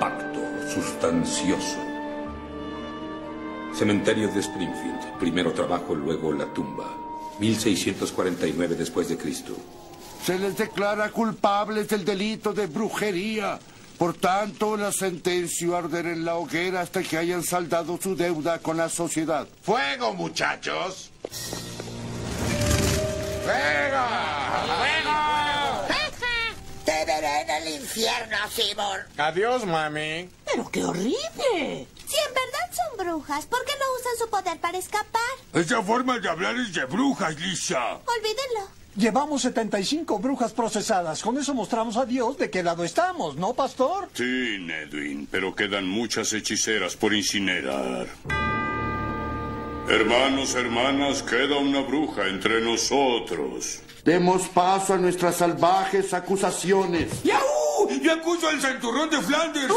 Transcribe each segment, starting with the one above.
Pacto sustancioso. Cementerio de Springfield. Primero trabajo, luego la tumba. 1649 después de Cristo. Se les declara culpables del delito de brujería. Por tanto, la sentencio a arder en la hoguera hasta que hayan saldado su deuda con la sociedad. ¡Fuego, muchachos! ¡Fuego! ¡Fuego! Te veré en el infierno, Simon. Adiós, mami. Pero qué horrible. Si en verdad son brujas, ¿por qué no usan su poder para escapar? Esa forma de hablar es de brujas, Lisa. Olvídenlo. Llevamos 75 brujas procesadas. Con eso mostramos a Dios de qué lado estamos, ¿no, pastor? Sí, Nedwin, pero quedan muchas hechiceras por incinerar. Hermanos, hermanas, queda una bruja entre nosotros. Demos paso a nuestras salvajes acusaciones. ¡Yahoo! Yo acuso al santurrón de Flanders.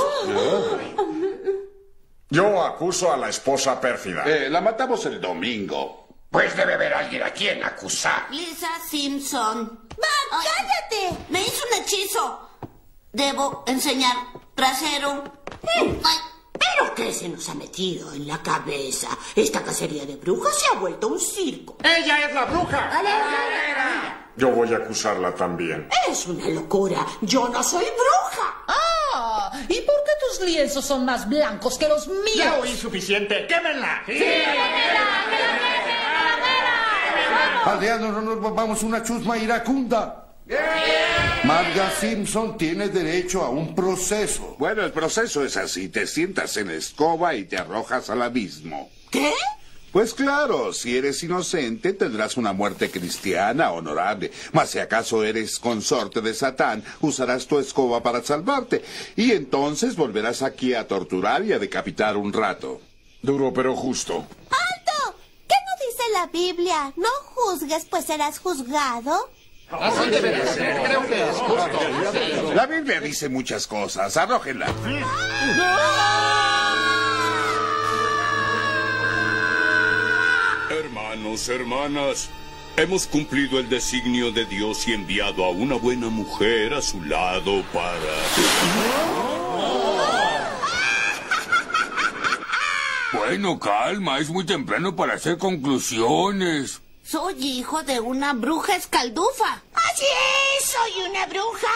Yo acuso a la esposa pérfida. Eh, la matamos el domingo. Pues debe haber alguien a quien acusar. Lisa Simpson. ¡Va, cállate! Me hizo un hechizo. Debo enseñar trasero. Eh. Ay, ¿Pero qué se nos ha metido en la cabeza? Esta cacería de brujas se ha vuelto un circo. ¡Ella es la bruja! Yo voy a acusarla también. Es una locura. Yo no soy bruja. Ah, ¿y por qué tus lienzos son más blancos que los míos? Ya oí suficiente. ¡Quémenla! ¡Sí! Aldeanos, no nos volvamos una chusma iracunda. Marga Simpson tiene derecho a un proceso. Bueno, el proceso es así. Te sientas en la escoba y te arrojas al abismo. ¿Qué? Pues claro, si eres inocente tendrás una muerte cristiana honorable. Mas si acaso eres consorte de Satán, usarás tu escoba para salvarte. Y entonces volverás aquí a torturar y a decapitar un rato. Duro pero justo. ¡Alto! ¿Qué no dice la Biblia? No juzgues, pues serás juzgado. Así debe de ser, creo que es justo. La Biblia dice muchas cosas, arrójenla. Hermanos, hermanas, hemos cumplido el designio de Dios y enviado a una buena mujer a su lado para... Bueno, calma, es muy temprano para hacer conclusiones. Soy hijo de una bruja escaldufa. Así es, soy una bruja.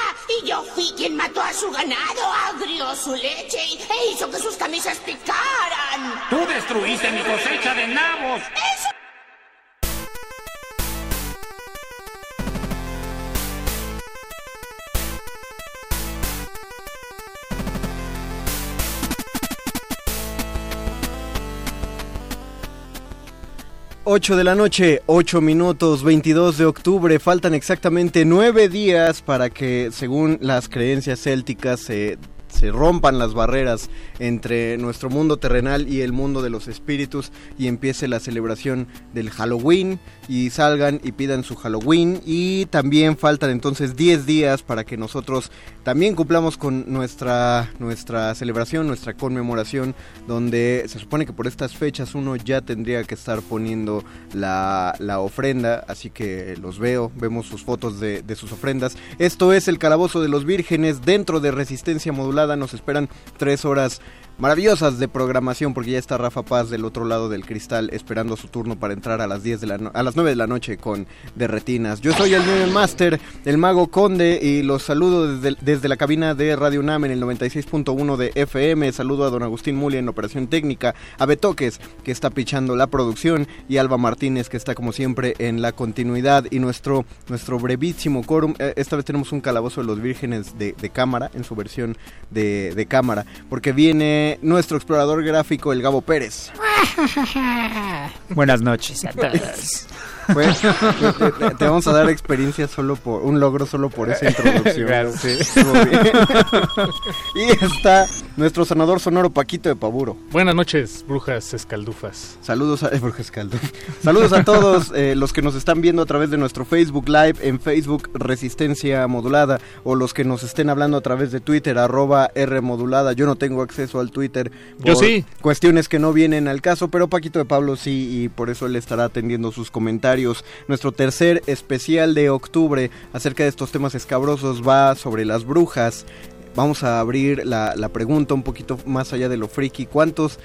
Y yo fui quien mató a su ganado, agrió su leche y- e hizo que sus camisas picaran. Tú destruiste mi cosecha de nabos. Eso Ocho de la noche, 8 minutos, 22 de octubre. Faltan exactamente nueve días para que, según las creencias célticas, se se rompan las barreras entre nuestro mundo terrenal y el mundo de los espíritus y empiece la celebración del Halloween y salgan y pidan su Halloween. Y también faltan entonces 10 días para que nosotros también cumplamos con nuestra nuestra celebración, nuestra conmemoración donde se supone que por estas fechas uno ya tendría que estar poniendo la, la ofrenda, así que los veo, vemos sus fotos de, de sus ofrendas. Esto es el Calabozo de los Vírgenes dentro de Resistencia Nos esperan tres horas maravillosas de programación porque ya está Rafa Paz del otro lado del cristal esperando su turno para entrar a las 10 de la no- a las 9 de la noche con de retinas. Yo soy el Newell Master, el mago Conde y los saludo desde, desde la cabina de Radio UNAM en el 96.1 de FM. Saludo a don Agustín Muli en operación técnica, a Betoques que está pichando la producción y Alba Martínez que está como siempre en la continuidad y nuestro nuestro brevísimo quórum. Eh, Esta vez tenemos un calabozo de los vírgenes de, cámara en su versión de cámara porque viene nuestro explorador gráfico el Gabo Pérez. Buenas noches a todos. Pues, te, te- te vamos a dar experiencia solo por un logro solo por esa introducción. Claro. Sí, estuvo bien. y está nuestro sanador sonoro Paquito de Paburo. Buenas noches, brujas escaldufas. Saludos a, eh, Brujas Caldo. Saludos a todos eh, los que nos están viendo a través de nuestro Facebook Live en Facebook Resistencia Modulada o los que nos estén hablando a través de Twitter arroba R Modulada. Yo no tengo acceso al Twitter Yo por sí. cuestiones que no vienen al caso, pero Paquito de Pablo sí y por eso él estará atendiendo sus comentarios. Nuestro tercer especial de octubre acerca de estos temas escabrosos va sobre las brujas. Vamos a abrir la, pregunta un poquito más allá de lo friki. ¿Cuántos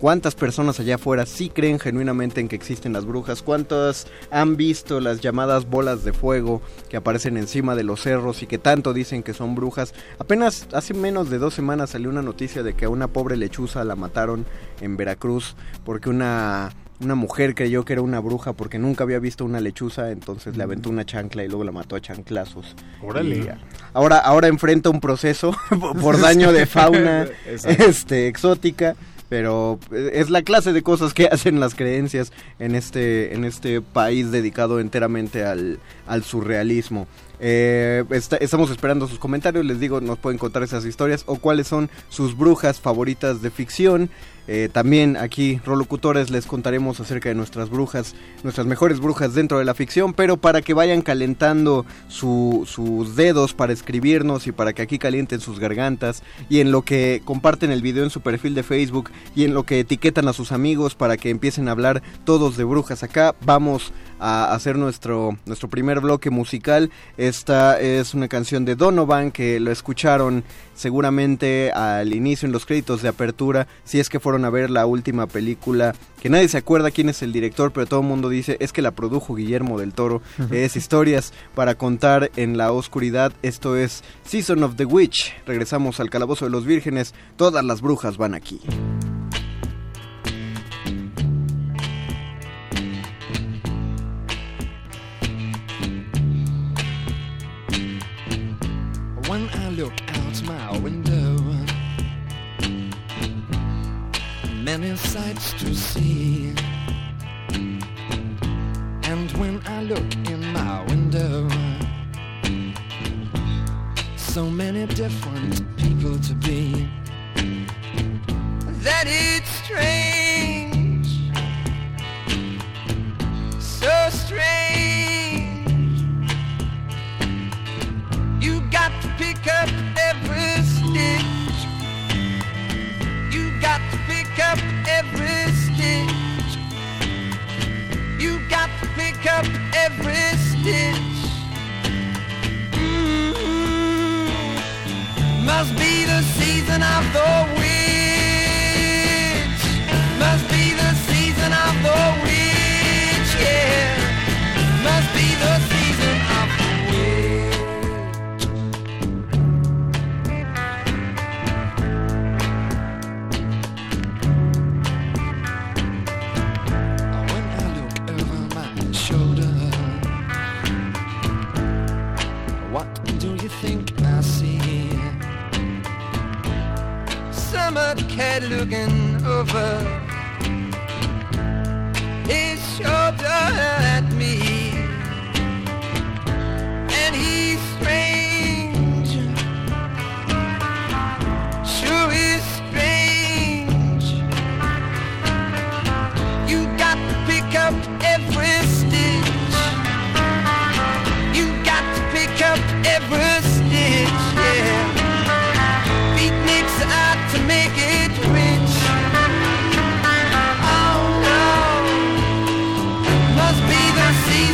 ¿Cuántas personas allá afuera sí creen genuinamente en que existen las brujas? ¿Cuántas han visto las llamadas bolas de fuego que aparecen encima de los cerros y que tanto dicen que son brujas? Apenas hace menos de dos semanas salió una noticia de que a una pobre lechuza la mataron en Veracruz porque una, una mujer creyó que era una bruja porque nunca había visto una lechuza, entonces le aventó una chancla y luego la mató a chanclazos. Órale. Ahora, ahora enfrenta un proceso por daño de fauna este, exótica. Pero es la clase de cosas que hacen las creencias en este, en este país dedicado enteramente al, al surrealismo. Eh, está- estamos esperando sus comentarios, les digo, nos pueden contar esas historias o cuáles son sus brujas favoritas de ficción. Eh, también aquí, rolocutores, les contaremos acerca de nuestras brujas, nuestras mejores brujas dentro de la ficción, pero para que vayan calentando su- sus dedos para escribirnos y para que aquí calienten sus gargantas y en lo que comparten el video en su perfil de Facebook y en lo que etiquetan a sus amigos para que empiecen a hablar todos de brujas. Acá vamos a hacer nuestro, nuestro primer bloque musical. Esta es una canción de Donovan que lo escucharon seguramente al inicio en los créditos de apertura, si es que fueron a ver la última película, que nadie se acuerda quién es el director, pero todo el mundo dice es que la produjo Guillermo del Toro. es historias para contar en la oscuridad. Esto es Season of the Witch. Regresamos al Calabozo de los Vírgenes. Todas las brujas van aquí. When I look out my window, many sights to see. And when I look in my window, so many different people to be. That it's strange, so strange. Pick up every stitch. You got to pick up every stitch. You got to pick up every stitch. Mm, Must be the season of the witch. think I see summer cat looking over his shoulder at me, and he's strange. Sure he's strange. You got to pick up.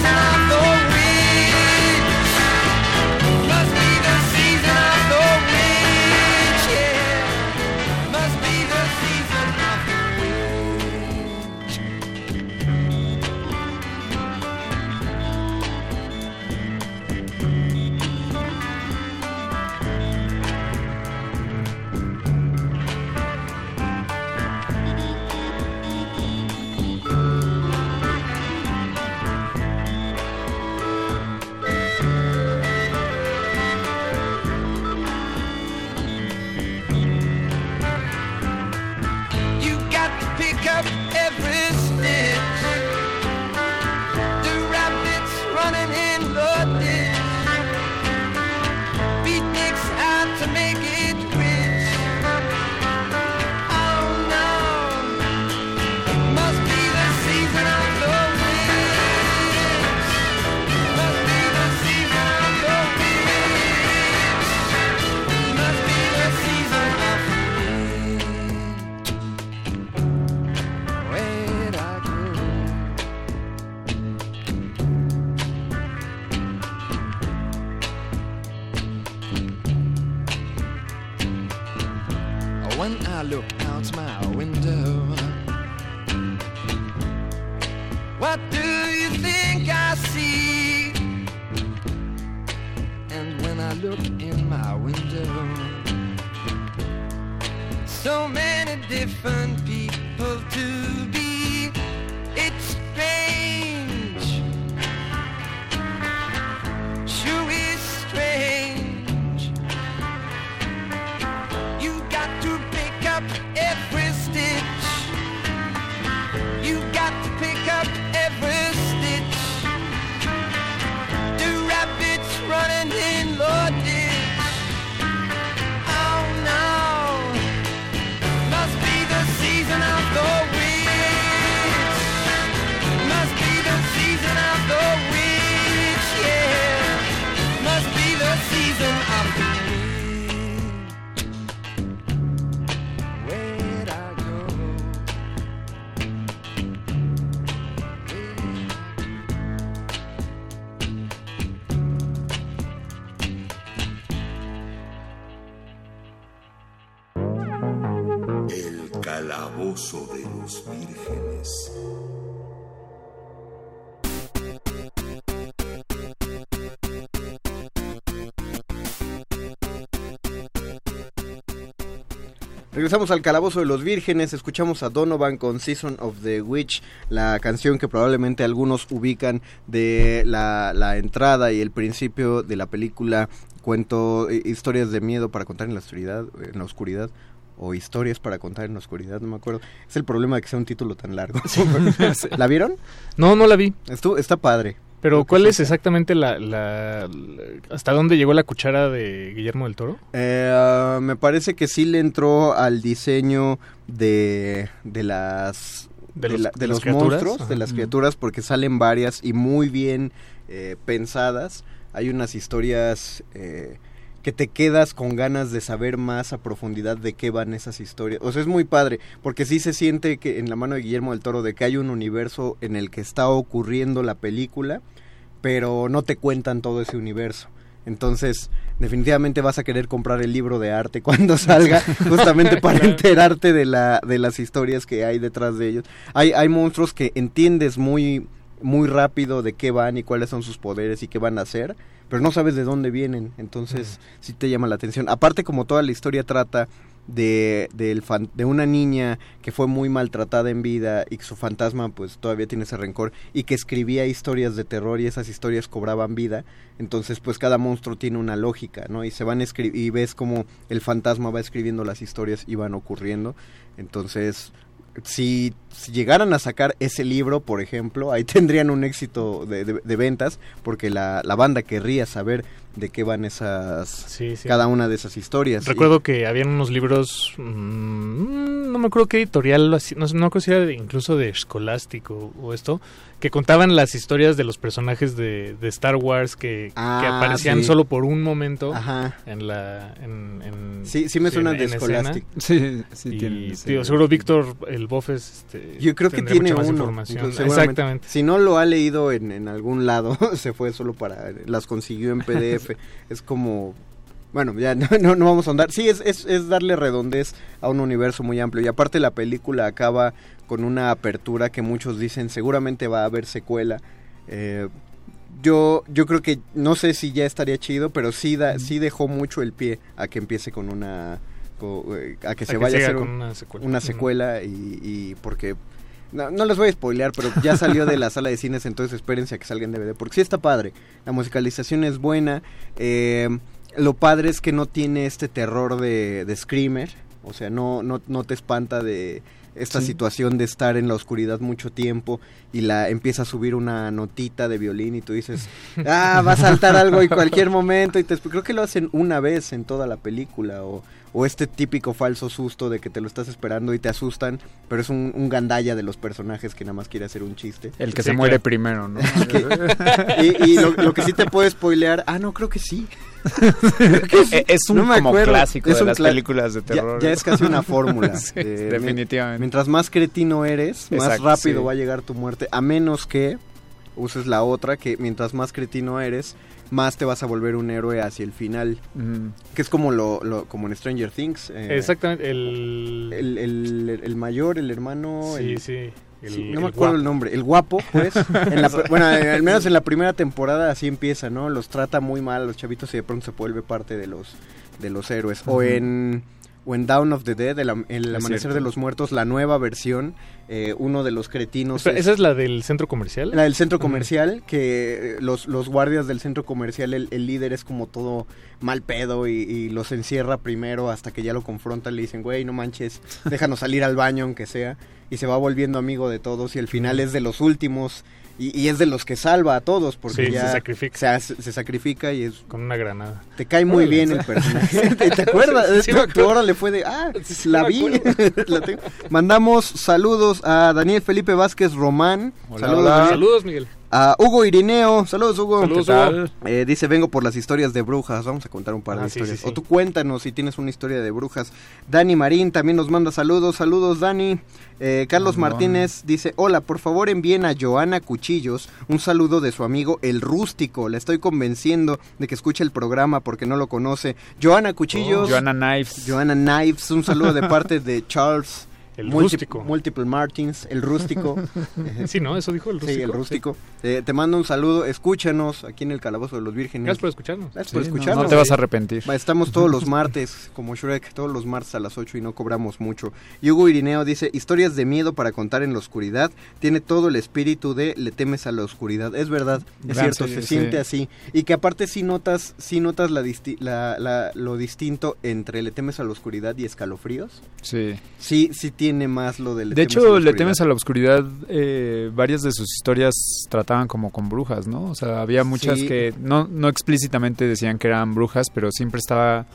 now. Regresamos al Calabozo de los Vírgenes, escuchamos a Donovan con Season of the Witch, la canción que probablemente algunos ubican de la, la entrada y el principio de la película Cuento eh, historias de miedo para contar en la oscuridad, en la oscuridad o historias para contar en la oscuridad, no me acuerdo. Es el problema de que sea un título tan largo. ¿La vieron? No, no la vi. Estuvo, está padre. Pero ¿cuál es exactamente la, la- la- hasta dónde llegó la cuchara de Guillermo del Toro? Eh, ah, me parece que sí le entró al diseño de, de las De de, los- la- de los monstruos, de las criaturas, porque salen varias y muy bien eh, pensadas. Hay unas historias eh, que te quedas con ganas de saber más a profundidad de qué van esas historias. O sea, es muy padre, porque sí se siente que en la mano de Guillermo del Toro de que hay un universo en el que está ocurriendo la película, pero no te cuentan todo ese universo. Entonces, definitivamente vas a querer comprar el libro de arte cuando salga, justamente para enterarte de, la, de las historias que hay detrás de ellos. Hay, hay monstruos que entiendes muy, muy rápido de qué van y cuáles son sus poderes y qué van a hacer, pero no sabes de dónde vienen, entonces sí te llama la atención. Aparte, como toda la historia trata de, fan- de una niña que fue muy maltratada en vida y que su fantasma pues todavía tiene ese rencor y que escribía historias de terror y esas historias cobraban vida, entonces pues cada monstruo tiene una lógica, ¿no? Y se van y ves como el fantasma va escribiendo las historias y van ocurriendo, entonces si, si llegaran a sacar ese libro, por ejemplo, ahí tendrían un éxito de, de- de ventas, porque la, la banda querría saber de qué van esas, sí. cada una de esas historias. Recuerdo que habían unos libros, mm, no me acuerdo qué editorial, no, sé- no creo si era de- incluso de Scholastic o, esto, que contaban las historias de los personajes de, de Star Wars que, que Ah, aparecían sí. solo por un momento Ajá. en la... En, en- Sí, sí me suenan de escena. Scholastic. Sí, sí Y, tienen seguro Víctor, el Bofes, este, Yo creo que tiene uno. Exactamente. Si no lo ha leído en, en algún lado, se fue solo para... Las consiguió en PDF. es como... Bueno, ya no, no, no vamos a andar. Sí, es, es, es darle redondez a un universo muy amplio. Y aparte la película acaba con una apertura que muchos dicen seguramente va a haber secuela. Eh, yo, yo creo que no sé si ya estaría chido, pero sí, da, sí dejó mucho el pie a que empiece con una... co- eh, a que A se que vaya a hacer un- una secuela. una Ujú. secuela y, y porque no, no les voy a spoilear, pero ya salió de la sala de cines, entonces espérense a que salga en DVD, porque sí está padre. La musicalización es buena. eh, lo padre es que no tiene este terror de, de Screamer, o sea, no, no, no te espanta de esta Sí. situación de estar en la oscuridad mucho tiempo y la empieza a subir una notita de violín y tú dices, ah, va a saltar algo en cualquier momento y te, creo que lo hacen una vez en toda la película o, o este típico falso susto de que te lo estás esperando y te asustan, pero es un, un gandalla de los personajes que nada más quiere hacer un chiste. El que se muere primero, ¿no? y y lo, lo que sí te puede spoilear, ah, no, creo que sí. E- es un me como clásico Es de un las películas de Ya- terror. Ya, es casi una fórmula. Sí, de- definitivamente. Mientras más cretino eres, más Exacto, rápido sí. va a llegar tu muerte, a menos que uses la otra, que mientras más cretino eres, más te vas a volver un héroe hacia el final. Mm. Que es como lo, lo- como en Stranger Things. eh, Exactamente, el... El, el- el mayor, el hermano. Sí, el- sí. no me acuerdo guapo. el nombre. El guapo, pues. en la bueno, eh, al menos en la primera temporada así empieza, ¿no? Los trata muy mal a los chavitos y de pronto se vuelve parte de los de los héroes. O en Down of the Dead, el, el amanecer cierto. de los muertos, la nueva versión, eh, uno de los cretinos. Espera, es- ¿Esa es la del centro comercial? la del centro comercial, que eh, los, los guardias del centro comercial, el, el líder es como todo mal pedo y, y los encierra primero hasta que ya lo confrontan, le dicen, güey, no manches, déjanos salir al baño aunque sea, y se va volviendo amigo de todos y al final es de los últimos y, y es de los que salva a todos porque Sí, ya se sacrifica. Se, hace- se sacrifica y es... Con una granada. Te cae muy Órale. bien el personaje. ¿Te, te acuerdas? Sí, sí Tu- tu hora le fue de, ah, sí la vi. acuerdo. La tengo. Mandamos saludos a Daniel Felipe Vázquez Román. Hola, saludos, hola. Saludos, Miguel. A Hugo Irineo, saludos Hugo. Saludos, ¿Qué tal? Hugo. Eh, dice, vengo por las historias de brujas. Vamos a contar un par de Ah, sí, historias. sí, sí. O tú cuéntanos si tienes una historia de brujas. Dani Marín también nos manda saludos. Saludos, Dani. Eh, Carlos. Martínez dice, hola, por favor envíen a Joana Cuchillos un saludo de su amigo El Rústico. Le estoy convenciendo de que escuche el programa porque no lo conoce. Joana Cuchillos. Oh, Joanna Knives. Joanna Knives, un saludo de parte de Charles. El Multi- rústico. Multiple Martins, el rústico. Sí, ¿no? Eso dijo el rústico. Sí, el rústico. Eh, te mando un saludo, escúchanos aquí en el Calabozo de los Vírgenes. Gracias por escucharnos. Gracias Sí, por no- escucharnos. no te vas a arrepentir. Estamos todos los martes, como Shrek, todos los martes a las 8 y no cobramos mucho. Y Hugo Irineo dice, historias de miedo para contar en la oscuridad. Tiene todo el espíritu de le temes a la oscuridad. Es verdad, es Gran cierto, se sí. siente así. Y que aparte sí notas, sí notas la disti- la- la- lo distinto entre le temes a la oscuridad y escalofríos. Sí. Sí, sí tiene más lo de le De hecho, Le temes a la oscuridad, eh, varias de sus historias trataban como con brujas, ¿no? O sea, había muchas Sí. que no, no explícitamente decían que eran brujas, pero siempre estaba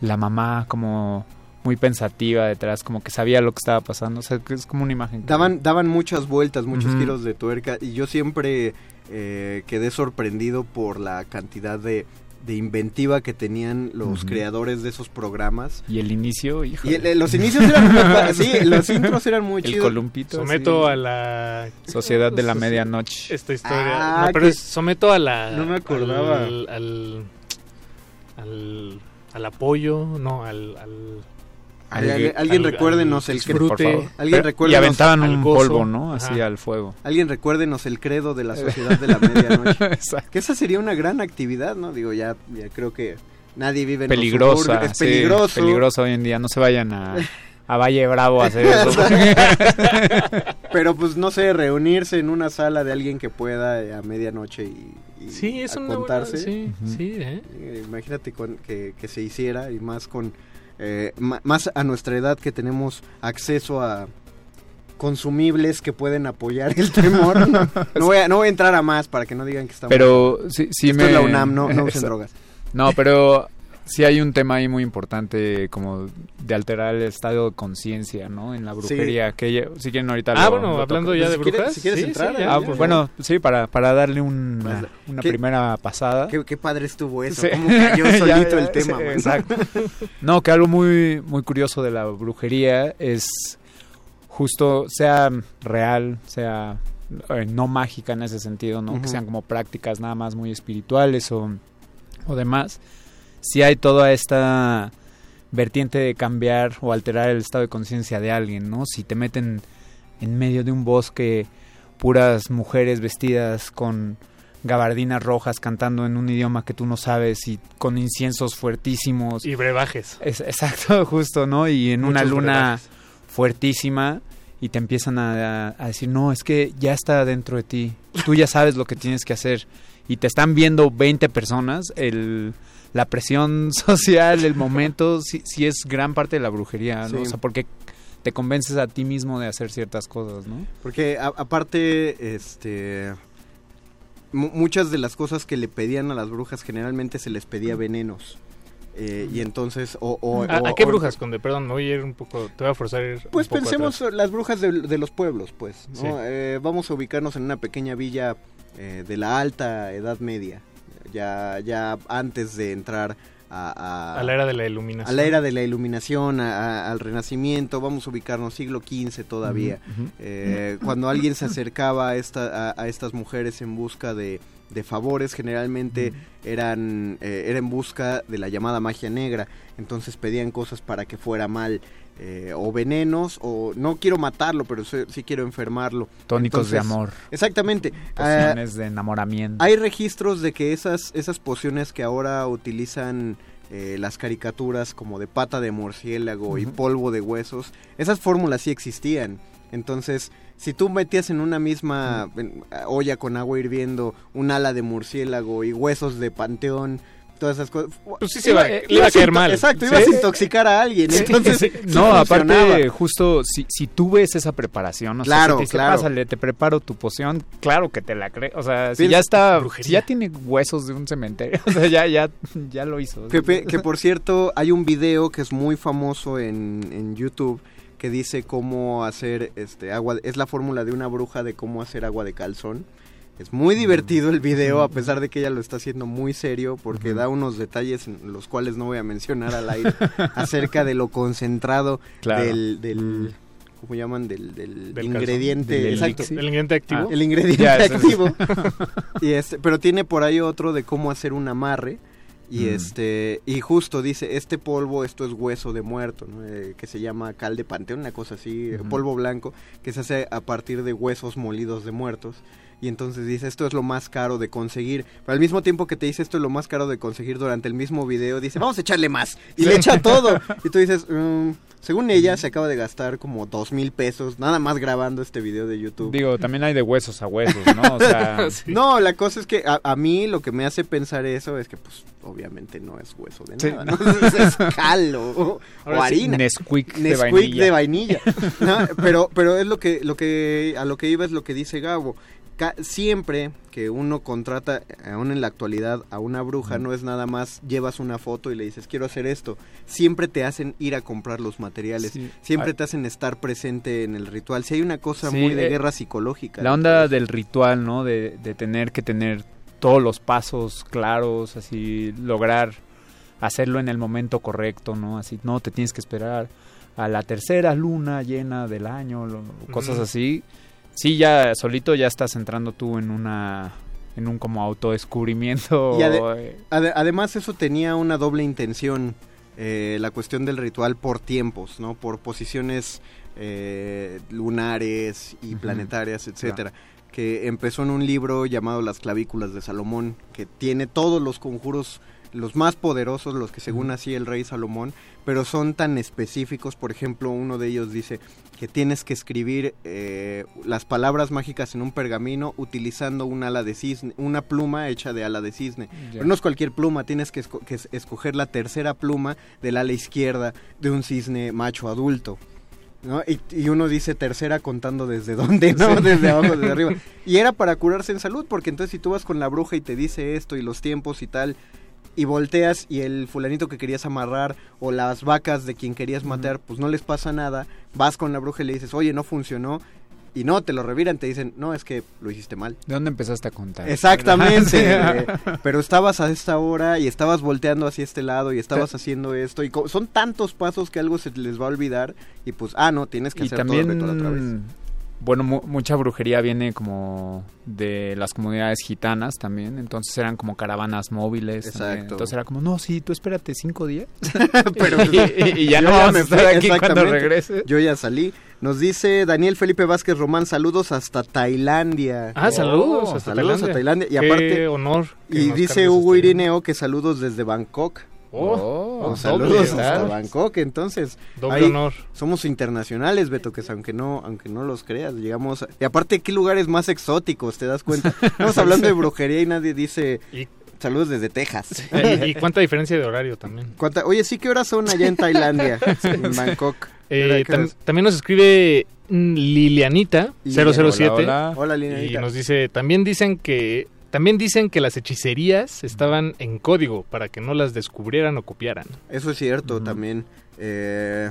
la mamá como muy pensativa detrás, como que sabía lo que estaba pasando. O sea, que es como una imagen. que- Daban, daban muchas vueltas, muchos Ujú. giros de tuerca y yo siempre eh, quedé sorprendido por la cantidad de, de inventiva que tenían los creadores de esos programas. Y el inicio, Y híjole. el- los inicios eran sí, los intros eran muy El chidos. columpito. Someto a la... Sociedad de la Soci- medianoche. Esta historia. Ah, no, pero que- someto a la... No me acordaba. Al... Al, al, al apoyo, no, al... al Alguien, alguien al- recuérdenos el. Por favor. Alguien recuérdenos y aventaban un gozo. polvo, ¿no? Así Ajá. al fuego. Alguien recuérdenos el credo de la sociedad de la medianoche. Exacto. que esa sería una gran actividad, ¿no? Digo, ya, ya creo que nadie vive en Peligrosa. Es sí, peligroso. hoy en día. No se vayan a, a Valle Bravo a hacer eso. Pero pues no sé, reunirse en una sala de alguien que pueda a medianoche y, y Sí, es a una buena- contarse. sí, ¿eh? Eh, Imagínate con, que, que se hiciera y más con eh, más a nuestra edad que tenemos acceso a consumibles que pueden apoyar el temor. No, no voy, a, no voy a entrar a más para que no digan que estamos... Pero Esto me... es la UNAM, no, no usen drogas. No, pero sí hay un tema ahí muy importante como de alterar el estado de conciencia, ¿no? En la brujería. Que ya- si quieren ahorita Ah, lo- bueno, lo hablando toco. ya de Si quieres- brujas. si quieres sí, entrar, sí, ya, Ah, ya, pues, ya. bueno, sí, para, para darle una, Vas- una ¿Qué- primera pasada. Qué, qué padre estuvo eso, cómo cayó solito ya, el tema. man. exacto. No, que algo muy, muy curioso de la brujería es justo, sea real, sea eh, no mágica en ese sentido, ¿no? Que sean como prácticas nada más muy espirituales o, o demás. Si hay toda esta vertiente de cambiar o alterar el estado de conciencia de alguien, ¿no? Si te meten en medio de un bosque puras mujeres vestidas con gabardinas rojas cantando en un idioma que tú no sabes y con inciensos fuertísimos. Y brebajes. Es, exacto, justo, ¿no? Y en una luna brebajes. fuertísima y te empiezan a, a decir, no, es que ya está dentro de ti, tú ya sabes lo que tienes que hacer y te están viendo 20 personas, el, la presión social, el momento, sí, sí es gran parte de la brujería, ¿no? Sí. O sea, porque te convences a ti mismo de hacer ciertas cosas, ¿no? Porque a- aparte, este... mu- muchas de las cosas que le pedían a las brujas generalmente se les pedía venenos. Eh, y entonces... O, o- ¿A, o- a qué o- brujas, Conde? Perdón, me voy a ir un poco... Te voy a forzar a ir un Pues poco pensemos atrás. las brujas de, de los pueblos, pues. ¿no? Sí. Eh, vamos a ubicarnos en una pequeña villa eh, de la alta Edad Media, ya, ya antes de entrar a, A la era de la iluminación. a la era de la iluminación, a- al renacimiento, vamos a ubicarnos siglo XV todavía. Eh, cuando alguien se acercaba a, esta, a, a estas mujeres en busca de, de favores, generalmente eran eh, era en busca de la llamada magia negra. Entonces pedían cosas para que fuera mal. Eh, o venenos, o no quiero matarlo, pero sí, quiero enfermarlo. Tónicos de amor. Exactamente. Pociones de enamoramiento. hay registros de que esas, esas pociones que ahora utilizan eh, las caricaturas como de pata de murciélago y polvo de huesos, esas fórmulas sí existían. Entonces, si tú metías en una misma en- olla con agua hirviendo un ala de murciélago y huesos de panteón, todas esas cosas. Pues sí se iba- le iba a caer mal. Exacto, Sí. ibas a intoxicar a alguien. Entonces, sí. sí no, aparte, justo si, si tú ves esa preparación, o sea, Claro, si te claro. "Pásale, te preparo tu poción, claro que te la crees. O sea, si ya está, si ya tiene huesos de un cementerio, o sea, ya, ya, ya lo hizo. Que, que por cierto, hay un video que es muy famoso en, en YouTube que dice cómo hacer este agua. Es la fórmula de una bruja de cómo hacer agua de calzón. Es muy divertido el video, a pesar de que ella lo está haciendo muy serio, porque da unos detalles, en los cuales no voy a mencionar al aire, acerca de lo concentrado Claro. del, del ¿cómo llaman? Del, del Del ingrediente. Del exacto. elixir. ¿El ingrediente activo? Ah, el ingrediente Ya, activo. y este, pero tiene por ahí otro de cómo hacer un amarre. Y Mm. este y justo dice, este polvo, esto es hueso de muerto, ¿no? Eh, que se llama cal de panteón, una cosa así, polvo blanco, que se hace a partir de huesos molidos de muertos. Y entonces dice, esto es lo más caro de conseguir. Pero al mismo tiempo que te dice esto es lo más caro de conseguir durante el mismo video, dice, vamos a echarle más. Y le echa todo. Y tú dices, "Mm, según ella, se acaba de gastar como dos mil pesos, nada más grabando este video de YouTube. Digo, también hay de huesos a huesos, ¿no? O sea, No, la cosa es que a, a mí lo que me hace pensar eso es que, pues, obviamente no es hueso de Sí, nada, no. es cal o, harina. Nesquik de vainilla. de vainilla. ¿no? Pero, pero es lo que, lo que, a lo que iba es lo que dice Gabo. Siempre que uno contrata, aún en la actualidad, a una bruja, no es nada más llevas una foto y le dices, quiero hacer esto. Siempre te hacen ir a comprar los materiales. Sí. Siempre Ah. te hacen estar presente en el ritual. Si hay una cosa Sí, muy de eh, guerra psicológica. La onda del ritual, ¿no? De, de tener que tener todos los pasos claros, así lograr hacerlo en el momento correcto, ¿no? Así, no, te tienes que esperar a la tercera luna llena del año, lo- cosas así. Sí, ya solito ya estás entrando tú en una en un como autodescubrimiento. Y ade- ade- además eso tenía una doble intención, eh, la cuestión del ritual por tiempos, ¿no? Por posiciones eh, lunares y planetarias, etcétera. Que empezó en un libro llamado Las clavículas de Salomón, que tiene todos los conjuros los más poderosos, los que según así el rey Salomón, pero son tan específicos, por ejemplo, uno de ellos dice que tienes que escribir eh, las palabras mágicas en un pergamino utilizando un ala de cisne, una pluma hecha de ala de cisne. Pero no es cualquier pluma, tienes que, esco- que es- escoger la tercera pluma del ala izquierda de un cisne macho adulto. ¿no? Y, y uno dice tercera contando desde dónde, ¿no? Sí. Desde abajo, desde arriba. Y era para curarse en salud, porque entonces si tú vas con la bruja y te dice esto y los tiempos y tal, y volteas y el fulanito que querías amarrar o las vacas de quien querías matar, pues no les pasa nada, vas con la bruja y le dices, oye, no funcionó, y no, te lo reviran, te dicen, no, es que lo hiciste mal. ¿De dónde empezaste a contar? Exactamente, eh, pero estabas a esta hora y estabas volteando hacia este lado y estabas haciendo esto y son tantos pasos que algo se les va a olvidar y pues, ah, no, tienes que y hacer también todo el otra vez. Bueno mu- mucha brujería viene como de las comunidades gitanas también entonces eran como caravanas móviles. Exacto. entonces era como no sí tú espérate cinco días Pero y, y- y ya yo no vamos a me estar aquí cuando regrese Yo ya salí. Nos dice Daniel Felipe Vázquez Román, saludos hasta Tailandia. Ah, saludos hasta saludos Tailandia. a Tailandia. Y Qué aparte, honor que Y dice Hugo allá. Irineo que saludos desde Bangkok. Oh, Oh, saludos hasta Bangkok, entonces. Doble ahí honor. Somos internacionales, Beto, que aunque no, aunque no los creas, llegamos. a- y aparte, ¿qué lugares más exóticos? ¿Te das cuenta? Estamos hablando de brujería y nadie dice Y- saludos desde Texas. ¿Y, y cuánta diferencia de horario también? ¿Cuánta- Oye, sí, ¿qué horas son allá en Tailandia? en Bangkok. Eh, ¿Qué tam- también nos escribe mm, Lilianita Lilian. 007 Hola, hola. Hola, y Lilianita. nos dice también dicen que también dicen que las hechicerías estaban en código para que no las descubrieran o copiaran. Eso es cierto también. Eh,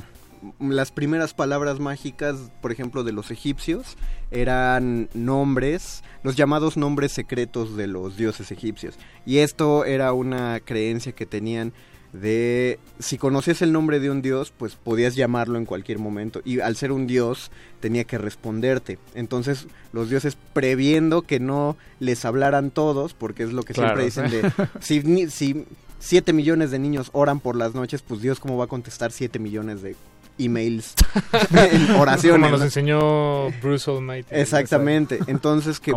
las primeras palabras mágicas, por ejemplo, de los egipcios, eran nombres, los llamados nombres secretos de los dioses egipcios. Y esto era una creencia que tenían de si conocías el nombre de un dios, pues podías llamarlo en cualquier momento y al ser un dios tenía que responderte. Entonces los dioses previendo que no les hablaran todos, porque es lo que Claro, siempre dicen de si, si 7 millones de niños oran por las noches, pues Dios cómo va a contestar 7 millones de emails en oraciones. Como nos ¿no? enseñó Bruce Almighty. Exactamente. Entonces que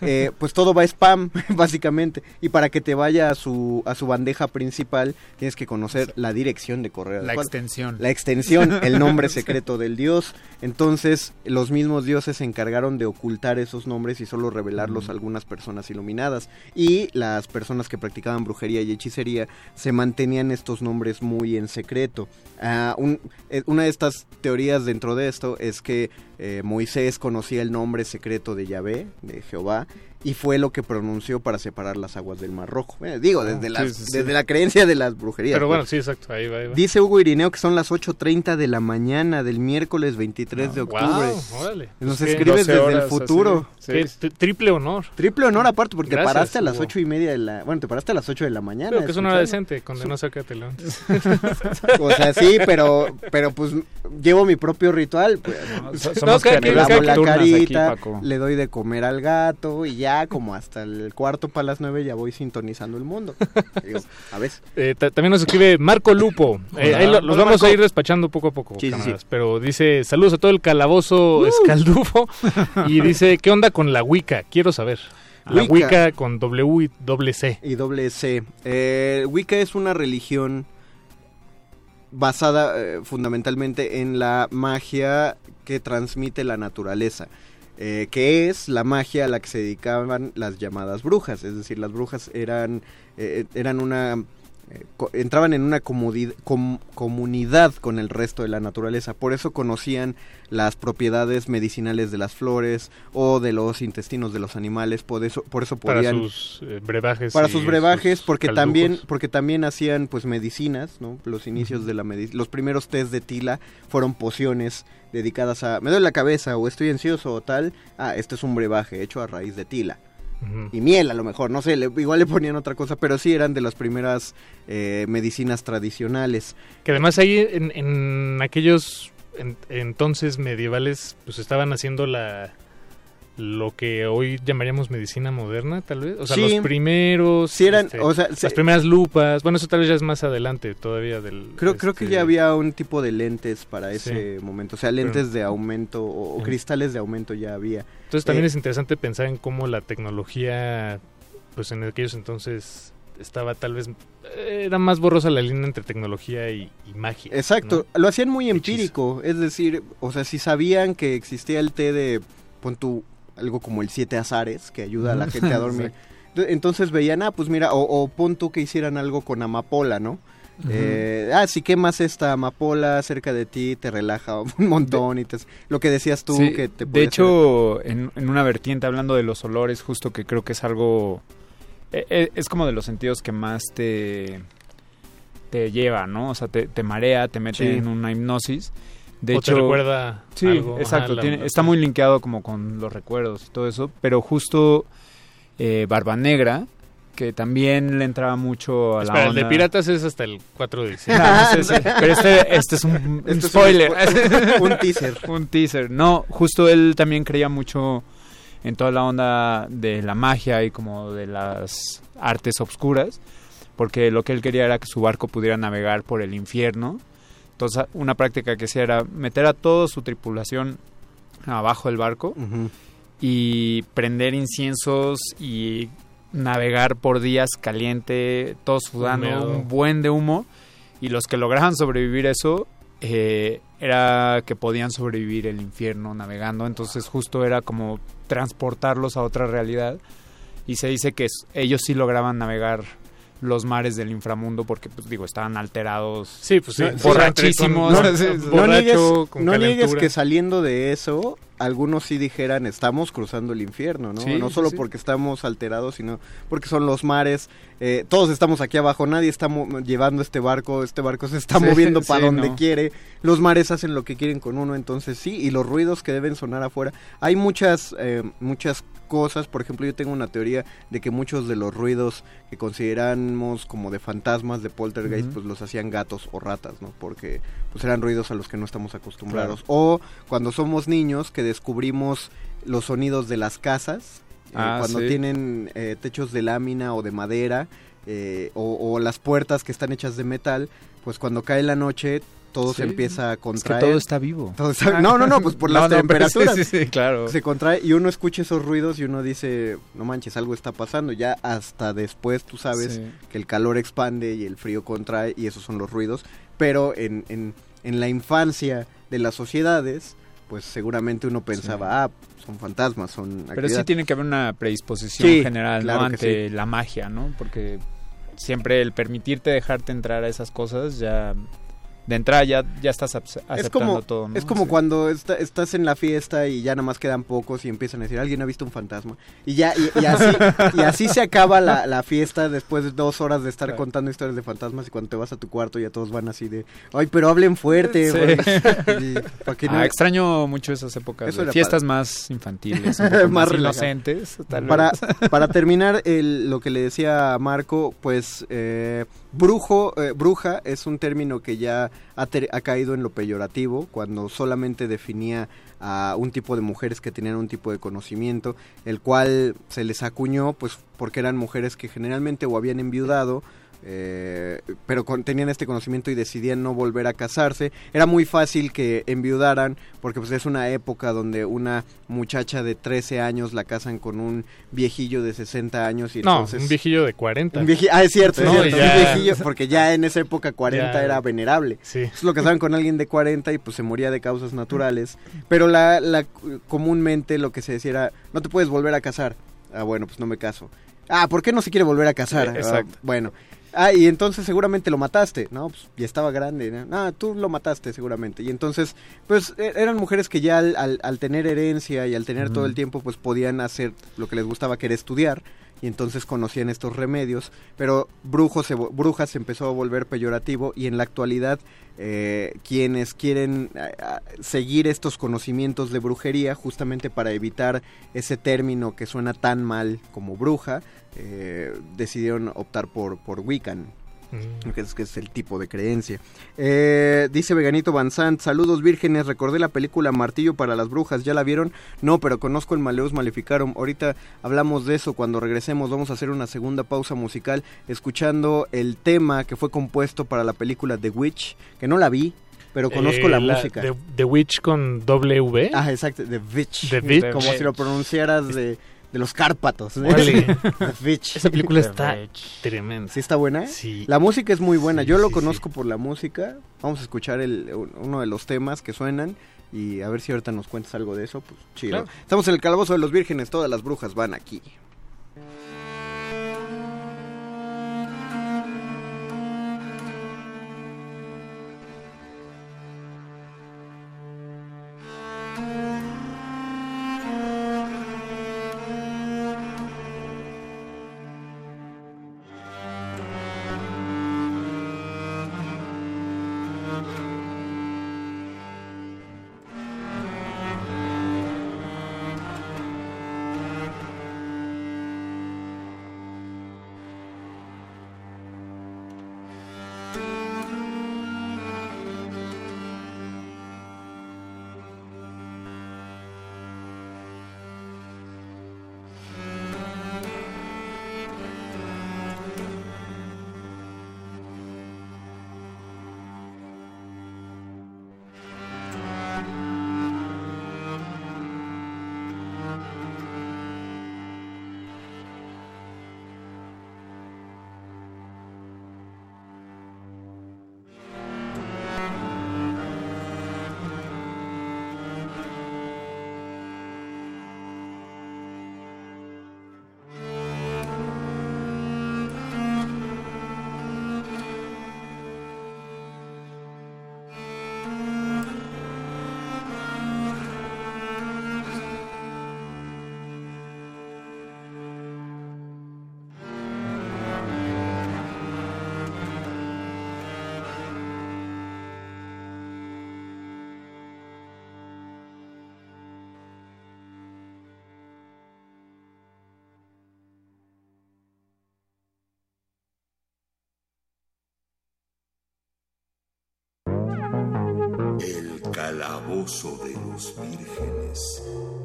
eh, pues todo va a spam básicamente y para que te vaya a su a su bandeja principal tienes que conocer la dirección de correo. La extensión. La extensión, el nombre secreto del dios. Entonces los mismos dioses se encargaron de ocultar esos nombres y solo revelarlos a algunas personas iluminadas y las personas que practicaban brujería y hechicería se mantenían estos nombres muy en secreto. Ah, un- eh, una de estas teorías dentro de esto es que eh, Moisés conocía el nombre secreto de Yahvé, de Jehová, y fue lo que pronunció para separar las aguas del Mar Rojo. Eh, digo, desde, sí, las- sí, sí. desde la creencia de las brujerías. Pero bueno, pues. sí, exacto, ahí va, ahí va. Dice Hugo Irineo que son las 8.30 de la mañana del miércoles 23 de octubre. Wow, órale. Nos Pues, escribes 12 desde horas, el futuro. t- triple honor. Triple honor aparte porque Gracias, te paraste a las ocho y media de la... Bueno, te paraste a las 8 de la mañana. Pero que es una hora decente, cuando no sácatelo antes. O sea, sí, pero, pero pues llevo mi propio ritual. Pues, so- somos me criaturas lavo la nocturnas aquí, carita, Paco. le doy de comer al gato y ya como hasta el cuarto para las nueve ya voy sintonizando el mundo. Digo, a ver. Eh, ta- también nos escribe Marco Lupo. Eh, Hola. ahí lo- los Hola, vamos Marco. a ir despachando poco a poco, Sí, sí, camaradas. sí. Pero dice, saludos a todo el calabozo escaldufo. y dice, ¿qué onda con la Wicca? Quiero saber. La Wicca. Wicca con W y doble C. Y doble C. Eh, Wicca es una religión basada eh, fundamentalmente en la magia que transmite la naturaleza. Eh, que es la magia a la que se dedicaban las llamadas brujas. Es decir, las brujas eran, eh, eran una... eh, entraban en una com- comunidad con el resto de la naturaleza. Por eso conocían las propiedades medicinales de las flores o de los intestinos de los animales. Por eso, por eso Para podían sus eh, brebajes. para sus brebajes sus porque también porque también hacían pues medicinas no los inicios de la medicina los primeros test de tila fueron pociones dedicadas a me duele la cabeza o estoy ansioso o tal ah este es un brebaje hecho a raíz de tila Y miel a lo mejor no sé le- igual le ponían otra cosa pero sí eran de las primeras eh, medicinas tradicionales. Que además ahí en, en aquellos en- entonces medievales pues estaban haciendo la lo que hoy llamaríamos medicina moderna tal vez. O sea Sí. los primeros Sí eran- este, o sea, las se- primeras lupas. Bueno eso tal vez ya es más adelante todavía del creo creo que este, ya había un tipo de lentes para ese Sí. momento. O sea lentes Pero- de aumento o, cristales de aumento ya había. Entonces también Eh, es interesante pensar en cómo la tecnología pues en aquellos entonces estaba tal vez era más borrosa la línea entre tecnología y, y magia Exacto, ¿no? lo hacían muy empírico, es decir, o sea, si sabían que existía el té de, pon tú, algo como el siete azares, que ayuda a la gente a dormir, ento- entonces veían, ah, pues mira, o, o pon tú que hicieran algo con amapola, ¿no? Ujú. Eh, ah, si quemas esta amapola cerca de ti, te relaja un montón y te... Lo que decías tú, Sí, que te de hecho, en, en una vertiente hablando de los olores, justo que creo que es algo... e- e- Es como de los sentidos que más te, te lleva, ¿no? O sea, te, te marea, te mete Sí. en una hipnosis. De O te hecho, recuerda Sí, algo, exacto. tiene- la- está muy linkeado como con los recuerdos y todo eso. Pero justo eh, Barba Negra, que también le entraba mucho a la Espera, el de onda- piratas es hasta el 4 de diciembre. Ah, no sé, sí. Pero este, este es un, un Este es un spoiler. un teaser. un teaser. No, justo él también creía mucho en toda la onda de la magia y como de las artes obscuras. Porque lo que él quería era que su barco pudiera navegar por el infierno. Entonces, una práctica que hacía era meter a toda su tripulación abajo del barco y prender inciensos y navegar por días caliente, todos sudando, un buen de humo. Y los que lograban sobrevivir eso, eh, era que podían sobrevivir el infierno navegando. Entonces justo era como transportarlos a otra realidad. Y se dice que ellos sí lograban navegar los mares del inframundo porque, pues digo, estaban alterados. Sí, pues sí, borrachísimos. No borracho, no niegues que saliendo de eso, algunos sí dijeran, estamos cruzando el infierno, ¿no? Sí, no solo sí. porque estamos alterados, sino porque son los mares, eh, todos estamos aquí abajo, nadie está mo- llevando este barco, este barco se está Sí, moviendo para sí, donde no. quiere, los mares hacen lo que quieren con uno, entonces sí, y los ruidos que deben sonar afuera. Hay muchas, eh, muchas cosas. Por ejemplo, yo tengo una teoría de que muchos de los ruidos que consideramos como de fantasmas, de poltergeist, pues los hacían gatos o ratas, ¿no? Porque pues eran ruidos a los que no estamos acostumbrados. O cuando somos niños que descubrimos los sonidos de las casas, eh, Ah, cuando sí. tienen eh, techos de lámina o de madera, eh, o, o las puertas que están hechas de metal, pues cuando cae la noche todo se empieza a Es que contraer. todo está vivo. Todo está- No, no, no, pues por No, las no, temperaturas. sí, sí, claro. Se contrae y uno escucha esos ruidos y uno dice, no manches, algo está pasando. Ya hasta después tú sabes que el calor expande y el frío contrae y esos son los ruidos. Pero en, en, en la infancia de las sociedades, pues seguramente uno pensaba, ah, son fantasmas, son Pero sí actividad". tiene que haber una predisposición general, claro ¿no? que Ante la magia, ¿no? Porque siempre el permitirte dejarte entrar a esas cosas ya de entrada ya, ya estás aceptando es como, todo, ¿no? es como Sí. cuando está- estás en la fiesta y ya nada más quedan pocos y empiezan a decir, alguien ha visto un fantasma. Y ya, y, y así, y así se acaba la, la fiesta después de dos horas de estar Claro. contando historias de fantasmas y cuando te vas a tu cuarto ya todos van así de, ay, pero hablen fuerte. Sí. güey". Y pa' que no- Ah, extraño mucho esas épocas de fiestas padre. más infantiles, Más inocentes. tal para, vez. para terminar el- lo que le decía a Marco, pues eh, brujo, eh, bruja es un término que ya ha, ter- ha caído en lo peyorativo cuando solamente definía a un tipo de mujeres que tenían un tipo de conocimiento, el cual se les acuñó pues porque eran mujeres que generalmente o habían enviudado eh, pero con- tenían este conocimiento y decidían no volver a casarse. Era muy fácil que enviudaran porque pues es una época donde una muchacha de 13 años la casan con un viejillo de 60 años y No, entonces un viejillo de 40. un vieji- ah, es cierto, es No, cierto, y ya- un viejillo, porque ya en esa época 40 Ya. era venerable. Sí. Entonces lo casaban con alguien de 40 y pues se moría de causas naturales. Pero la, la comúnmente lo que se decía era, no te puedes volver a casar. Ah, bueno, pues no me caso. Ah, ¿por qué no se quiere volver a casar? Eh, Ah, exacto. bueno. Ah, y entonces seguramente lo mataste, ¿no? Pues ya estaba grande. ¿no? Ah, tú lo mataste seguramente. Y entonces, pues e- eran mujeres que ya al, al- al tener herencia y al tener todo el tiempo, pues podían hacer lo que les gustaba, que era estudiar. Y entonces conocían estos remedios. Pero brujos se, brujas se empezó a volver peyorativo y en la actualidad eh, quienes quieren eh, seguir estos conocimientos de brujería justamente para evitar ese término que suena tan mal como bruja, eh, decidieron optar por, por Wiccan. Mm. Que es, que es el tipo de creencia. Eh, dice Veganito Banzant, saludos vírgenes, recordé la película Martillo para las Brujas, ¿ya la vieron? No, pero conozco el Maleus Maleficarum. Ahorita hablamos de eso, cuando regresemos vamos a hacer una segunda pausa musical escuchando el tema que fue compuesto para la película The Witch, que no la vi, pero conozco Eh, la, música. The, The Witch con W. Ah, exacto, The Witch. The Witch. Como si lo pronunciaras de, de los Cárpatos. Witch. Esa película está tremenda. ¿Sí está buena? Sí. La música es muy buena. Sí, Yo lo sí, conozco por la música. Vamos a escuchar el, uno de los temas que suenan y a ver si ahorita nos cuentas algo de eso. Pues chido. Claro. Estamos en el calabozo de los vírgenes. Todas las brujas van aquí. Calabozo de los vírgenes.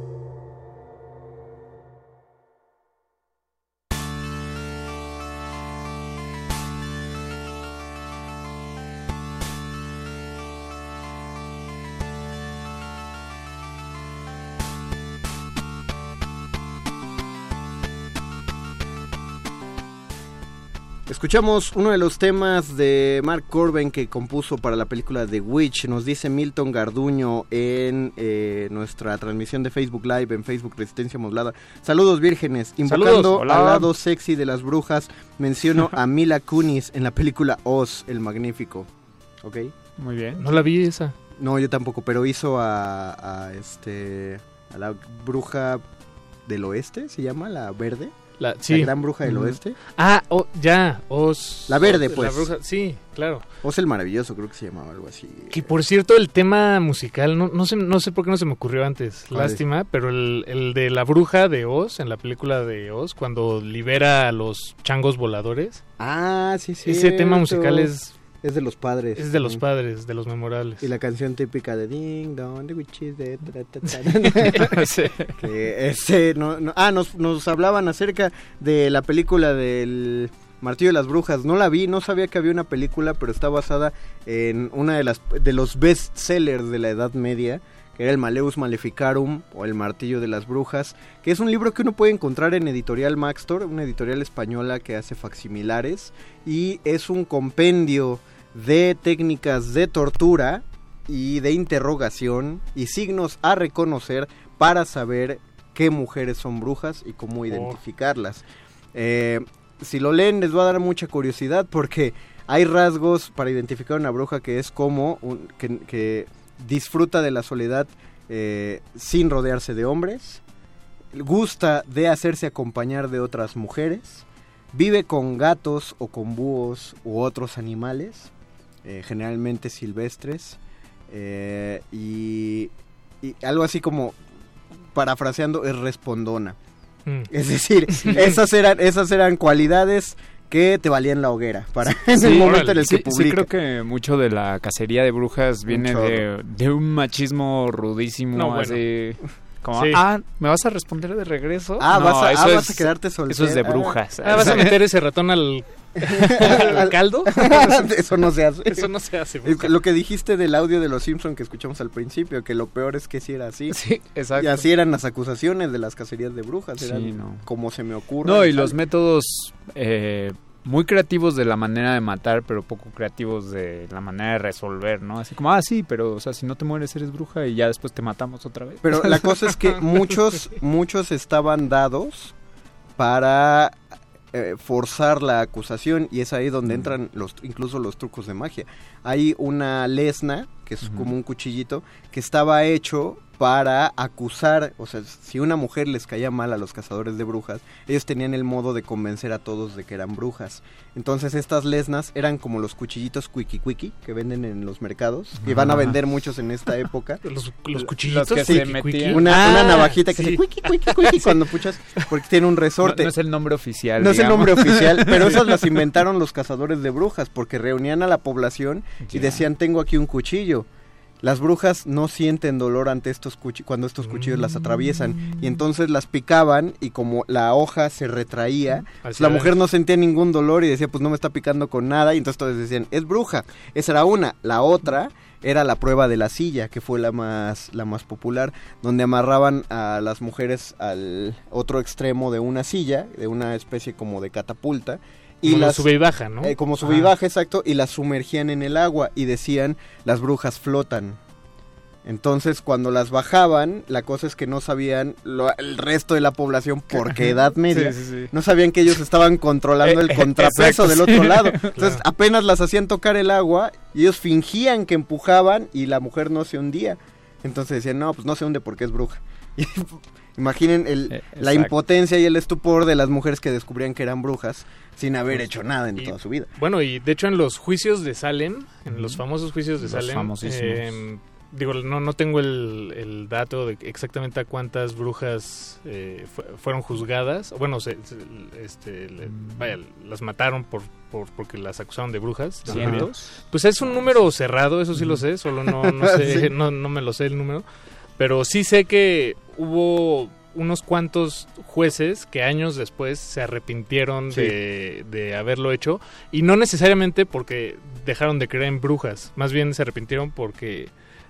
Escuchamos uno de los temas de Mark Corben que compuso para la película The Witch. Nos dice Milton Garduño en eh, nuestra transmisión de Facebook Live en Facebook Resistencia Modulada. Saludos vírgenes. Invocando al lado sexy de las brujas, menciono a Mila Kunis en la película Oz, el Magnífico. ¿Ok? Muy bien. No la vi esa. No, yo tampoco, pero hizo a, a este a la bruja del oeste, se llama la verde. La, sí. gran bruja del oeste. Ah, oh, ya, Os. La verde, la pues. bruja- sí, claro. Oz el maravilloso, creo que se llamaba algo así. Que por cierto, el tema musical, no, no sé, no sé por qué no se me ocurrió antes, lástima, pero el, el de la bruja de Oz, en la película de Oz, cuando libera a los changos voladores. Ah, sí, sí. Ese tema musical es, Es de los padres. es de los padres, de los memorables. Y la canción típica de Ding Dong, the witches de... que ese, no, no- ah, nos, nos hablaban acerca de la película del Martillo de las Brujas. No la vi, no sabía que había una película, pero está basada en una de las de los best sellers de la Edad Media, que era el Maleus Maleficarum o el Martillo de las Brujas, que es un libro que uno puede encontrar en Editorial Maxtor, una editorial española que hace facsimilares y es un compendio de técnicas de tortura y de interrogación y signos a reconocer para saber qué mujeres son brujas y cómo identificarlas. Eh, si lo leen les va a dar mucha curiosidad porque hay rasgos para identificar una bruja que es como un- que, que disfruta de la soledad eh, sin rodearse de hombres, gusta de hacerse acompañar de otras mujeres, vive con gatos o con búhos u otros animales, eh, generalmente silvestres, eh, y, y algo así como, parafraseando, es respondona. Mm. Es decir, esas eran, esas eran cualidades que te valían la hoguera para en Sí, el momento en el que sí, sí, publica. creo que mucho de la cacería de brujas viene de, de un machismo rudísimo, No, bueno. así... Como, Sí. ah, ¿me vas a responder de regreso? Ah, No, vas a- eso ah, es, vas a quedarte Eso es de brujas. Ah, ¿vas a meter ese ratón al, al caldo? Eso no se hace. Eso no se hace. Es que Lo que dijiste del audio de los Simpson que escuchamos al principio, que lo peor es que sí era así. Sí, exacto. Y así eran las acusaciones de las cacerías de brujas, eran Sí, no. como se me ocurre. No, y los métodos eh, muy creativos de la manera de matar, pero poco creativos de la manera de resolver, ¿no? Así como, ah, sí, pero, o sea, si no te mueres eres bruja y ya después te matamos otra vez. Pero la cosa es que muchos, muchos estaban dados para eh, forzar la acusación y es ahí donde entran los, incluso los trucos de magia. Hay una lesna, que es como un cuchillito, que estaba hecho para acusar, o sea, si una mujer les caía mal a los cazadores de brujas, ellos tenían el modo de convencer a todos de que eran brujas. Entonces estas lesnas eran como los cuchillitos quickie quickie que venden en los mercados, que van a Ah. vender muchos en esta época. Los, los cuchillitos que sí, se metían. quickie. Una, Ah, una navajita que sí. hace cuiqui, cuiqui, cuiqui cuando puchas, porque tiene un resorte. no es el nombre oficial. No es el nombre oficial, pero esas las inventaron los cazadores de brujas, porque reunían a la población y decían, tengo aquí un cuchillo. Las brujas no sienten dolor ante estos cuando estos cuchillos las atraviesan y entonces las picaban y como la hoja se retraía, pues la mujer no sentía ningún dolor y decía, pues no me está picando con nada y entonces todos decían, es bruja. Esa era una. La otra era la prueba de la silla, que fue la más la más popular, donde amarraban a las mujeres al otro extremo de una silla, de una especie como de catapulta y Como las sube y baja, ¿no? eh, como sube y baja, exacto, y las sumergían en el agua y decían las brujas flotan. Entonces, cuando las bajaban, la cosa es que no sabían lo- el resto de la población, porque edad media, Sí, sí, sí. no sabían que ellos estaban controlando el Eh, eh, contrapeso exacto, del otro lado. Entonces, Claro. apenas las hacían tocar el agua y ellos fingían que empujaban y la mujer no se hundía. Entonces decían, no, pues no se hunde porque es bruja. Y Imaginen el- Eh, la impotencia y el estupor de las mujeres que descubrían que eran brujas sin haber hecho nada en Y- toda su vida. Bueno, y de hecho en los juicios de Salem, en los famosos juicios de Los Salem, famosísimos. eh, digo, no, no tengo el, el dato de exactamente a cuántas brujas eh, fu- fueron juzgadas. Bueno, se, se- este, le- vaya, las mataron por, por porque las acusaron de brujas. Pues es un número cerrado, eso sí lo sé, solo no, no sé, Sí. no, no me lo sé el número. Pero sí sé que hubo unos cuantos jueces que años después se arrepintieron Sí. de, de haberlo hecho. Y no necesariamente porque dejaron de creer en brujas, más bien se arrepintieron porque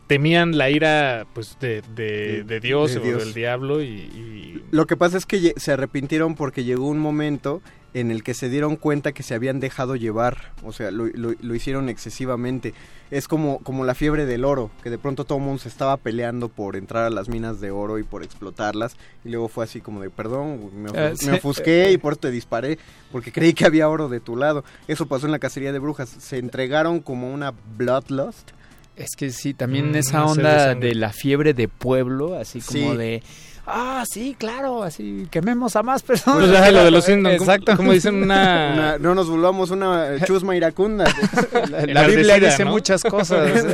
temían la ira pues de, de, de Dios de o Dios. del diablo y, y- Lo que pasa es que se arrepintieron porque llegó un momento en el que se dieron cuenta que se habían dejado llevar, o sea, lo, lo- lo hicieron excesivamente. Es como, como la fiebre del oro, que de pronto todo el mundo se estaba peleando por entrar a las minas de oro y por explotarlas, y luego fue así como de, perdón, me, ofus- Ah, me sí. ofusqué y por eso te disparé, porque creí que había oro de tu lado. Eso pasó en la cacería de brujas, se entregaron como una bloodlust. Es que sí, también Mm, esa onda de la fiebre de pueblo, así como Sí. de... Ah, sí, claro, así quememos a más personas. Pues, lo de los Simpsons, ¿cómo- Exacto. cómo dicen una- Una- no nos volvamos una chusma iracunda. La, la Biblia dice muchas cosas.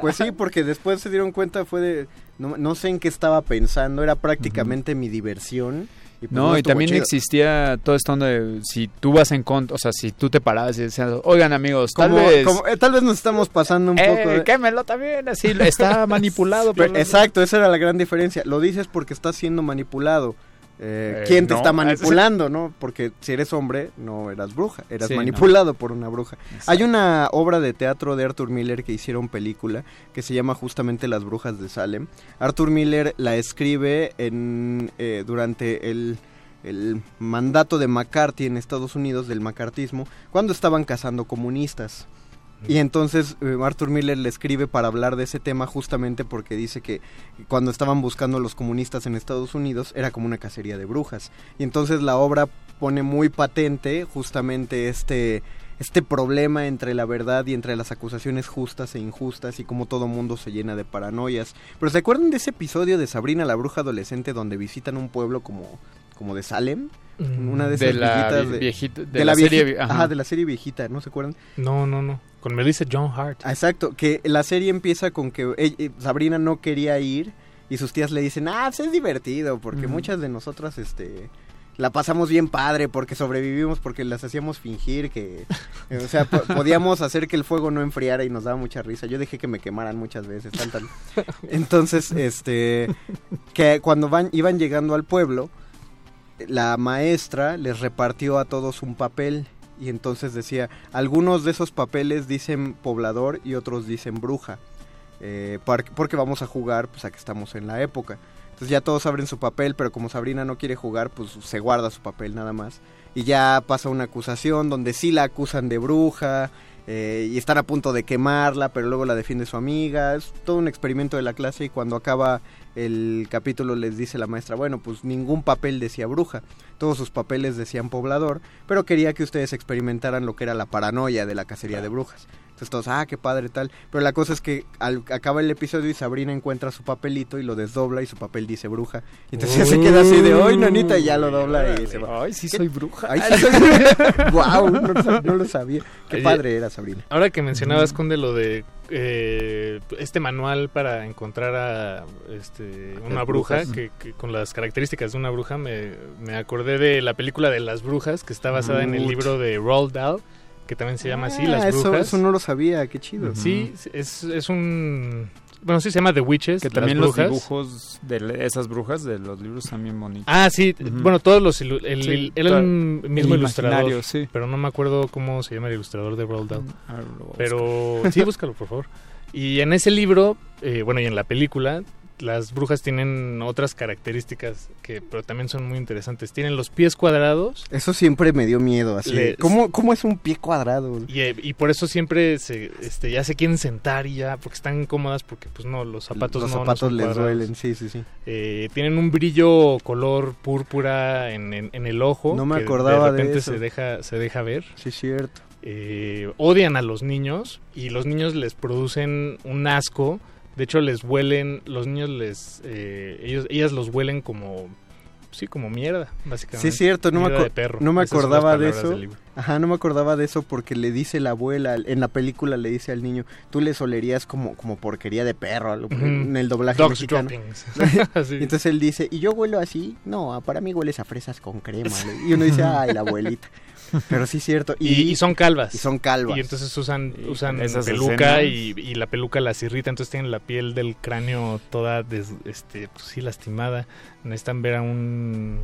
Pues sí, porque después se dieron cuenta fue de no, no sé en qué estaba pensando, era prácticamente mi diversión. Y pues No, y también chido. existía todo esto donde si tú vas en contra, o sea, si tú te parabas y decías, oigan amigos, tal Como- vez... como- eh, tal vez nos estamos pasando un Eh, poco. de- quémelo también, así, está manipulado. Pero- exacto, esa era la gran diferencia. Lo dices porque estás siendo manipulado. Eh, Eh, ¿Quién te no. está manipulando, no? Porque si eres hombre, no eras bruja, eras Sí, manipulado por una bruja. Hay una obra de teatro de Arthur Miller que hicieron película que se llama justamente Las Brujas de Salem. Arthur Miller la escribe en eh, durante el el mandato de McCarthy en Estados Unidos del macartismo cuando estaban cazando comunistas. Y entonces eh, Arthur Miller le escribe para hablar de ese tema justamente porque dice que cuando estaban buscando a los comunistas en Estados Unidos era como una cacería de brujas. Y entonces la obra pone muy patente justamente este este problema entre la verdad y entre las acusaciones justas e injustas y cómo todo mundo se llena de paranoias. Pero ¿se acuerdan de ese episodio de Sabrina la bruja adolescente donde visitan un pueblo como como de Salem? Mm. Una de De esas la viejitas de, viejita- de de la la serie viejita- vi- ajá. ajá, de la serie viejita, ¿no se acuerdan? No, no, no. Con Melissa John Hart. Ah, Exacto, que la serie empieza con que eh, Sabrina no quería ir y sus tías le dicen, ah, pues es divertido, porque Ujú. muchas de nosotras, este, la pasamos bien padre, porque sobrevivimos, porque las hacíamos fingir que, eh, o sea, po- podíamos hacer que el fuego no enfriara y nos daba mucha risa. Yo dejé que me quemaran muchas veces, tal, tal. Entonces, este, que cuando van, iban llegando al pueblo, la maestra les repartió a todos un papel y entonces decía, algunos de esos papeles dicen poblador y otros dicen bruja, eh, porque vamos a jugar pues a que estamos en la época. Entonces ya todos abren su papel, pero como Sabrina no quiere jugar, pues se guarda su papel nada más. Y ya pasa una acusación donde sí la acusan de bruja eh, y están a punto de quemarla, pero luego la defiende su amiga. Es todo un experimento de la clase y cuando acaba el capítulo les dice la maestra, bueno, pues ningún papel decía bruja, todos sus papeles decían poblador, pero quería que ustedes experimentaran lo que era la paranoia de la cacería de brujas. Entonces todos, ah, qué padre tal. Pero la cosa es que al, acaba el episodio y Sabrina encuentra su papelito y lo desdobla y su papel dice bruja. Y entonces ya se queda así de, hoy nanita, y ya lo dobla y se va. Ay, sí ¿Qué? soy bruja. Ay, sí soy bruja. Guau, no, no lo sabía. Qué Oye, padre era Sabrina. Ahora que mencionabas, Conde, lo de eh, este manual para encontrar a este, una bruja, que, que con las características de una bruja, me, me acordé de la película de las brujas, que está basada en el libro de Roald Dahl, que también se llama así, Ah, Las eso, Brujas. eso no lo sabía, qué chido. Sí, es, es un... Bueno, sí se llama The Witches, Que las también los dibujos de esas brujas de los libros también bonitos. Ah, sí, Ujú. bueno, todos los... ilu- El, Sí, el- todo- un mismo el ilustrador, sí. pero no me acuerdo cómo se llama el ilustrador de Roald Dahl. A ver, lo voy a Pero sí, búscalo, por favor. Y en ese libro, eh, bueno, y en la película, las brujas tienen otras características que pero también son muy interesantes. Tienen los pies cuadrados Eso siempre me dio miedo, así. ¿Cómo, ¿Cómo es un pie cuadrado? y, eh, y por eso siempre se, este, ya se quieren sentar y ya, porque están cómodas, porque pues no, los zapatos Los no, no zapatos son les cuadrados. duelen, sí, sí, sí. Eh, tienen un brillo color púrpura en, en- en el ojo. No me que acordaba de de repente eso. se deja, se deja ver. Sí, cierto. eh, odian a los niños y los niños les producen un asco. De hecho, les huelen, los niños les, eh, ellos, ellas los huelen como, sí, como mierda, básicamente. Sí, es cierto, no me, Mierda perro. no me acordaba de eso. Ajá, no me acordaba de eso porque le dice la abuela, en la película le dice al niño, tú les olerías como, como porquería de perro, algo, en el doblaje Dogs mexicano. droppings. Sí. Entonces él dice, ¿y yo huelo así? No, para mí hueles a fresas con crema. Y uno dice, ay, la abuelita. Pero sí es cierto. Y, y son calvas. Y son calvas. Y entonces usan, usan esas peluca y, y la peluca las irrita, entonces tienen la piel del cráneo toda, des- este, pues sí, lastimada. Necesitan ver a un,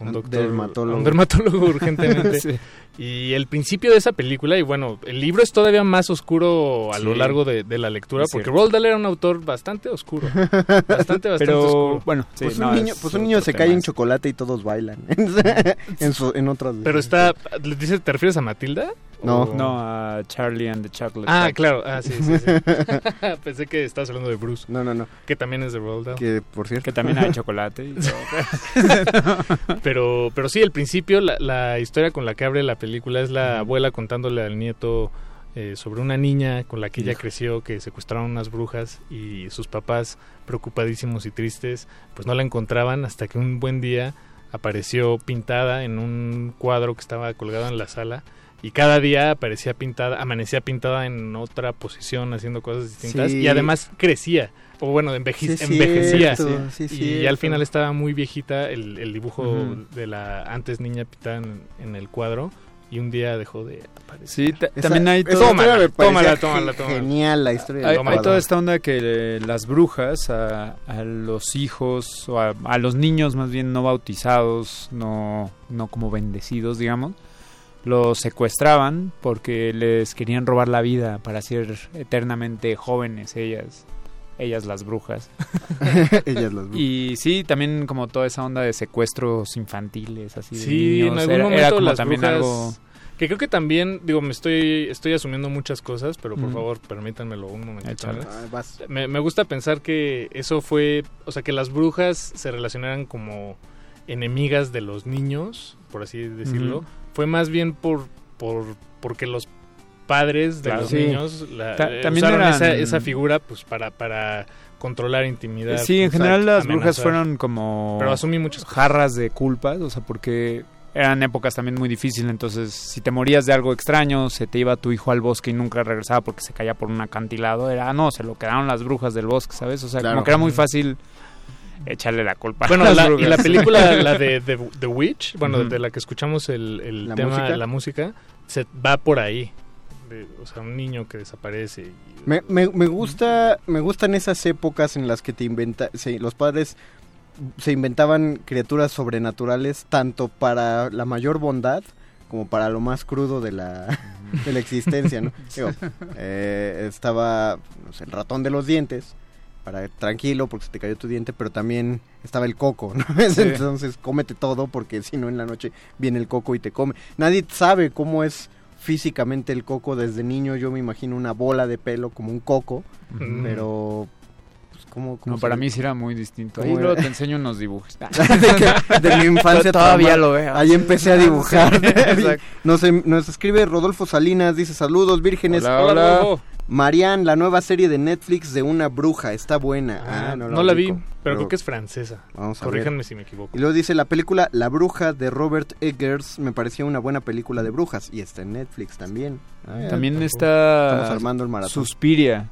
a un doctor, dermatólogo. un dermatólogo urgentemente. Sí. Y el principio de esa película, y bueno, el libro es todavía más oscuro a lo largo de, de la lectura, porque. Roald Dahl era un autor bastante oscuro. Bastante, bastante Pero oscuro. bueno, sí, pues, no, un niño, es pues un niño se tema cae en chocolate y todos bailan. en, su, en otras. Pero está, ¿le dices, ¿te refieres a Matilda? No. O- No, a Charlie and the Chocolate Ah, Factory. claro, ah, sí, sí, sí. Pensé que estabas hablando de Bruce, No, no, no. que también es de Roald Dahl. Que por cierto. Que también hay chocolate. y todo. Pero, pero sí, el principio, la, la historia con la que abre la película es la abuela contándole al nieto eh, sobre una niña con la que ella creció, que secuestraron unas brujas y sus papás, preocupadísimos y tristes, pues no la encontraban hasta que un buen día apareció pintada en un cuadro que estaba colgado en la sala. Y cada día aparecía pintada, amanecía pintada en otra posición, haciendo cosas distintas. Sí. Y además crecía. O bueno, enveje- Sí, es envejecía. cierto, sí, es y al final estaba muy viejita el, el dibujo de la antes niña pintada en, en el cuadro. Y un día dejó de aparecer. Sí, ta- Esa- también hay todo- tómala, tómala, ge- tómala. Genial la historia. Hay, toda esta onda que eh, las brujas a, a los hijos o a, a los niños más bien no bautizados, no, no como bendecidos, digamos, los secuestraban porque les querían robar la vida para ser eternamente jóvenes ellas, ellas las brujas. Ellas las brujas. Y sí, también como toda esa onda de secuestros infantiles, así de Sí, en niños, algún era, momento era como las también brujas- algo... Que creo que también, digo, me estoy, estoy asumiendo muchas cosas, pero por favor, permítanmelo un. Ah, vas. Me, me gusta pensar que eso fue, o sea, que las brujas se relacionaran como enemigas de los niños, por así decirlo. Fue más bien por, por porque los padres de Claro. los Sí. niños la, Ta- eh, también usaron eran- esa, esa figura pues para, para controlar intimidad. Sí, en Exacto, general las brujas fueron como Pero asumí muchas cosas. jarras de culpas, o sea, porque eran épocas también muy difíciles, entonces si te morías de algo extraño, se te iba tu hijo al bosque y nunca regresaba porque se caía por un acantilado, era, ah, no, se lo quedaron las brujas del bosque, ¿sabes? O sea, Claro. como que era muy fácil echarle la culpa. Bueno, a las la, y brujas. la película, la de The, The Witch, bueno, de la que escuchamos el, el La tema, música. la música, se va por ahí. De- o sea, un niño que desaparece. y- Me, me, me gusta me gustan esas épocas en las que te inventa se- los padres se inventaban criaturas sobrenaturales tanto para la mayor bondad como para lo más crudo de la, de la existencia, ¿no? Digo, eh, estaba no sé, el ratón de los dientes para tranquilo porque se te cayó tu diente, pero también estaba el coco, ¿no? Entonces cómete todo porque si no en la noche viene el coco y te come. Nadie sabe cómo es físicamente el coco desde niño. Yo me imagino una bola de pelo como un coco, Mm. pero ¿cómo, cómo No, para ve? mí sí era muy distinto. Ahí ¿Cómo luego te enseño unos dibujos. de, que- de mi infancia Todavía lo veo. Ahí empecé a dibujar. Nos, em- nos escribe Rodolfo Salinas, dice saludos vírgenes. Hola, hola. Rodolfo. Marian, la nueva serie de Netflix de una bruja, está buena. Ah, Ah, no, la vi, ubico, pero, creo que es francesa. Vamos a ver. Corríjanme si me equivoco. Y luego dice, la película La Bruja de Robert Eggers me pareció una buena película de brujas. Y está en Netflix también. Ah, También está Estamos armando el maratón. Suspiria.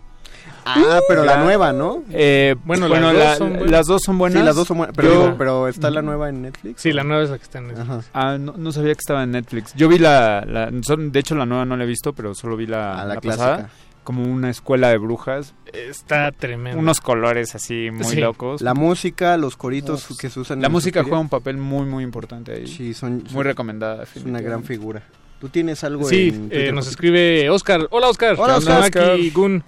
Ah, pero la nueva, ¿no? Eh, Bueno, bueno, las dos la- son buenas. las dos son buenas. Sí, las dos son buenas. Pero, Yo- pero ¿está la nueva en Netflix? Sí, la nueva es la que está en Netflix. Ajá. Ah, no, no sabía que estaba en Netflix. Yo vi la, la- son- de hecho la nueva no la he visto, pero solo vi la, Ah, la la clásica. pasada. Como una escuela de brujas. Está tremendo. Unos colores así muy Sí. locos. La música, los coritos que se usan La en música juega un papel muy, muy importante ahí. Sí, son, Muy recomendada. es una gran figura. ¿Tú tienes algo Sí, en eh, nos escribe Oscar. Hola, Oscar. Hola, Oscar. Gun.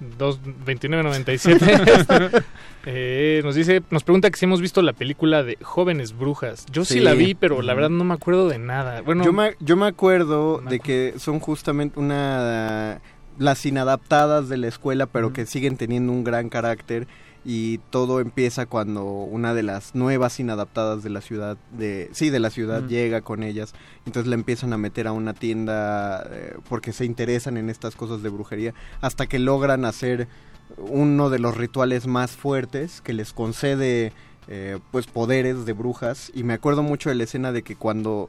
22997. eh, nos dice, nos pregunta que si hemos visto la película de Jóvenes Brujas. Yo sí, Sí. la vi, pero la verdad no me acuerdo de nada. Bueno, yo, me, yo me acuerdo me de que son justamente una las inadaptadas de la escuela, pero que siguen teniendo un gran carácter y todo empieza cuando una de las nuevas inadaptadas de la ciudad de sí de la ciudad llega con ellas. Entonces la empiezan a meter a una tienda eh, porque se interesan en estas cosas de brujería hasta que logran hacer uno de los rituales más fuertes que les concede eh, pues poderes de brujas. Y me acuerdo mucho de la escena de que cuando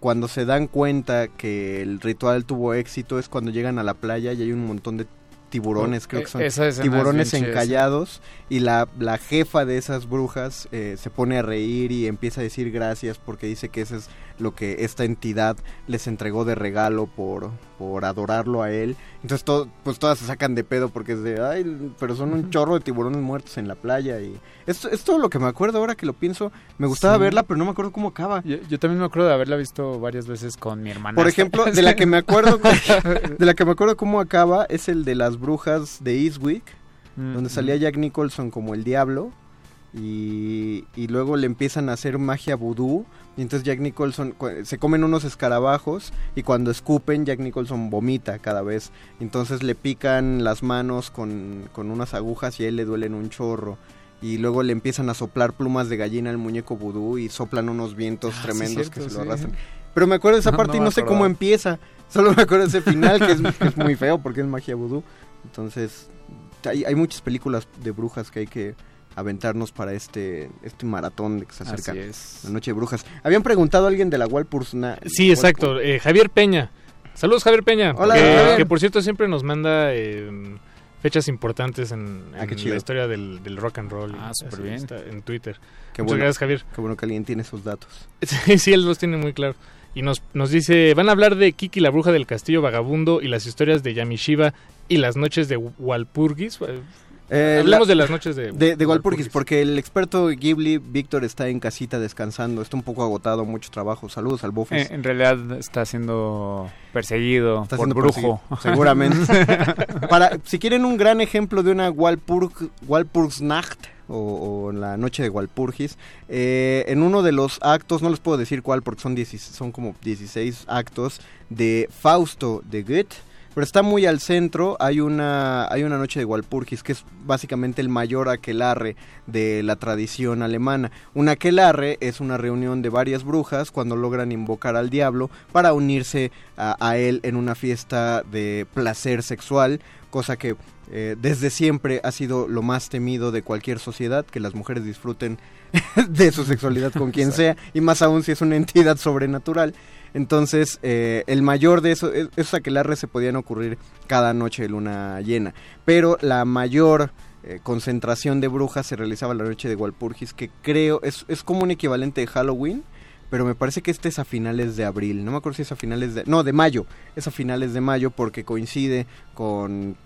cuando se dan cuenta que el ritual tuvo éxito es cuando llegan a la playa y hay un montón de tiburones, creo que son esa tiburones encallados y la, la jefa de esas brujas eh, se pone a reír y empieza a decir gracias porque dice que eso es lo que esta entidad les entregó de regalo por, por adorarlo a él. Entonces todo, pues todas se sacan de pedo porque es de, ay, pero son un chorro de tiburones muertos en la playa y es, es todo lo que me acuerdo ahora que lo pienso. Me gustaba Sí. verla, pero no me acuerdo cómo acaba. Yo, yo también me acuerdo de haberla visto varias veces con mi hermana. Por ejemplo, de la que me acuerdo de la que me acuerdo cómo acaba es el de las brujas de Eastwick, Mm, donde salía Jack Nicholson como el diablo y, y luego le empiezan a hacer magia vudú. Y entonces Jack Nicholson se comen unos escarabajos y cuando escupen Jack Nicholson vomita cada vez. Entonces le pican las manos con, con unas agujas y a él le duelen un chorro. Y luego le empiezan a soplar plumas de gallina al muñeco vudú y soplan unos vientos Ah, sí, tremendos que se lo sí. arrastran pero me acuerdo de esa No, parte no y no sé cómo empieza. Solo me acuerdo de ese final que es, que es muy feo porque es magia vudú. Entonces hay, hay muchas películas de brujas que hay que aventarnos para este este maratón de que se acerca Así es. la noche de brujas. Habían preguntado a alguien de la Walpurgisna. Sí, exacto. eh, Javier Peña. Saludos, Javier Peña. Hola, que, Javier. que, por cierto siempre nos manda eh, fechas importantes en, Ah, en la historia del, del rock and roll. Ah, súper bien. está en Twitter. Qué Muchas bueno. gracias, Javier. Qué bueno que alguien tiene esos datos. Sí, sí, él los tiene muy claro. Y nos, nos dice, van a hablar de Kiki la bruja del castillo vagabundo y las historias de Yamishiba y las noches de Walpurgis. Eh, Hablemos la- de las noches de, de, de Walpurgis, porque el experto Ghibli, Víctor, está en casita descansando, está un poco agotado, mucho trabajo. Saludos al Bofes. Eh, en realidad está siendo perseguido Está por siendo brujo. perseguido, seguramente. Para, si quieren un gran ejemplo de una Walpurg, Walpurgisnacht o, o la noche de Walpurgis, eh, en uno de los actos, no les puedo decir cuál porque son, 16 son como 16 actos de Fausto de Goethe, pero está muy al centro, hay una, hay una noche de Walpurgis que es básicamente el mayor aquelarre de la tradición alemana. Un aquelarre es una reunión de varias brujas cuando logran invocar al diablo para unirse a, a él en una fiesta de placer sexual, cosa que eh, desde siempre ha sido lo más temido de cualquier sociedad, que las mujeres disfruten de su sexualidad con quien sea, y más aún si es una entidad sobrenatural. Entonces, eh, el mayor de eso, es- esos aquelarres se podían ocurrir cada noche de luna llena, pero la mayor eh, concentración de brujas se realizaba la noche de Walpurgis, que creo es, es como un equivalente de Halloween, pero me parece que este es a finales de abril, no me acuerdo si es a finales de... No, de mayo, es a finales de mayo porque coincide con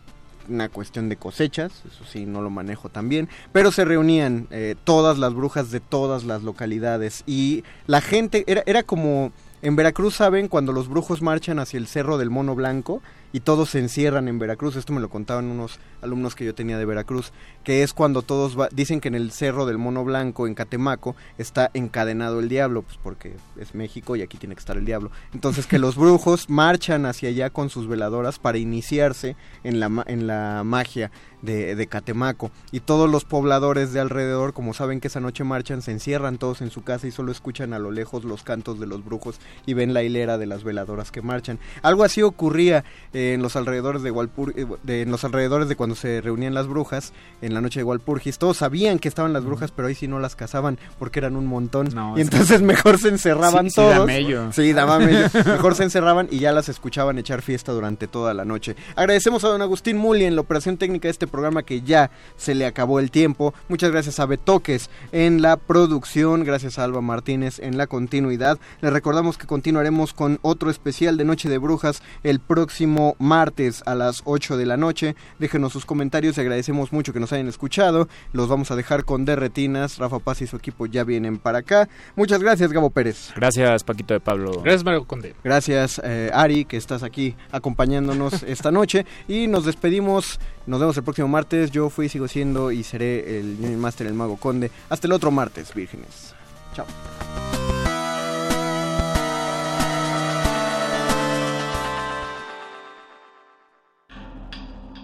una cuestión de cosechas, eso sí, no lo manejo tan bien, pero se reunían eh, todas las brujas de todas las localidades y la gente, era, era como, en Veracruz saben, cuando los brujos marchan hacia el Cerro del Mono Blanco y todos se encierran en Veracruz, esto me lo contaban unos alumnos que yo tenía de Veracruz, que es cuando todos va- dicen que en el Cerro del Mono Blanco, en Catemaco, está encadenado el diablo, pues porque es México y aquí tiene que estar el diablo. Entonces que los brujos marchan hacia allá con sus veladoras para iniciarse en la, en la magia de, de Catemaco. Y todos los pobladores de alrededor, como saben que esa noche marchan, se encierran todos en su casa y solo escuchan a lo lejos los cantos de los brujos y ven la hilera de las veladoras que marchan. Algo así ocurría eh, en los alrededores de Walpur eh, de- en los alrededores de cuando se reunían las brujas en la noche de Walpurgis. Todos sabían que estaban las brujas, pero ahí sí no las cazaban porque eran un montón. No, y entonces mejor se encerraban Sí, todos. Sí, daba mello. Mejor se encerraban y ya las escuchaban echar fiesta durante toda la noche. Agradecemos a don Agustín Muli en la operación técnica de este programa que ya se le acabó el tiempo. Muchas gracias a Betoques en la producción, gracias a Alba Martínez en la continuidad. Les recordamos que continuaremos con otro especial de Noche de Brujas el próximo martes a las 8 de la noche. Déjenos sus comentarios y agradecemos mucho que nos hayan escuchado. Los vamos a dejar con Derretinas. Rafa Paz y su equipo ya vienen para acá. Muchas gracias, Gabo Pérez. Gracias, Paquito de Pablo. Gracias, Mario Conde. Gracias, eh, Ari, que estás aquí acompañándonos esta noche. Y nos despedimos. Nos vemos el próximo martes. Yo fui, sigo siendo y seré el Junior Master, el Mago Conde. Hasta el otro martes, vírgenes. Chao.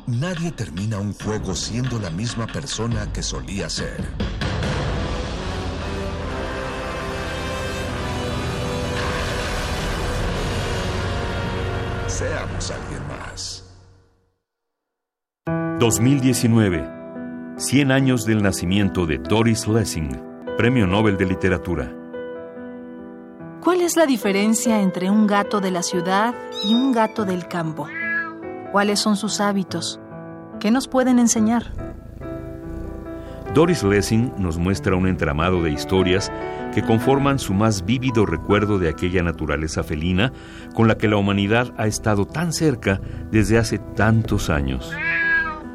Nadie termina un juego siendo la misma persona que solía ser. Seamos alguien más. 2019. 100 años del nacimiento de Doris Lessing, Premio Nobel de Literatura. ¿Cuál es la diferencia entre un gato de la ciudad y un gato del campo? ¿Cuáles son sus hábitos? ¿Qué nos pueden enseñar? Doris Lessing nos muestra un entramado de historias que conforman su más vívido recuerdo de aquella naturaleza felina con la que la humanidad ha estado tan cerca desde hace tantos años.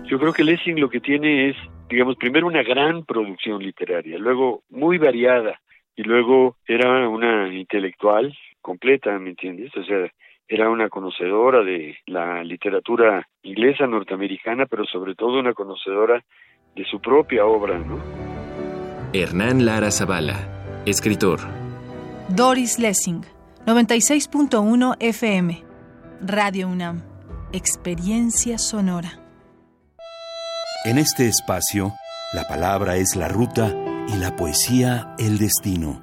Yo creo que Lessing lo que tiene es, digamos, primero una gran producción literaria, luego muy variada, y luego era una intelectual completa, ¿me entiendes? O sea, era una conocedora de la literatura inglesa, norteamericana, pero sobre todo una conocedora de su propia obra, ¿no? Hernán Lara Zavala, escritor. Doris Lessing, 96.1 FM, Radio UNAM, Experiencia Sonora. En este espacio, la palabra es la ruta y la poesía el destino.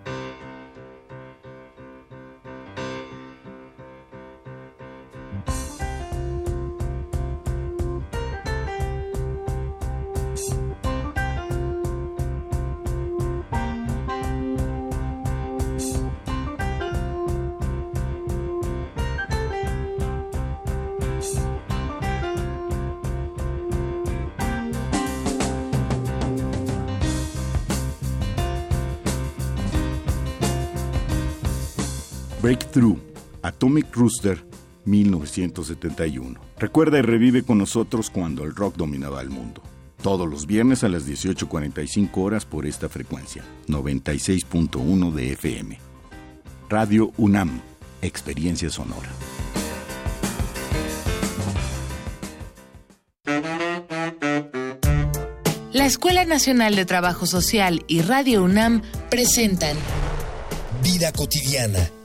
Breakthrough, Atomic Rooster, 1971. Recuerda y revive con nosotros cuando el rock dominaba el mundo. Todos los viernes a las 18.45 horas por esta frecuencia, 96.1 de FM. Radio UNAM, Experiencia Sonora. La Escuela Nacional de Trabajo Social y Radio UNAM presentan Vida cotidiana,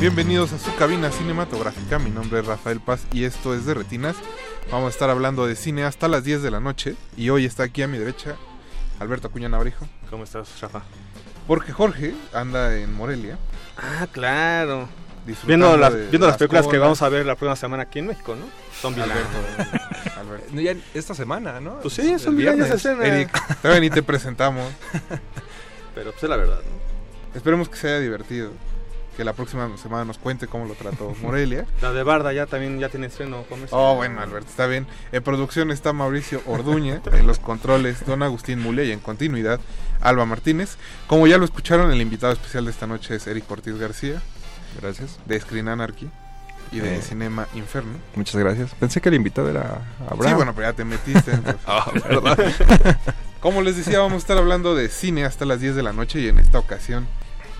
Bienvenidos a su cabina cinematográfica, mi nombre es Rafael Paz y esto es de Retinas. Vamos a estar hablando de cine hasta las 10 de la noche y hoy está aquí a mi derecha Alberto Acuña Navarijo. ¿Cómo estás, Rafa? Porque Jorge anda en Morelia. Ah, claro. Viendo, las, de viendo las películas que vamos a ver la próxima semana aquí en México, ¿no? Zombie Alberto. No, ya esta semana, ¿no? Pues sí, se viernes. estrena. Eric, todavía ni te presentamos. Pero pues es la verdad, ¿no? Esperemos que sea divertido. Que la próxima semana nos cuente cómo lo trató Morelia. La de Barda ya también ya tiene estreno. Oh, bueno, Alberto, está bien. En producción está Mauricio Orduña, en los controles Don Agustín Mulia y en continuidad Alba Martínez. Como ya lo escucharon, el invitado especial de esta noche es Eric Ortiz García. Gracias. De Screen Anarchy y de Eh, Cinema Inferno. Muchas gracias. Pensé que el invitado era Abraham. Sí, bueno, pero ya te metiste. Ah, perdón. Como les decía, vamos a estar hablando de cine hasta las 10 de la noche y en esta ocasión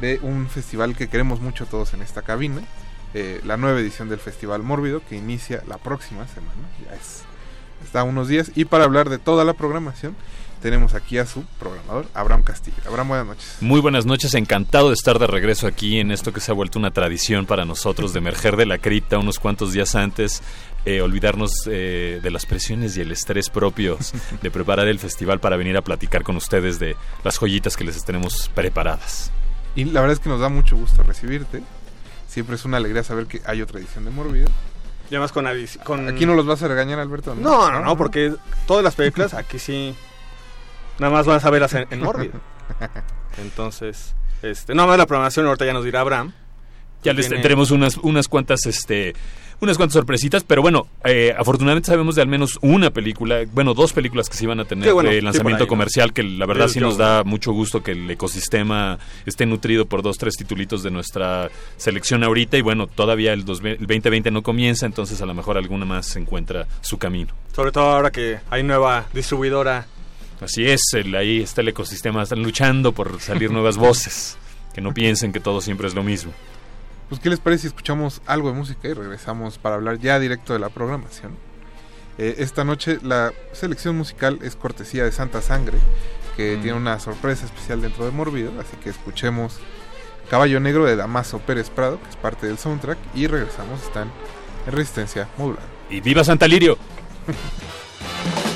de un festival que queremos mucho todos en esta cabina. eh, la nueva edición del Festival Mórbido que inicia la próxima semana. Ya es, está unos días. Y para hablar de toda la programación, tenemos aquí a su programador, Abraham Castillo. Abraham, buenas noches. Muy buenas noches, encantado de estar de regreso aquí en esto que se ha vuelto una tradición para nosotros de emerger de la cripta unos cuantos días antes, eh, olvidarnos eh, de las presiones y el estrés propios de preparar el festival para venir a platicar con ustedes de las joyitas que les tenemos preparadas. Y la verdad es que nos da mucho gusto recibirte. Siempre es una alegría saber que hay otra edición de Morbido. Y además con, con... Aquí no los vas a regañar, Alberto. No, no, no, porque todas las películas aquí sí. Nada más vas a verlas en, en Morbido. Entonces, este, nada más la programación ahorita ya nos dirá Abraham. Ya les Tiene- tenemos unas, unas cuantas, este, unas cuantas sorpresitas, pero bueno, eh, afortunadamente sabemos de al menos una película, bueno, dos películas que se iban a tener bueno, de lanzamiento comercial, que la verdad sí nos da mucho gusto que el ecosistema esté nutrido por dos, tres titulitos de nuestra selección ahorita, y bueno, todavía el, dos- el 2020 no comienza, entonces a lo mejor alguna más encuentra su camino. Sobre todo ahora que hay nueva distribuidora. Así es, el- ahí está el ecosistema, están luchando por salir nuevas voces, que no piensen que todo siempre es lo mismo. Pues, ¿qué les parece si escuchamos algo de música y regresamos para hablar ya directo de la programación? Eh, esta noche la selección musical es cortesía de Santa Sangre, que Mm. tiene una sorpresa especial dentro de Morbido, así que escuchemos Caballo Negro de Damaso Pérez Prado, que es parte del soundtrack, y regresamos, están en resistencia modulada. ¡Y viva Santa Lirio!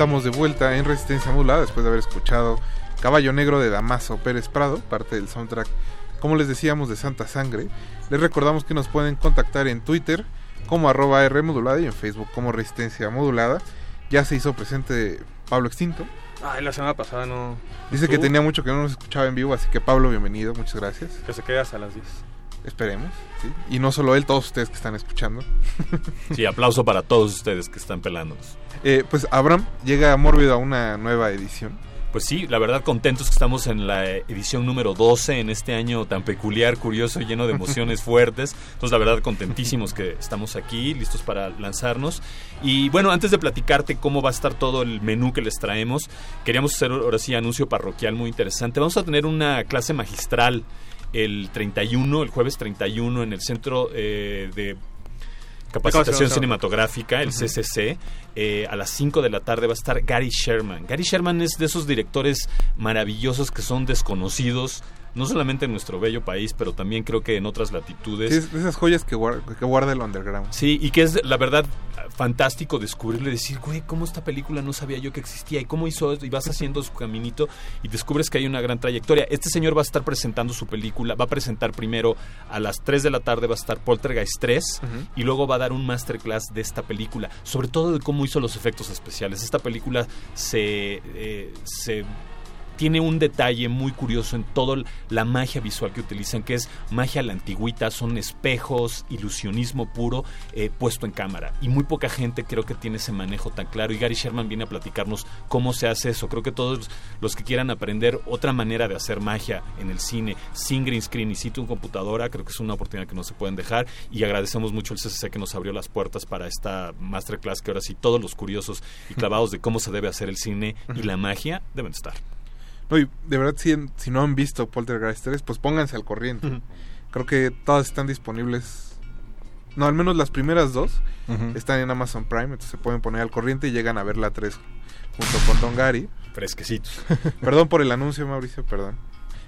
estamos de vuelta en Resistencia Modulada después de haber escuchado Caballo Negro de Damaso Pérez Prado, parte del soundtrack, como les decíamos, de Santa Sangre. Les recordamos que nos pueden contactar en Twitter como arroba R modulada y en Facebook como Resistencia Modulada. Ya se hizo presente Pablo Extinto. Ay, la semana pasada no. Dice que tenía mucho que no nos escuchaba en vivo, así que Pablo, bienvenido, muchas gracias. Que se quede hasta las 10. Esperemos, ¿sí? Y no solo él, todos ustedes que están escuchando. Sí, aplauso para todos ustedes que están pelándonos. Eh, pues Abraham llega Mórbido a una nueva edición. Pues sí, la verdad contentos que estamos en la edición número 12 en este año tan peculiar, curioso, lleno de emociones fuertes. Entonces la verdad contentísimos que estamos aquí, listos para lanzarnos. Y bueno, antes de platicarte cómo va a estar todo el menú que les traemos, queríamos hacer ahora sí anuncio parroquial muy interesante. Vamos a tener una clase magistral el 31, el jueves 31 en el Centro eh, de Capacitación. Cinematográfica, el. CCC. eh, a las 5 de la tarde va a estar Gary Sherman. Gary Sherman es de esos directores maravillosos que son desconocidos, no solamente en nuestro bello país, pero también creo que en otras latitudes. Sí, es de esas joyas que guarda, que guarda el underground. Sí, y que es la verdad fantástico descubrirle, decir, güey, cómo esta película no sabía yo que existía y cómo hizo esto, y vas haciendo su caminito y descubres que hay una gran trayectoria. Este señor va a estar presentando su película, va a presentar primero a las 3 de la tarde va a estar Poltergeist 3 Ujú. y luego va a dar un masterclass de esta película, sobre todo de cómo hizo los efectos especiales. Esta película se, eh, se tiene un detalle muy curioso en toda la magia visual que utilizan, que es magia a la antigüita, son espejos, ilusionismo puro eh, puesto en cámara. Y muy poca gente creo que tiene ese manejo tan claro. Y Gary Sherman viene a platicarnos cómo se hace eso. Creo que todos los que quieran aprender otra manera de hacer magia en el cine, sin green screen y sin tu computadora, creo que es una oportunidad que no se pueden dejar. Y agradecemos mucho al CCC que nos abrió las puertas para esta masterclass, que ahora sí todos los curiosos y clavados de cómo se debe hacer el cine y la magia deben estar. No, y de verdad, si, si no han visto Poltergeist 3, pues pónganse al corriente. Creo que todas están disponibles. No, al menos las primeras dos están en Amazon Prime, entonces se pueden poner al corriente y llegan a ver la 3 junto con Don Gary. Fresquecitos. perdón por el anuncio, Mauricio, perdón.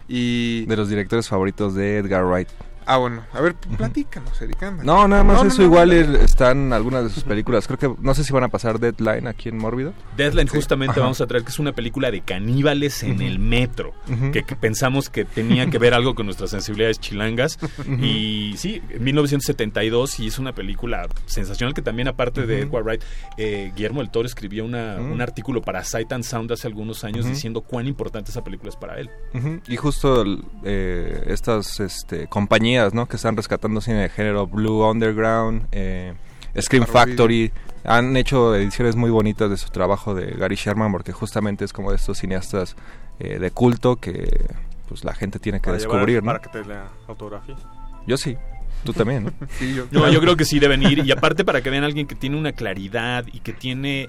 Y... De los directores favoritos de Edgar Wright. Ah, bueno, a ver, platícanos, anda. No, nada más No, eso no, igual no. el- están algunas de sus películas. Creo que no sé si van a pasar Deadline aquí en Mórbido. Deadline justamente Ajá. vamos a traer que es una película de caníbales en el metro, que, que pensamos que tenía que ver algo con nuestras sensibilidades chilangas Ujú. y sí, en 1972 y es una película sensacional que también aparte de. Edward Wright, eh, Guillermo del Toro escribió una- un artículo para Sight and Sound hace algunos años diciendo cuán importante esa película es para él. Y justo el- eh, estas este, compañías ¿no? que están rescatando cine de género, Blue Underground, eh, Scream. Factory, han hecho ediciones muy bonitas de su trabajo de Gary Sherman porque justamente es como de estos cineastas eh, de culto que pues la gente tiene que Para llevar- descubrir. ¿no? Para que te lea autografía. Yo sí, tú también. ¿no? Sí, yo, No, yo creo que sí deben ir. Y aparte para que vean a alguien que tiene una claridad y que tiene...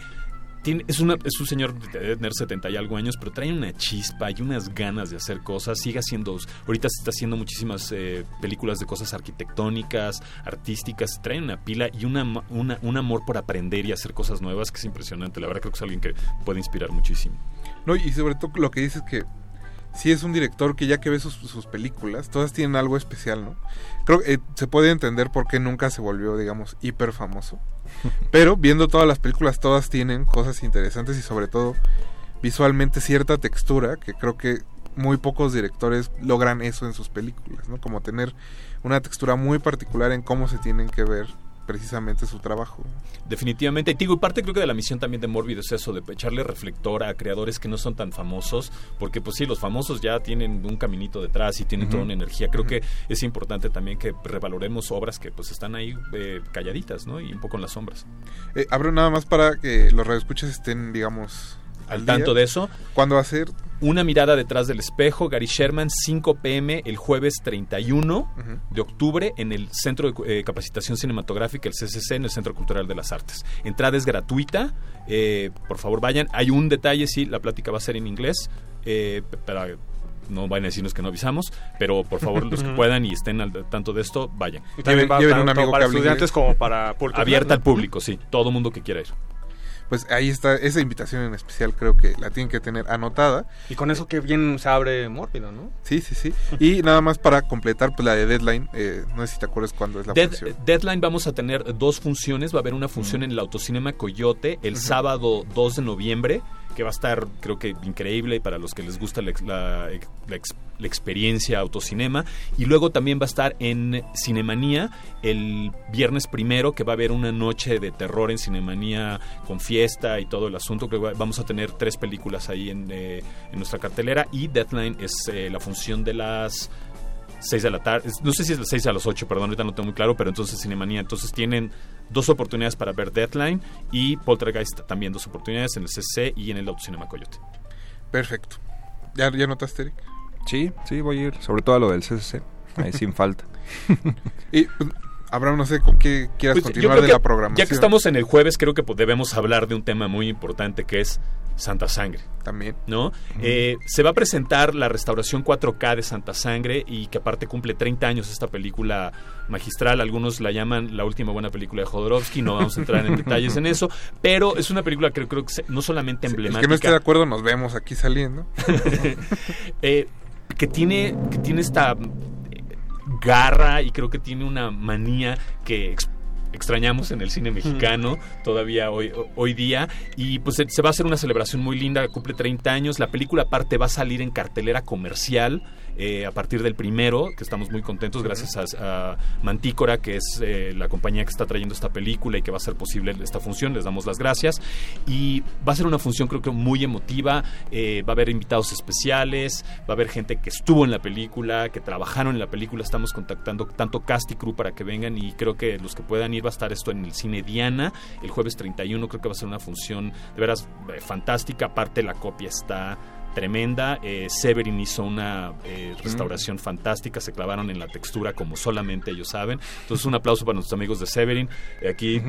es, una, es un señor de debe tener 70 y algo años, pero trae una chispa y unas ganas de hacer cosas. Sigue haciendo... Ahorita se está haciendo muchísimas eh, películas de cosas arquitectónicas, artísticas. Trae una pila y una, una- un amor por aprender y hacer cosas nuevas que es impresionante. La verdad creo que es alguien que puede inspirar muchísimo. No, y sobre todo lo que dices que sí es un director que ya que sus, sus películas, todas tienen algo especial, ¿no? Creo que eh, se puede entender por qué nunca se volvió, digamos, hiper famoso. Pero viendo todas las películas, todas tienen cosas interesantes y sobre todo visualmente cierta textura que creo que muy pocos directores logran eso en sus películas, ¿no? Como tener una textura muy particular en cómo se tienen que ver precisamente su trabajo. Definitivamente. Y digo, y parte creo que de la misión también de Morbid es eso, de echarle reflector a creadores que no son tan famosos, porque pues sí, los famosos ya tienen un caminito detrás y tienen toda una energía. Creo que es importante también que revaloremos obras que pues están ahí eh, calladitas, ¿no? Y un poco en las sombras. Eh, abro nada más para que los radioescuchas estén, digamos, Al día. tanto de eso. ¿Cuándo va a ser? Una mirada detrás del espejo, Gary Sherman, 5 pm el jueves 31 Ujú. de octubre en el Centro de eh, Capacitación Cinematográfica, el CCC, en el Centro Cultural de las Artes. Entrada es gratuita, eh, por favor vayan. Hay un detalle, sí, la plática va a ser en inglés, eh, para no vayan a decirnos que no avisamos, pero por favor los que puedan y estén al tanto de esto, vayan. Y también va lleven un tanto amigo para estudiantes inglés. como para público. Abierta al público, sí, todo mundo que quiera ir. Pues ahí está, esa invitación en especial creo que la tienen que tener anotada. Y con eso que bien se abre Mórbido, ¿no? Sí, sí, sí. Y nada más para completar pues, la de Deadline, eh, no sé si te acuerdas cuándo es la Dead- función. Deadline vamos a tener dos funciones. Va a haber una función en el Autocinema Coyote el sábado 2 de noviembre, que va a estar, creo que, increíble para los que les gusta la, la ex- la ex- la experiencia autocinema. Y luego también va a estar en Cinemanía el viernes primero, que va a haber una noche de terror en Cinemanía con fiesta y todo el asunto. Que va- vamos a tener tres películas ahí en, eh, en nuestra cartelera. Y Deadline es eh, la función de las 6 de la tarde. No sé si es de 6 a las 8, perdón, ahorita no tengo muy claro, pero entonces Cinemanía. Entonces tienen dos oportunidades para ver Deadline y Poltergeist también dos oportunidades en el CC y en el Autocinema Coyote. Perfecto. ¿Ya, ya notaste, Eric? Sí, sí, voy a ir. Sobre todo a lo del CCC. Ahí sin falta. Y pues, Abraham, no sé con qué quieras Pues, continuar creo de que, la programación. Ya que estamos en el jueves, creo que debemos hablar de un tema muy importante que es Santa Sangre. También. ¿No? Eh, se va a presentar la restauración 4K de Santa Sangre y que aparte cumple 30 años esta película magistral. Algunos la llaman la última buena película de Jodorowsky. No vamos a entrar en detalles en eso. Pero es una película que creo que se- no solamente El emblemática. que no esté de acuerdo nos vemos aquí saliendo. eh, que tiene que tiene esta garra y creo que tiene una manía que ex- extrañamos en el cine mexicano todavía hoy, hoy día. Y pues se, se va a hacer una celebración muy linda cumple 30 años la película aparte va a salir en cartelera comercial eh, a partir del primero, que estamos muy contentos gracias a, a Mantícora, que es eh, la compañía que está trayendo esta película y que va a hacer posible esta función, les damos las gracias. Y va a ser una función creo que muy emotiva, eh, va a haber invitados especiales, va a haber gente que estuvo en la película, que trabajaron en la película, estamos contactando tanto cast y crew para que vengan y creo que los que puedan ir va a estar esto en el cine Diana el jueves 31, creo que va a ser una función de veras eh, fantástica, aparte la copia está tremenda. Eh, Severin hizo una eh, restauración fantástica, se clavaron en la textura como solamente ellos saben. Entonces un aplauso para nuestros amigos de Severin. Eh, Aquí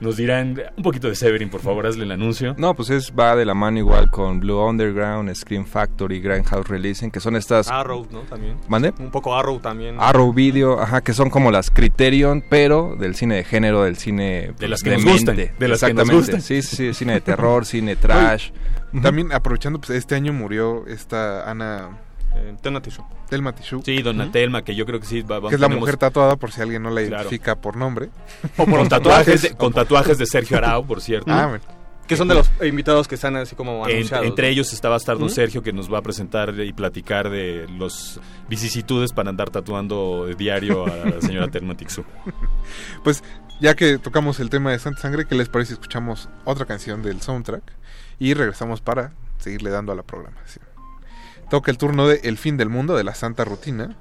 nos dirán un poquito de Severin, por favor, hazle el anuncio. No, pues es va de la mano igual con Blue Underground, Scream Factory, Grindhouse Releasing, que son estas... Arrow, ¿no? También. ¿Mande? Un poco Arrow también. Arrow Video, ajá, que son como las Criterion, pero del cine de género, del cine pues, De las que nos gustan, de las que nos gustan. Sí, sí, sí, cine de terror, cine trash. También aprovechando, pues este año murió esta Ana Eh, Telma. Telma Sí, Donatelma, que yo creo que sí va, va- que es la tenemos- mujer tatuada por si alguien no la Claro. identifica por nombre. O con tatuajes, de, con tatuajes de Sergio Arau, por cierto. Ah, bueno. Que son de los invitados que están así como En- anunciados. entre ellos está Bastardo Ujú. Sergio que nos va a presentar y platicar de los vicisitudes para andar tatuando diario a la señora Telma Tixu. Pues ya que tocamos el tema de Santa Sangre, ¿qué les parece si escuchamos otra canción del soundtrack? Y regresamos para seguirle dando a la programación. Toca el turno de El fin del mundo de la Santa Rutina.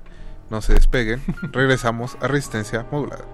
No se despeguen. Regresamos a Resistencia Modulada.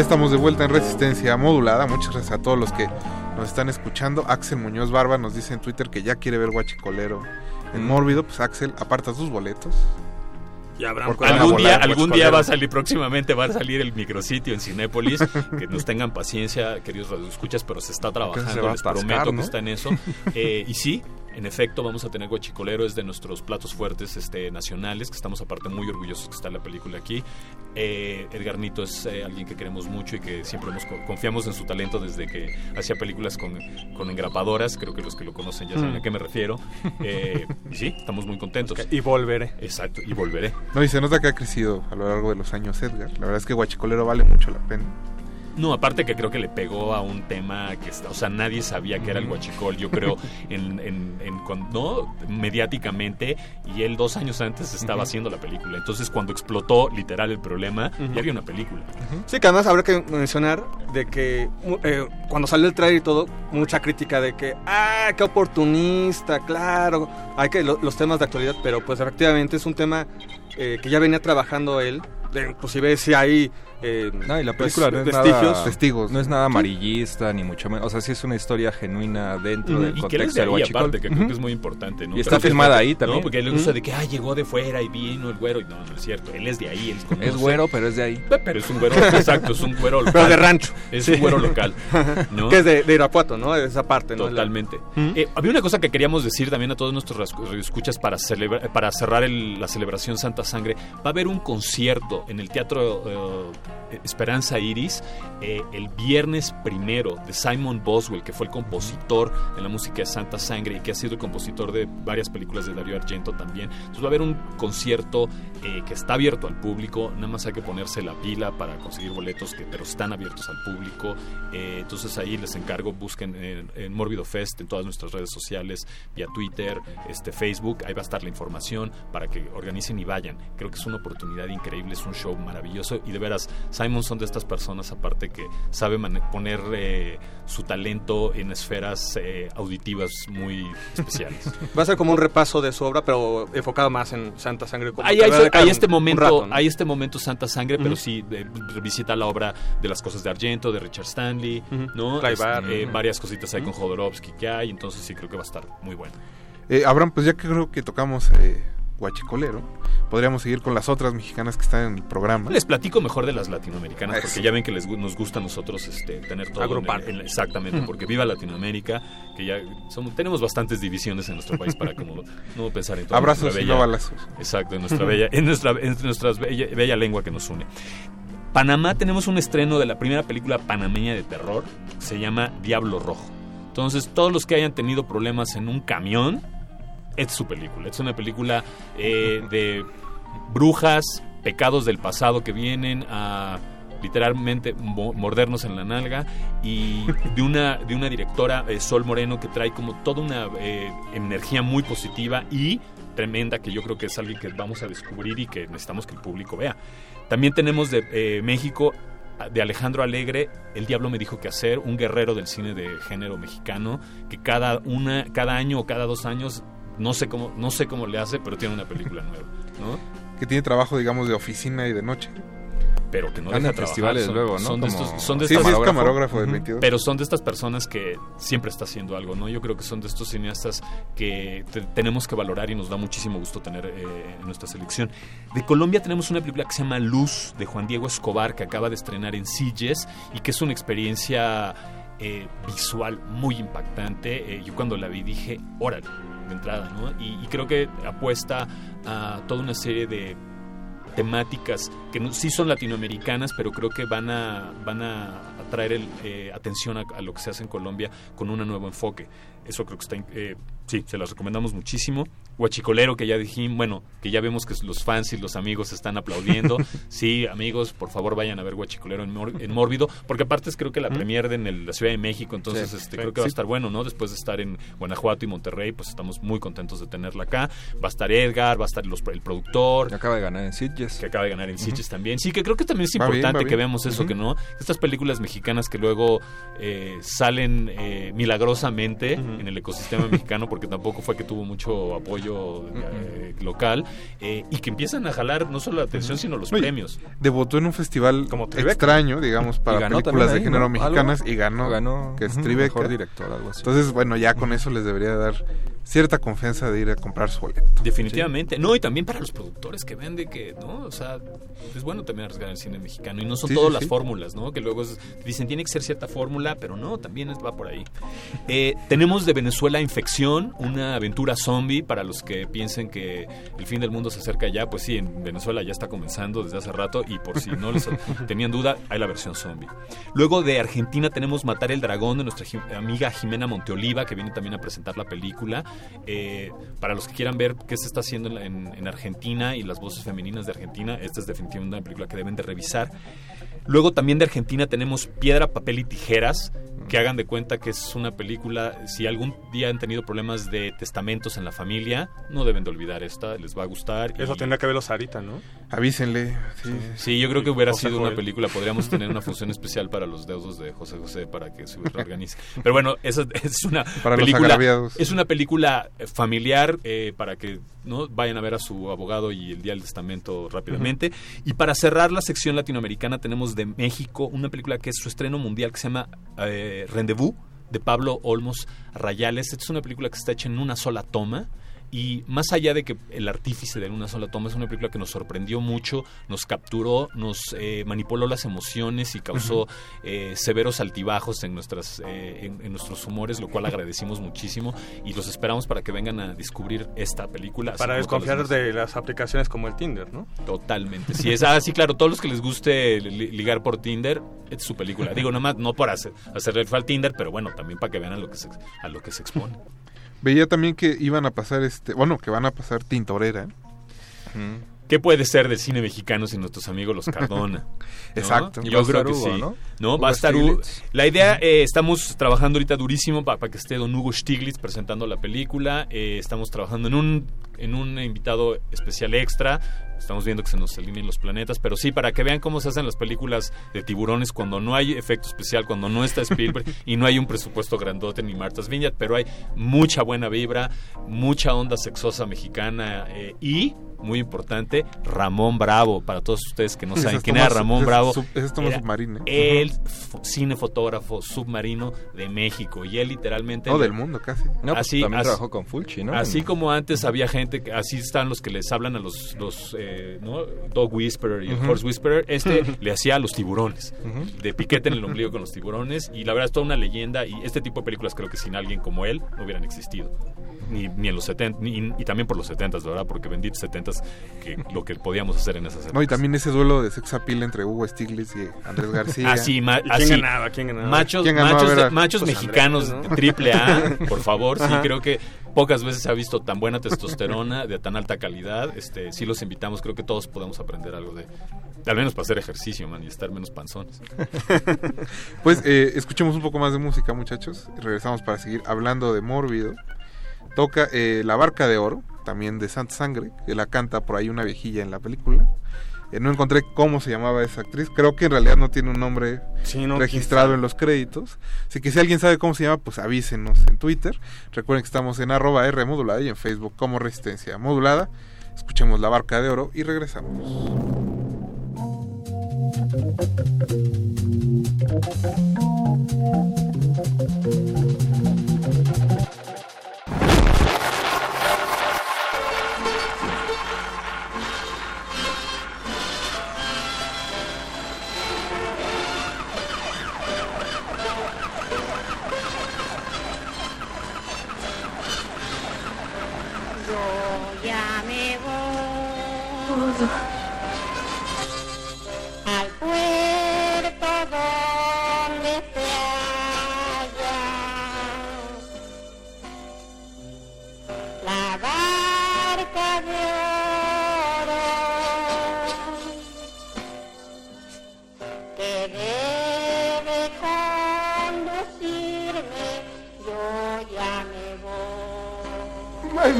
Ya estamos de vuelta en Resistencia Modulada. Muchas gracias a todos los que nos están escuchando. Axel Muñoz Barba nos dice en Twitter que ya quiere ver Guachicolero en Mm. Mórbido. Pues Axel, aparta tus boletos. Y Abraham, Porque van a Algún día, algún día va a salir, próximamente va a salir el micrositio en Cinépolis. que nos tengan paciencia, queridos radioescuchas, pero se está se trabajando. Les atascar, prometo ¿no? que está en eso. Eh, y sí, en efecto, vamos a tener Guachicolero, es de nuestros platos fuertes este, nacionales, que estamos aparte muy orgullosos que está la película aquí. Eh, Edgar Nito es eh, alguien que queremos mucho y que siempre hemos, confiamos en su talento desde que hacía películas con, con engrapadoras. Creo que los que lo conocen ya saben Mm. a qué me refiero. Eh, y sí, estamos muy contentos. Y volveré. Exacto, y volveré. No, y se nota que ha crecido a lo largo de los años Edgar. La verdad es que Guachicolero vale mucho la pena. No, aparte que creo que le pegó a un tema que está, o sea, nadie sabía que era el huachicol, yo creo, en, en, en cuan- no mediáticamente, y él dos años antes estaba haciendo la película. Entonces, cuando explotó literal el problema, ya había una película. Sí, que además habrá que mencionar de que eh, cuando salió el trailer y todo, mucha crítica de que, ah, qué oportunista, claro, hay que lo- los temas de actualidad, pero pues efectivamente es un tema eh, que ya venía trabajando él, inclusive si hay eh, No, y la pues, película no es vestigios. nada, no es nada amarillista ni mucho menos, o sea, sí es una historia genuina dentro del Y contexto de del ahí, huachicol. aparte, que creo que es muy importante, ¿no? Y está filmada ahí ¿no? también. Porque él usa de que, ah, llegó de fuera y vino el güero, y no, no es cierto, él es de ahí, él conoce. Es güero, pero es de ahí. Pero es un güero, exacto, es un güero local. Pero de rancho. Es Sí. un güero local, ¿no? que es de, de Irapuato, ¿no? De esa parte, ¿no? Totalmente. Eh, había una cosa que queríamos decir también a todos nuestros escuchas para, celebra- para cerrar el- la celebración Santa Sangre. Va a haber un concierto en el Teatro eh, Esperanza Iris eh, el viernes primero de Simon Boswell, que fue el compositor de la música de Santa Sangre y que ha sido el compositor de varias películas de Dario Argento también. Entonces va a haber un concierto eh, que está abierto al público, nada más hay que ponerse la pila para conseguir boletos, que, pero están abiertos al público. Eh, entonces ahí les encargo, busquen en, en Mórbido Fest en todas nuestras redes sociales, vía Twitter, este, Facebook, ahí va a estar la información para que organicen y vayan. Creo que es una oportunidad increíble, es un show maravilloso y de veras, Simon son de estas personas aparte que sabe poner eh, su talento en esferas eh, auditivas muy especiales. Va a ser como un repaso de su obra, pero enfocado más en Santa Sangre. como Hay, hay- este un momento, rato, ¿no? hay este momento Santa Sangre, pero sí eh, revisita la obra de las cosas de Argento, de Richard Stanley. ¿no? Clive Este, eh, varias cositas ahí con Jodorowsky que hay, entonces sí creo que va a estar muy bueno. Eh, Abraham, pues ya que creo que tocamos eh, Guachicolero, podríamos seguir con las otras mexicanas que están en el programa. Les platico mejor de las latinoamericanas, porque Eso. ya ven que les, nos gusta a nosotros este, tener todo. en el- Agrupar. en la- exactamente, Mm. porque viva Latinoamérica, que ya somos, tenemos bastantes divisiones en nuestro país para como no pensar en todo. Abrazos nuestra y no balazos. Exacto, en nuestra bella, en nuestra, en nuestra bella, bella lengua que nos une. Panamá tenemos un estreno de la primera película panameña de terror, se llama Diablo Rojo. Entonces, todos los que hayan tenido problemas en un camión, es su película. Es una película eh, de brujas, pecados del pasado que vienen a literalmente mo- mordernos en la nalga y de una de una directora eh, Sol Moreno que trae como toda una eh, energía muy positiva y tremenda que yo creo que es alguien que vamos a descubrir y que necesitamos que el público vea. También tenemos de México de Alejandro Alegre, El Diablo me dijo qué hacer, un guerrero del cine de género mexicano, que cada una, cada año o cada dos años, no sé cómo, no sé cómo le hace, pero tiene una película nueva, ¿no? Que tiene trabajo, digamos, de oficina y de noche. Pero que no Anda deja trabajar, festivales son- luego, ¿no? Son de, Como- estos, son de Sí, estas- sí, es camarógrafo del Ujú. 22. Pero son de estas personas que siempre está haciendo algo, ¿no? Yo creo que son de estos cineastas que te- tenemos que valorar y nos da muchísimo gusto tener eh, en nuestra selección. De Colombia tenemos una película que se llama Luz, de Juan Diego Escobar, que acaba de estrenar en Silles y que es una experiencia eh, visual muy impactante. Eh, yo cuando la vi dije, órale, entrada, ¿no? Y, creo que apuesta a toda una serie de temáticas que sí son latinoamericanas, pero creo que van a, van a atraer el, eh, atención a, lo que se hace en Colombia con un nuevo enfoque. Eso creo que está, eh, sí, se las recomendamos muchísimo. Huachicolero, que ya dijimos, bueno, que ya vemos que los fans y los amigos están aplaudiendo. sí, amigos, por favor vayan a ver Huachicolero en, Mor- en Mórbido, porque aparte es creo que la premier de en el- la Ciudad de México, entonces Sí, este, creo que va a estar bueno, ¿no? Después de estar en Guanajuato y Monterrey, pues estamos muy contentos de tenerla acá. Va a estar Edgar, va a estar los- el productor. Que acaba de ganar en Sitges. Que acaba de ganar en Sitges también. Sí, que creo que también es Va bien, importante que veamos eso, que no. Estas películas mexicanas que luego eh, salen eh, milagrosamente en el ecosistema mexicano, porque porque tampoco fue que tuvo mucho apoyo eh, local, eh, y que empiezan a jalar no solo la atención, sino los Oye, premios. Debutó en un festival Tribeca. extraño, digamos, para películas de género ¿no? mexicanas ¿Algo? y ganó, Ganó, que es Tribeca. mejor director, algo así. Entonces, bueno, ya con eso les debería dar cierta confianza de ir a comprar su boleto. Definitivamente. No, y también para los productores que ven de que, ¿no? O sea, es bueno también arriesgar el cine mexicano. Y no son Sí, todas sí, las fórmulas, ¿no? Que luego es- dicen, tiene que ser cierta fórmula, pero no, también es- va por ahí. Eh, tenemos de Venezuela Infección, una aventura zombie para los que piensen que el fin del mundo se acerca ya. Pues sí, en Venezuela ya está comenzando desde hace rato y por si no les tenían duda, hay la versión zombie. Luego de Argentina tenemos Matar el Dragón de nuestra amiga Jimena Monteoliva, que viene también a presentar la película. Eh, para los que quieran ver qué se está haciendo en, en Argentina y las voces femeninas de Argentina, esta es definitivamente una película que deben de revisar. Luego también de Argentina tenemos Piedra, Papel y Tijeras, que hagan de cuenta que es una película, si algún día han tenido problemas de testamentos en la familia, no deben de olvidar esta, les va a gustar. Eso y- tendría que verlo Sarita, ¿no? Avísenle. Sí, Sí, yo creo que hubiera José sido una película. Podríamos tener una función especial para los deudos de José José para que se organice. Pero bueno, esa es una Para película. Es una película eh, familiar eh, para que no vayan a ver a su abogado y el día del testamento rápidamente. Y para cerrar la sección latinoamericana tenemos de México una película que es su estreno mundial que se llama eh, Rendezvous de Pablo Olmos Rayales. Esta es una película que está hecha en una sola toma. Y más allá de que el artífice de una sola toma es una película que nos sorprendió mucho, nos capturó, nos eh, manipuló las emociones y causó eh, severos altibajos en, nuestras, eh, en, en nuestros humores, lo cual agradecimos muchísimo y los esperamos para que vengan a descubrir esta película. Para desconfiar de las aplicaciones como el Tinder, ¿no? Totalmente. Sí, es, ah, sí, claro, todos los que les guste li- ligar por Tinder, es su película. Digo, nada más, no por hacer, hacerle el al Tinder, pero bueno, también para que vean a lo que se, a lo que se expone. Veía también que iban a pasar, este, bueno, que van a pasar Tintorera. ¿Qué puede ser del cine mexicano sin nuestros amigos los Cardona? ¿no? Exacto. Yo creo que Hugo, sí. ¿no? Va a estar Hugo. La idea, eh, estamos trabajando ahorita durísimo para que esté don Hugo Stiglitz presentando la película. Eh, estamos trabajando en un, en un invitado especial extra. Estamos viendo que se nos alineen los planetas, pero sí, para que vean cómo se hacen las películas de tiburones cuando no hay efecto especial, cuando no está Spielberg y no hay un presupuesto grandote ni Martha's Vineyard, pero hay mucha buena vibra, mucha onda sexosa mexicana eh, y, muy importante, Ramón Bravo. Para todos ustedes que no saben es quién era Ramón es Bravo, es Tomás era Submarino, ¿eh? el fo- cinefotógrafo submarino de México y él literalmente No, del mundo casi. No, pues, así, también así- trabajó con Fulci, ¿no? Así como antes había gente, que- así están los que les hablan a los, los eh, ¿no? Dog Whisperer y el. Horse Whisperer, este le hacía a los tiburones, de piquete en el ombligo con los tiburones, y la verdad es toda una leyenda, y este tipo de películas creo que sin alguien como él no hubieran existido. Ni, ni en los 70, ni- y también por los 70, ¿verdad? Porque benditos 70 que lo que podíamos hacer en esas épocas. No, y también ese duelo de sex appeal entre Hugo Stiglitz y Andrés García. Así, ma- ¿Y quién así. ganaba? ¿Quién ganaba? Machos, machos, de- pues mexicanos Andrés, ¿no? triple A, por favor. Sí, Ajá. creo que pocas veces se ha visto tan buena testosterona de tan alta calidad. Este, sí los invitamos, creo que todos podemos aprender algo de, al menos para hacer ejercicio, man, y estar menos panzones. Pues eh, escuchemos un poco más de música, muchachos. Regresamos para seguir hablando de Mórbido. Toca eh, La Barca de Oro, también de Santa Sangre, que la canta por ahí una viejilla en la película. Eh, no encontré cómo se llamaba esa actriz. Creo que en realidad no tiene un nombre Sí, no, registrado en los créditos. Así que si alguien sabe cómo se llama, pues avísenos en Twitter. Recuerden que estamos en arroba R modulada y en Facebook como Resistencia Modulada. Escuchemos La Barca de Oro y regresamos.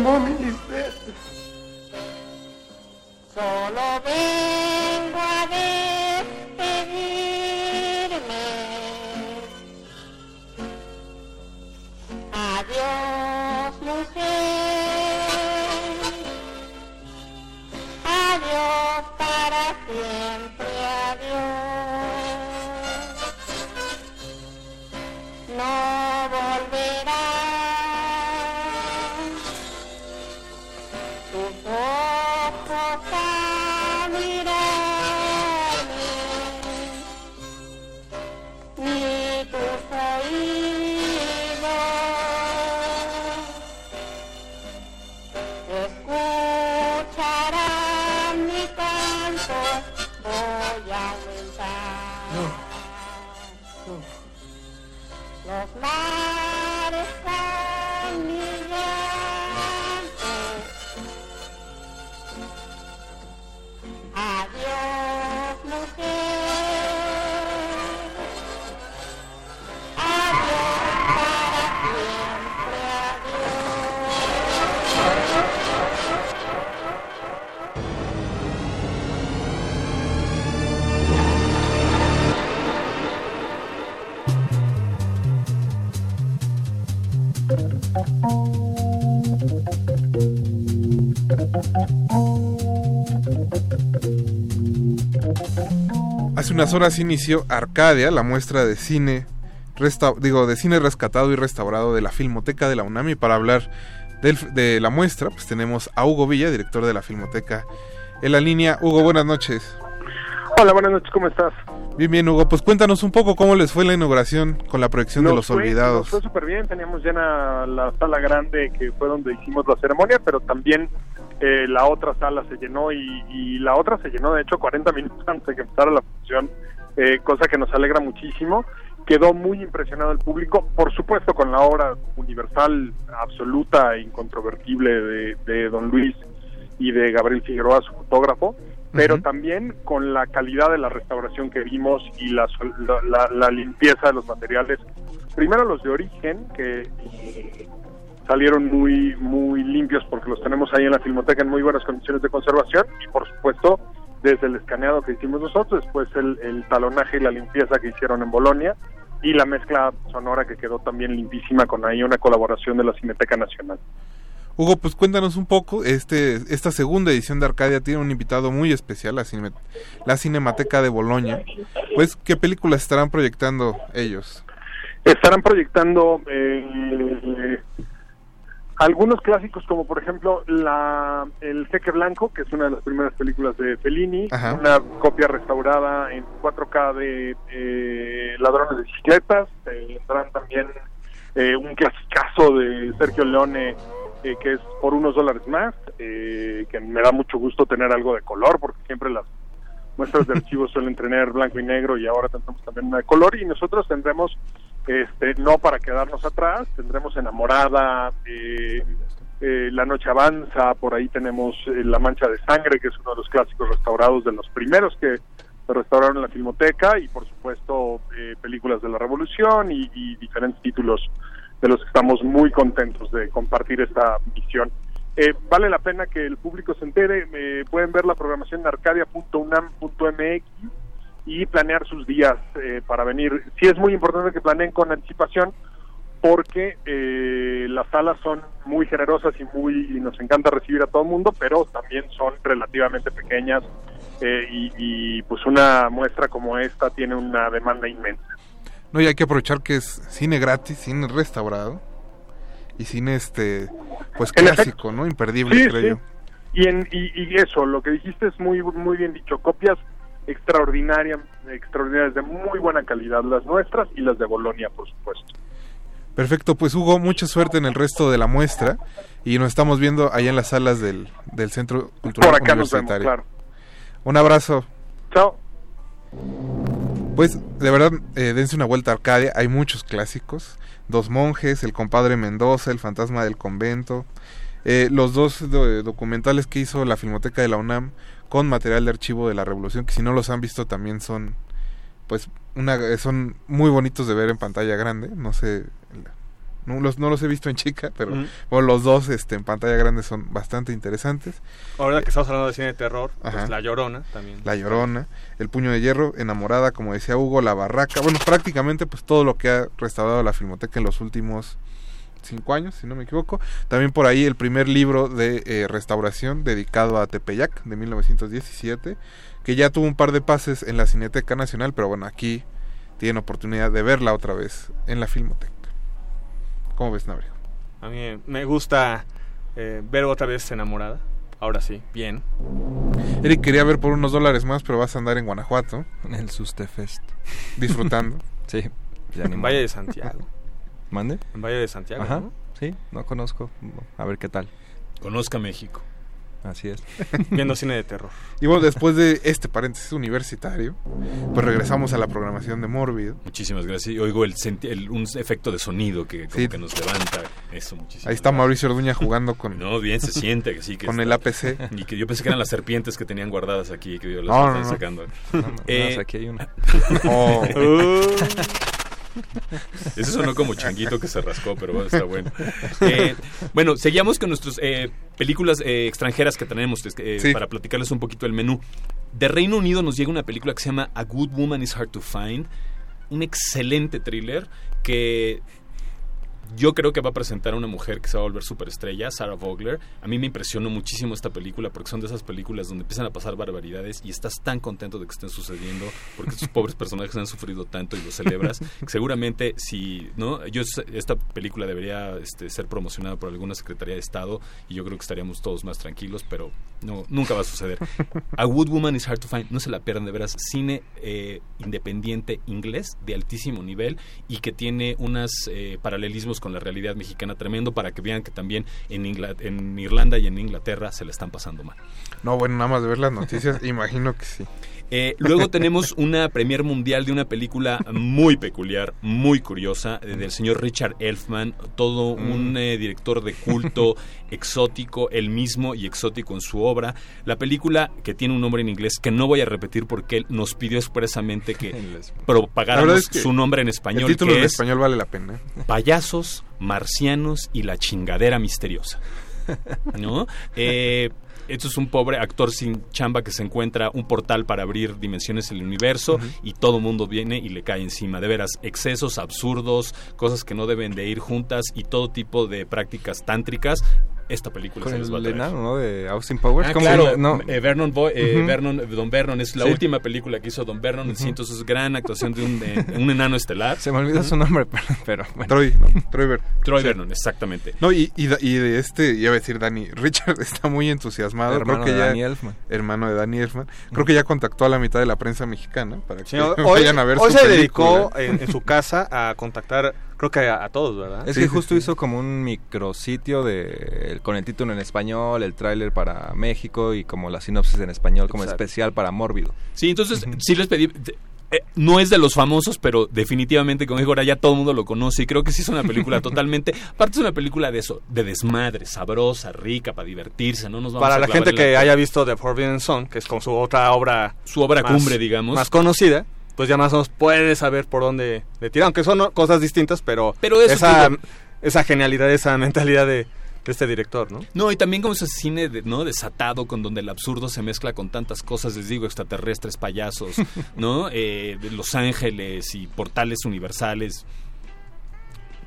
Is dead. Solo Los Hace unas horas inició Arcadia, la muestra de cine, resta- digo, de cine rescatado y restaurado de la Filmoteca de la UNAM. Y para hablar del- de la muestra, pues tenemos a Hugo Villa, director de la Filmoteca, en la línea. Hugo, buenas noches. Hola, buenas noches, ¿cómo estás? Bien, bien, Hugo. Pues cuéntanos un poco cómo les fue la inauguración con la proyección de Los fue- Olvidados. Nos fue súper bien, teníamos llena la sala grande que fue donde hicimos la ceremonia, pero también eh, la otra sala se llenó y, y la otra se llenó, de hecho, 40 minutos antes de que empezara la función, eh, cosa que nos alegra muchísimo. Quedó muy impresionado el público, por supuesto con la obra universal, absoluta e incontrovertible de, de Don Luis y de Gabriel Figueroa, su fotógrafo, pero también con la calidad de la restauración que vimos y la, la, la- limpieza de los materiales. Primero los de origen, que salieron muy muy limpios porque los tenemos ahí en la filmoteca en muy buenas condiciones de conservación y por supuesto desde el escaneado que hicimos nosotros, después el, el talonaje y la limpieza que hicieron en Bolonia y la mezcla sonora que quedó también limpísima con ahí una colaboración de la Cineteca Nacional. Hugo, pues cuéntanos un poco, este, esta segunda edición de Arcadia tiene un invitado muy especial, la, cine- la Cinemateca de Boloña. Pues, ¿qué películas estarán proyectando ellos? Estarán proyectando eh, algunos clásicos como por ejemplo la El Jeque Blanco, que es una de las primeras películas de Fellini, Ajá. una copia restaurada en 4K de eh, Ladrones de Bicicletas, tendrán también eh, un clasicazo de Sergio Leone eh, que es por unos dólares más, eh, que me da mucho gusto tener algo de color porque siempre las muestras de archivos suelen tener blanco y negro y ahora tendremos también una de color y nosotros tendremos este no para quedarnos atrás tendremos enamorada eh, eh, la noche avanza por ahí tenemos eh, la mancha de sangre que es uno de los clásicos restaurados de los primeros que se restauraron en la filmoteca y por supuesto eh, películas de la revolución y, diferentes títulos de los que estamos muy contentos de compartir esta misión eh, vale la pena que el público se entere. pueden ver la programación en arcadia.unam.mx y planear sus días eh, para venir. Sí es muy importante que planeen con anticipación porque eh, las salas son muy generosas y muy y nos encanta recibir a todo el mundo, pero también son relativamente pequeñas eh, y, y, pues una muestra como esta tiene una demanda inmensa. No, y hay que aprovechar que es cine gratis, cine restaurado y cine este pues clásico, ¿no? Imperdible, Sí, creo sí. yo. Y, en, y, y eso, lo que dijiste es muy muy bien dicho. Copias extraordinarias, extraordinarias de muy buena calidad, las nuestras y las de Bolonia, por supuesto. Perfecto, pues Hugo, mucha suerte en el resto de la muestra y nos estamos viendo allá en las salas del, del Centro Cultural Por acá nos vemos, Universitario. claro. Un abrazo. Chao. Pues de verdad, eh, dense una vuelta a Arcadia, hay muchos clásicos. Dos monjes, El compadre Mendoza, El fantasma del convento. eh, los dos do- documentales que hizo la Filmoteca de la UNAM con material de archivo de la Revolución, que si no los han visto también son, pues, una, eh, son muy bonitos de ver en pantalla grande. No sé, no los, no los he visto en chica, pero bueno, los dos este, en pantalla grande son bastante interesantes. Ahora que estamos hablando de cine de terror, pues. La Llorona también. La Llorona, El Puño de Hierro, Enamorada, como decía Hugo, La Barraca, bueno, prácticamente pues todo lo que ha restaurado la Filmoteca en los últimos cinco años, si no me equivoco. También por ahí el primer libro de eh, restauración dedicado a Tepeyac de 1917, que ya tuvo un par de pases en la Cineteca Nacional, pero bueno, aquí tienen oportunidad de verla otra vez en la Filmoteca. ¿Cómo ves, Nabrio? A mí me gusta eh, ver otra vez Enamorada. Ahora sí, bien. Eric quería ver por unos dólares más, pero vas a andar en Guanajuato. En el Sustefest. Disfrutando. sí. ya En modo. Valle de Santiago. ¿Mande? En Valle de Santiago, Ajá, ¿no? sí, no conozco. A ver qué tal. Conozca México. Así es. Viendo cine de terror. Y bueno, después de este paréntesis universitario, pues regresamos a la programación de Mórbido. Muchísimas gracias. Y oigo el, senti- el- un efecto de sonido que como Sí. que nos levanta. Eso, muchísimas Ahí está Mauricio Orduña jugando con... No, bien se siente que sí. Que Con está- el APC. Y que yo pensé que eran las serpientes que tenían guardadas aquí, que yo las No, están no, no. sacando. No, no, Eh, no, aquí hay una. Oh. Eso sonó como changuito que se rascó, pero bueno, está bueno. Eh, bueno, seguíamos con nuestras eh, películas eh, extranjeras que tenemos Sí. para platicarles un poquito el menú. De Reino Unido nos llega una película que se llama A Good Woman is Hard to Find. Un excelente thriller que yo creo que va a presentar a una mujer que se va a volver superestrella, Sarah Vogler. A mí me impresionó muchísimo esta película porque son de esas películas donde empiezan a pasar barbaridades y estás tan contento de que estén sucediendo porque estos pobres personajes han sufrido tanto y lo celebras. seguramente si, ¿no? Yo esta película debería este, ser promocionada por alguna Secretaría de Estado y yo creo que estaríamos todos más tranquilos, pero no, nunca va a suceder. A Good Woman is Hard to Find, no se la pierdan de veras, cine eh, independiente inglés de altísimo nivel y que tiene unos paralelismos con la realidad mexicana tremendo para que vean que también en, Ingla- en Irlanda y en Inglaterra se la están pasando mal. No, bueno, nada más de ver las noticias, imagino que sí. Eh, luego tenemos una premier mundial de una película muy peculiar, muy curiosa, eh, del señor Richard Elfman, todo un eh, director de culto, exótico, él mismo y exótico en su obra. La película que tiene un nombre en inglés que no voy a repetir porque él nos pidió expresamente que propagáramos es que su nombre en español, El título que en es español vale la pena. Payasos, Marcianos y la chingadera misteriosa. ¿No? Eh, esto es un pobre actor sin chamba que se encuentra un portal para abrir dimensiones en el universo y todo mundo viene y le cae encima. De veras, excesos absurdos, cosas que no deben de ir juntas y todo tipo de prácticas tántricas. Esta película Con se les va a el traer. enano, ¿no? De Austin Powers. Ah, ¿Cómo claro? No. eh, Vernon Boy- eh, Ujú. Vernon- Don Vernon es la Sí. última película que hizo Don Vernon, sí, entonces es gran actuación de un, eh, un enano estelar. Se me olvidó su nombre, pero, pero bueno. Troy, ¿no? Troy Ver- Troy Sí. Vernon, exactamente. No, y, y, y de este, iba a decir Dani, Richard está muy entusiasmado. Hermano creo que de ya, Danny Elfman. Hermano de Danny Elfman. Creo que ya contactó a la mitad de la prensa mexicana para que Sí, hoy vayan a ver hoy su se película. dedicó en, en su casa a contactar, creo que a, a todos, ¿verdad? Es que justo hizo como un micrositio de, con el título en español, el tráiler para México y como la sinopsis en español como Exacto. especial para Mórbido. Sí, entonces sí les pedí. eh, no es de los famosos, pero definitivamente, como digo, ahora ya todo el mundo lo conoce y creo que sí es una película totalmente. Aparte, es una película de eso, de desmadre, sabrosa, rica, para divertirse, ¿no? Nos vamos Para a la gente en que haya visto The Forbidden Son, que es con su otra obra... Su obra más- cumbre, digamos. Más conocida, pues ya más o menos puede saber por dónde le tirar, aunque son cosas distintas, pero, Pero eso esa, digo- esa genialidad, esa mentalidad de, de este director, ¿no? No, y también como ese cine de- ¿no? desatado con donde el absurdo se mezcla con tantas cosas, les digo, extraterrestres, payasos, ¿no? Eh, de Los Ángeles y portales universales.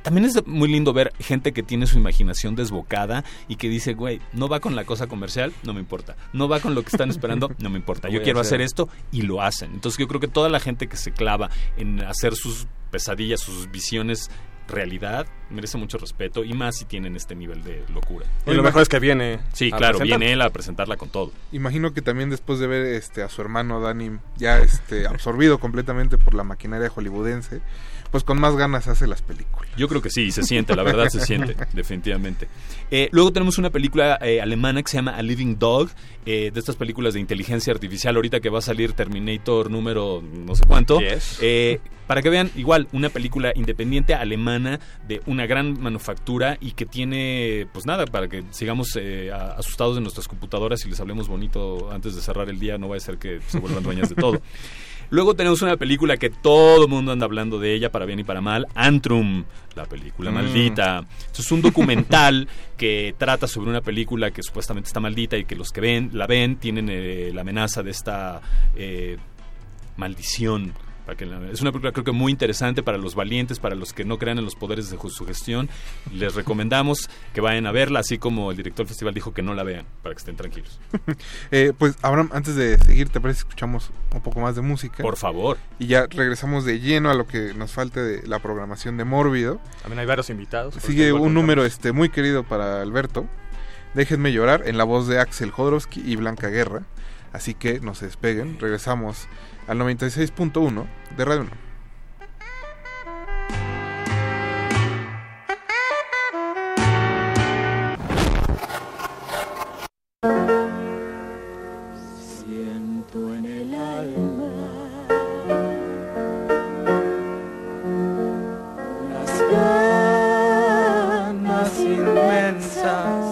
También es muy lindo ver gente que tiene su imaginación desbocada y que dice, güey, no va con la cosa comercial, no me importa. No va con lo que están esperando, no me importa. Yo quiero hacer hacer. esto y lo hacen. Entonces yo creo que toda la gente que se clava en hacer sus pesadillas, sus visiones realidad, merece mucho respeto y más si tienen este nivel de locura. Y lo mejor es que viene Sí, claro, presentar. viene él a presentarla con todo. Imagino que también después de ver este a su hermano Danny ya este absorbido completamente por la maquinaria hollywoodense, pues con más ganas hace las películas. Yo creo que sí, se siente, la verdad se siente, definitivamente. Eh, luego tenemos una película eh, alemana que se llama A Living Dog, eh, de estas películas de inteligencia artificial, ahorita que va a salir Terminator número no sé cuánto. Yes. Eh, para que vean, igual, una película independiente alemana de una gran manufactura y que tiene, pues nada, para que sigamos eh, asustados de nuestras computadoras y les hablemos bonito antes de cerrar el día, no va a ser que se vuelvan dueñas de todo. Luego tenemos una película que todo el mundo anda hablando de ella, para bien y para mal, Antrum, la película Mm. maldita. Es un documental que trata sobre una película que supuestamente está maldita y que los que ven la ven tienen eh, la amenaza de esta eh, maldición. Para que la- es una película creo que muy interesante para los valientes, para los que no crean en los poderes de su gestión. Les recomendamos que vayan a verla, así como el director del festival dijo que no la vean, para que estén tranquilos. Eh, pues Abraham, antes de seguir, ¿te parece que escuchamos un poco más de música? Por favor. Y ya regresamos de lleno a lo que nos falte de la programación de Mórbido. También hay varios invitados. Sigue un contamos. número este muy querido para Alberto. Déjenme llorar en la voz de Axel Jodorowsky y Blanca Guerra. Así que no se despeguen, regresamos al 96.1 de Radio 1. Siento en el alma unas ganas inmensas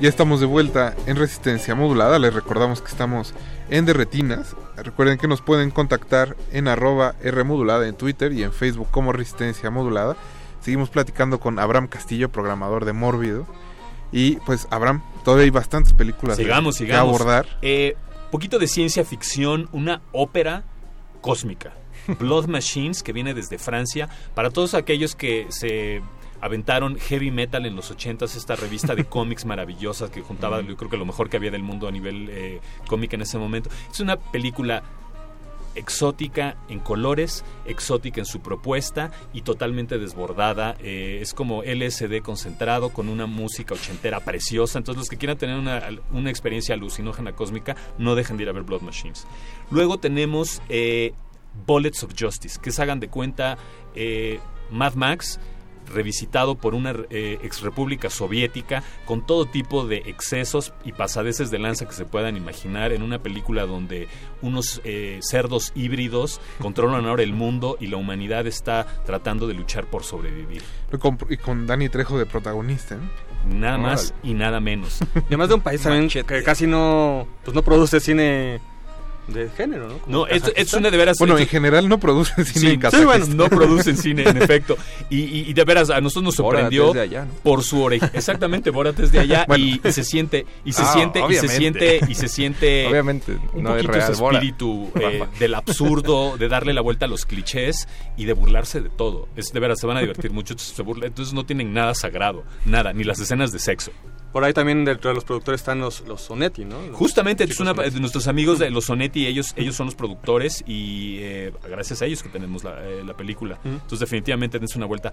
Ya estamos de vuelta en Resistencia Modulada. Les recordamos que estamos en Derretinas. Recuerden que nos pueden contactar en arroba Rmodulada en Twitter y en Facebook como Resistencia Modulada. Seguimos platicando con Abraham Castillo, programador de Mórbido. Y pues, Abraham, todavía hay bastantes películas de- Sigamos, que sigamos. abordar. Eh, poquito de ciencia ficción, una ópera cósmica. Blood Machines, que viene desde Francia. Para todos aquellos que se aventaron heavy metal en los 80s, esta revista de cómics maravillosa que juntaba, yo creo que lo mejor que había del mundo a nivel eh, cómic en ese momento. Es una película exótica en colores, exótica en su propuesta y totalmente desbordada. Eh, es como LSD concentrado con una música ochentera preciosa. Entonces los que quieran tener una, una experiencia alucinógena cósmica, no dejen de ir a ver Blood Machines. Luego tenemos eh, Bullets of Justice, que es, hagan de cuenta, eh, Mad Max revisitado por una eh, ex república soviética con todo tipo de excesos y pasadeces de lanza que se puedan imaginar en una película donde unos eh, cerdos híbridos controlan ahora el mundo y la humanidad está tratando de luchar por sobrevivir. Y con, y con Danny Trejo de protagonista. ¿eh? Nada más y nada menos. Y además de un país también que casi no, pues no produce cine de género, ¿no? Como No, esto, es una de veras. Bueno, esto- en general no produce cine Sí, en Kazajistán. sí, bueno, no producen cine, en efecto. Y, y- y de veras, a nosotros nos Borat sorprendió es de allá, ¿no? por su oreja. Exactamente, Borat es de allá Bueno. y, y se siente, y se Ah, siente, y se siente, y se siente Obviamente, un no es poquito real ese Borat. espíritu eh, del absurdo, de darle la vuelta a los clichés y de burlarse de todo. Es de veras, se van a divertir mucho. Entonces, se burla- entonces no tienen nada sagrado, nada, ni las escenas de sexo. Por ahí también dentro de los productores están los, los Sonetti, ¿no? Los Justamente, es una, nuestros amigos de los Sonetti, ellos, ellos son los productores y eh, gracias a ellos que tenemos la, eh, la película. Entonces definitivamente dense una vuelta.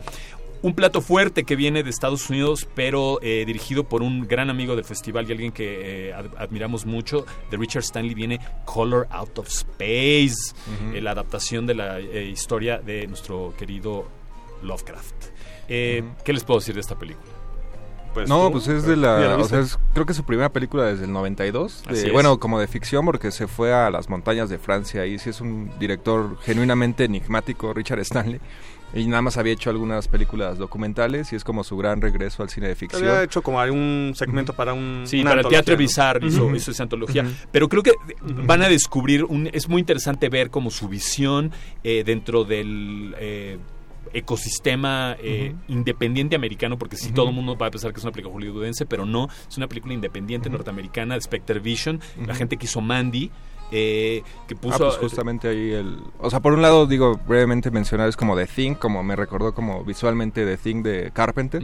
Un plato fuerte que viene de Estados Unidos, pero eh, dirigido por un gran amigo del festival y alguien que eh, ad- admiramos mucho, de Richard Stanley, viene Color Out of Space, eh, la adaptación de la historia de nuestro querido Lovecraft. ¿Qué les puedo decir de esta película? No, pues es de ¿Ya la... la O sea, viste? es- creo que es su primera película desde el 92. de- Así es. bueno, como de ficción, porque se fue a las montañas de Francia. Y sí es un director genuinamente enigmático, Richard Stanley. Y nada más había hecho algunas películas documentales y es como su gran regreso al cine de ficción. Había hecho como un segmento para un. Sí, para el Teatro ¿no? Bizarre hizo, hizo esa antología. Pero creo que van a descubrir, un, es muy interesante ver como su visión eh, dentro del... eh, ecosistema eh, independiente americano porque sí todo el mundo va a pensar que es una película hollywoodense pero no es una película independiente norteamericana de Spectre Vision la gente que hizo Mandy eh, que puso Ah, pues justamente ahí el... O sea, por un lado, digo, brevemente mencionar es como The Thing, como me recordó como visualmente The Thing de Carpenter.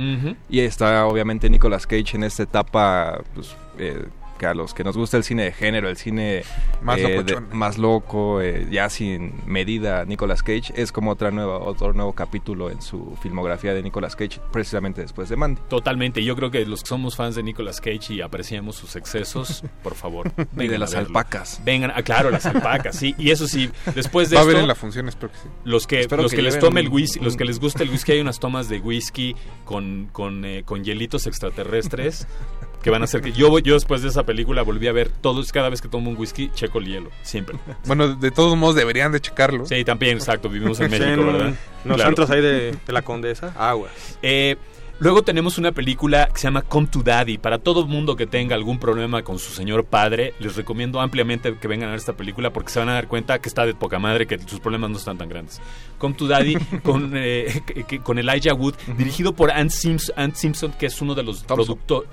Y está obviamente Nicolas Cage en esta etapa, pues, eh, que a los que nos gusta el cine de género, el cine Más eh, de- locochón. más loco, eh, ya sin medida, Nicolas Cage, es como otra nueva, otro nuevo capítulo en su filmografía de Nicolas Cage, precisamente después de Mandy. Totalmente. Yo creo que los que somos fans de Nicolas Cage y apreciamos sus excesos, por favor. Y de las alpacas. Vengan, ah, claro, las alpacas, sí. Y eso sí, después de Va a haber en la función, espero que sí. los que, Espero los que que, les tome el un- whisky, los que les gusta el whisky, hay unas tomas de whisky con, con, eh, con hielitos extraterrestres que van a hacer que yo voy- yo después de esa película volví a ver todos cada vez que tomo un whisky checo el hielo siempre Bueno, de todos modos deberían de checarlo. sí también exacto vivimos en Sí, México en verdad Los Claro. antros ahí de, de la Condesa, aguas. Eh, luego tenemos una película que se llama Come to Daddy. Para todo el mundo que tenga algún problema con su señor padre, les recomiendo ampliamente que vengan a ver esta película porque se van a dar cuenta que está de poca madre, que sus problemas no están tan grandes. Come to Daddy con, eh, con Elijah Wood, dirigido por Ant Simpson, Ant Simpson, que es uno de los productores,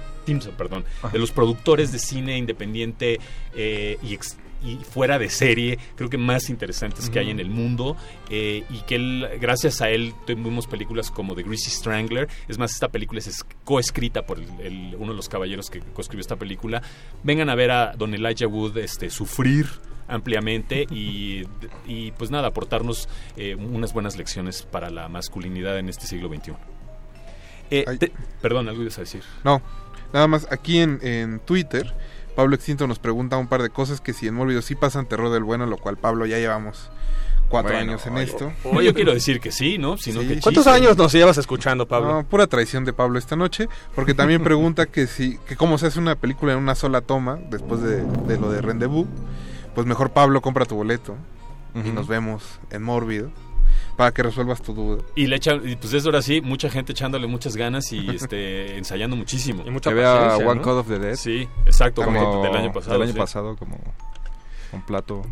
perdón, de los productores de cine independiente eh, y ex- y fuera de serie, creo que más interesantes que hay en el mundo eh, y que él, gracias a él tuvimos películas como The Greasy Strangler, es más, esta película es es- coescrita por el- el- uno de los caballeros que coescribió esta película, vengan a ver a Don Elijah Wood este, sufrir ampliamente y, y pues nada, aportarnos eh, unas buenas lecciones para la masculinidad en este siglo XXI. Eh, te- perdón, algo ibas a decir. No, nada más aquí en, en Twitter, Pablo Extinto nos pregunta un par de cosas que si en Mórbido sí pasan terror del bueno, lo cual Pablo ya llevamos cuatro Bueno, años en oye, esto. oye, yo quiero decir que sí, ¿no? Sino que ¿Cuántos chiste. años nos llevas escuchando, Pablo? No, pura traición de Pablo esta noche, porque también pregunta que si que cómo se hace una película en una sola toma después de, de lo de Rendezvous, pues mejor Pablo compra tu boleto y Ujú. nos vemos en Mórbido para que resuelvas tu duda. Y le echan, y pues es ahora sí, mucha gente echándole muchas ganas y este ensayando muchísimo. Y mucha Que vea One Code of the Dead. Sí, exacto, como como del año pasado. Del año sí. pasado, como un plato.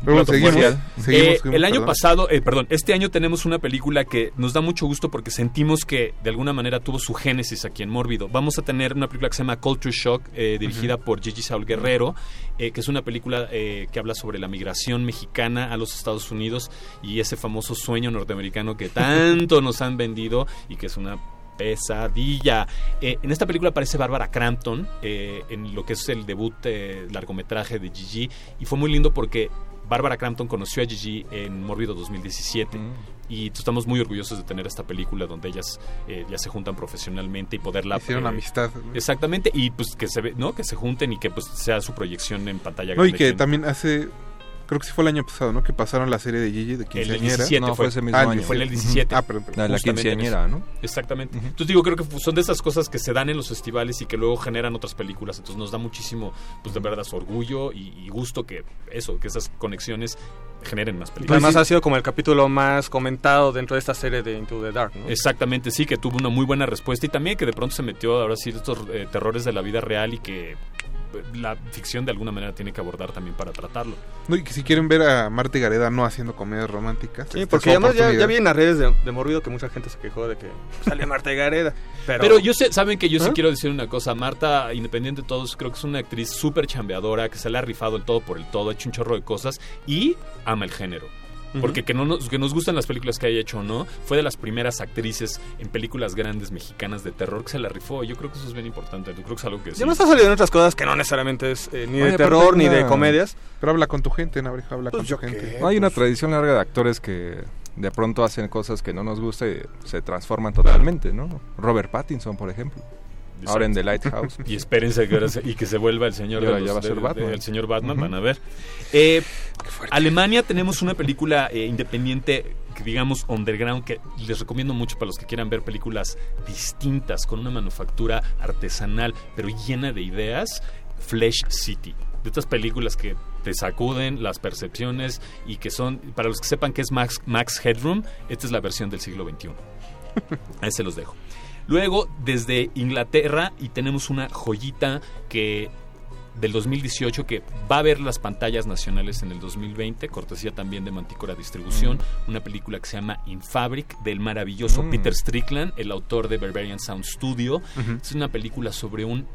Pero bueno, Plato seguimos, fuerte. seguimos, Eh, seguimos, el año perdón. pasado, eh, perdón, este año tenemos una película que nos da mucho gusto porque sentimos que de alguna manera tuvo su génesis aquí en Mórbido. Vamos a tener una película que se llama Culture Shock, eh, dirigida por Gigi Saul Guerrero, eh, que es una película eh, que habla sobre la migración mexicana a los Estados Unidos y ese famoso sueño norteamericano que tanto nos han vendido y que es una pesadilla. Eh, en esta película aparece Bárbara Crampton eh, en lo que es el debut eh, largometraje de Gigi y fue muy lindo porque Bárbara Crampton conoció a Gigi en Mórbido 2017 y estamos muy orgullosos de tener esta película donde ellas eh, ya se juntan profesionalmente y poderla Hicieron eh, amistad. exactamente y pues que se ve no que se junten y que pues sea su proyección en pantalla No, y grande que aquí en- también hace, creo que sí fue el año pasado, ¿no? Que pasaron la serie de Gigi de el quinceañera. 17 No, fue, fue ese mismo Ah, el año. fue en el 17. 17 Ah, perdón, perdón. La quinceañera. ¿no? Exactamente. Entonces digo, creo que son de esas cosas que se dan en los festivales y que luego generan otras películas. Entonces nos da muchísimo, pues de verdad, orgullo y, y gusto que eso, que esas conexiones generen más películas. Además ha sido como el capítulo más comentado dentro de esta serie de Into the Dark, ¿no? Exactamente, sí, que tuvo una muy buena respuesta y también que de pronto se metió ahora sí estos eh, terrores de la vida real y que la ficción de alguna manera tiene que abordar también para tratarlo. No, y que si quieren ver a Marta y Gareda no haciendo comedias románticas. Sí, porque además ya, ya vi en las redes de, de Morbido que mucha gente se quejó de que sale Marta y Gareda. Pero, Pero, yo sé, saben que yo sí ¿Ah? quiero decir una cosa. Marta, independiente de todos, creo que es una actriz súper chambeadora, que se le ha rifado el todo por el todo, ha hecho un chorro de cosas y ama el género. Porque que, no nos, que nos gustan las películas que haya hecho o no, fue de las primeras actrices en películas grandes mexicanas de terror que se la rifó. Yo creo que eso es bien importante. Yo creo que es algo que sí. ya me está saliendo en otras cosas que no necesariamente es eh, ni Oye, de terror ni de comedias. Pero habla con tu gente, Navarija, habla Pues con yo tu gente. qué. Hay una pues- tradición larga de actores que de pronto hacen cosas que no nos gusta y se transforman totalmente, ¿no? Robert Pattinson, por ejemplo. Ahora en The Lighthouse. Y espérense que ahora se- y que se vuelva el señor ya va a ser de- Batman. de- el señor Batman, van a ver. Eh, Alemania tenemos una película eh, independiente digamos underground que les recomiendo mucho para los que quieran ver películas distintas con una manufactura artesanal pero llena de ideas. Flesh City. De estas películas que te sacuden las percepciones y que son, para los que sepan que es Max, Max Headroom, esta es la versión del siglo XXI. Ahí se los dejo. Luego, desde Inglaterra, y tenemos una joyita que del 2018 que va a ver las pantallas nacionales en el 2020, cortesía también de Manticora Distribución, una película que se llama In Fabric del maravilloso Mm. Peter Strickland, el autor de Barbarian Sound Studio. Es una película sobre un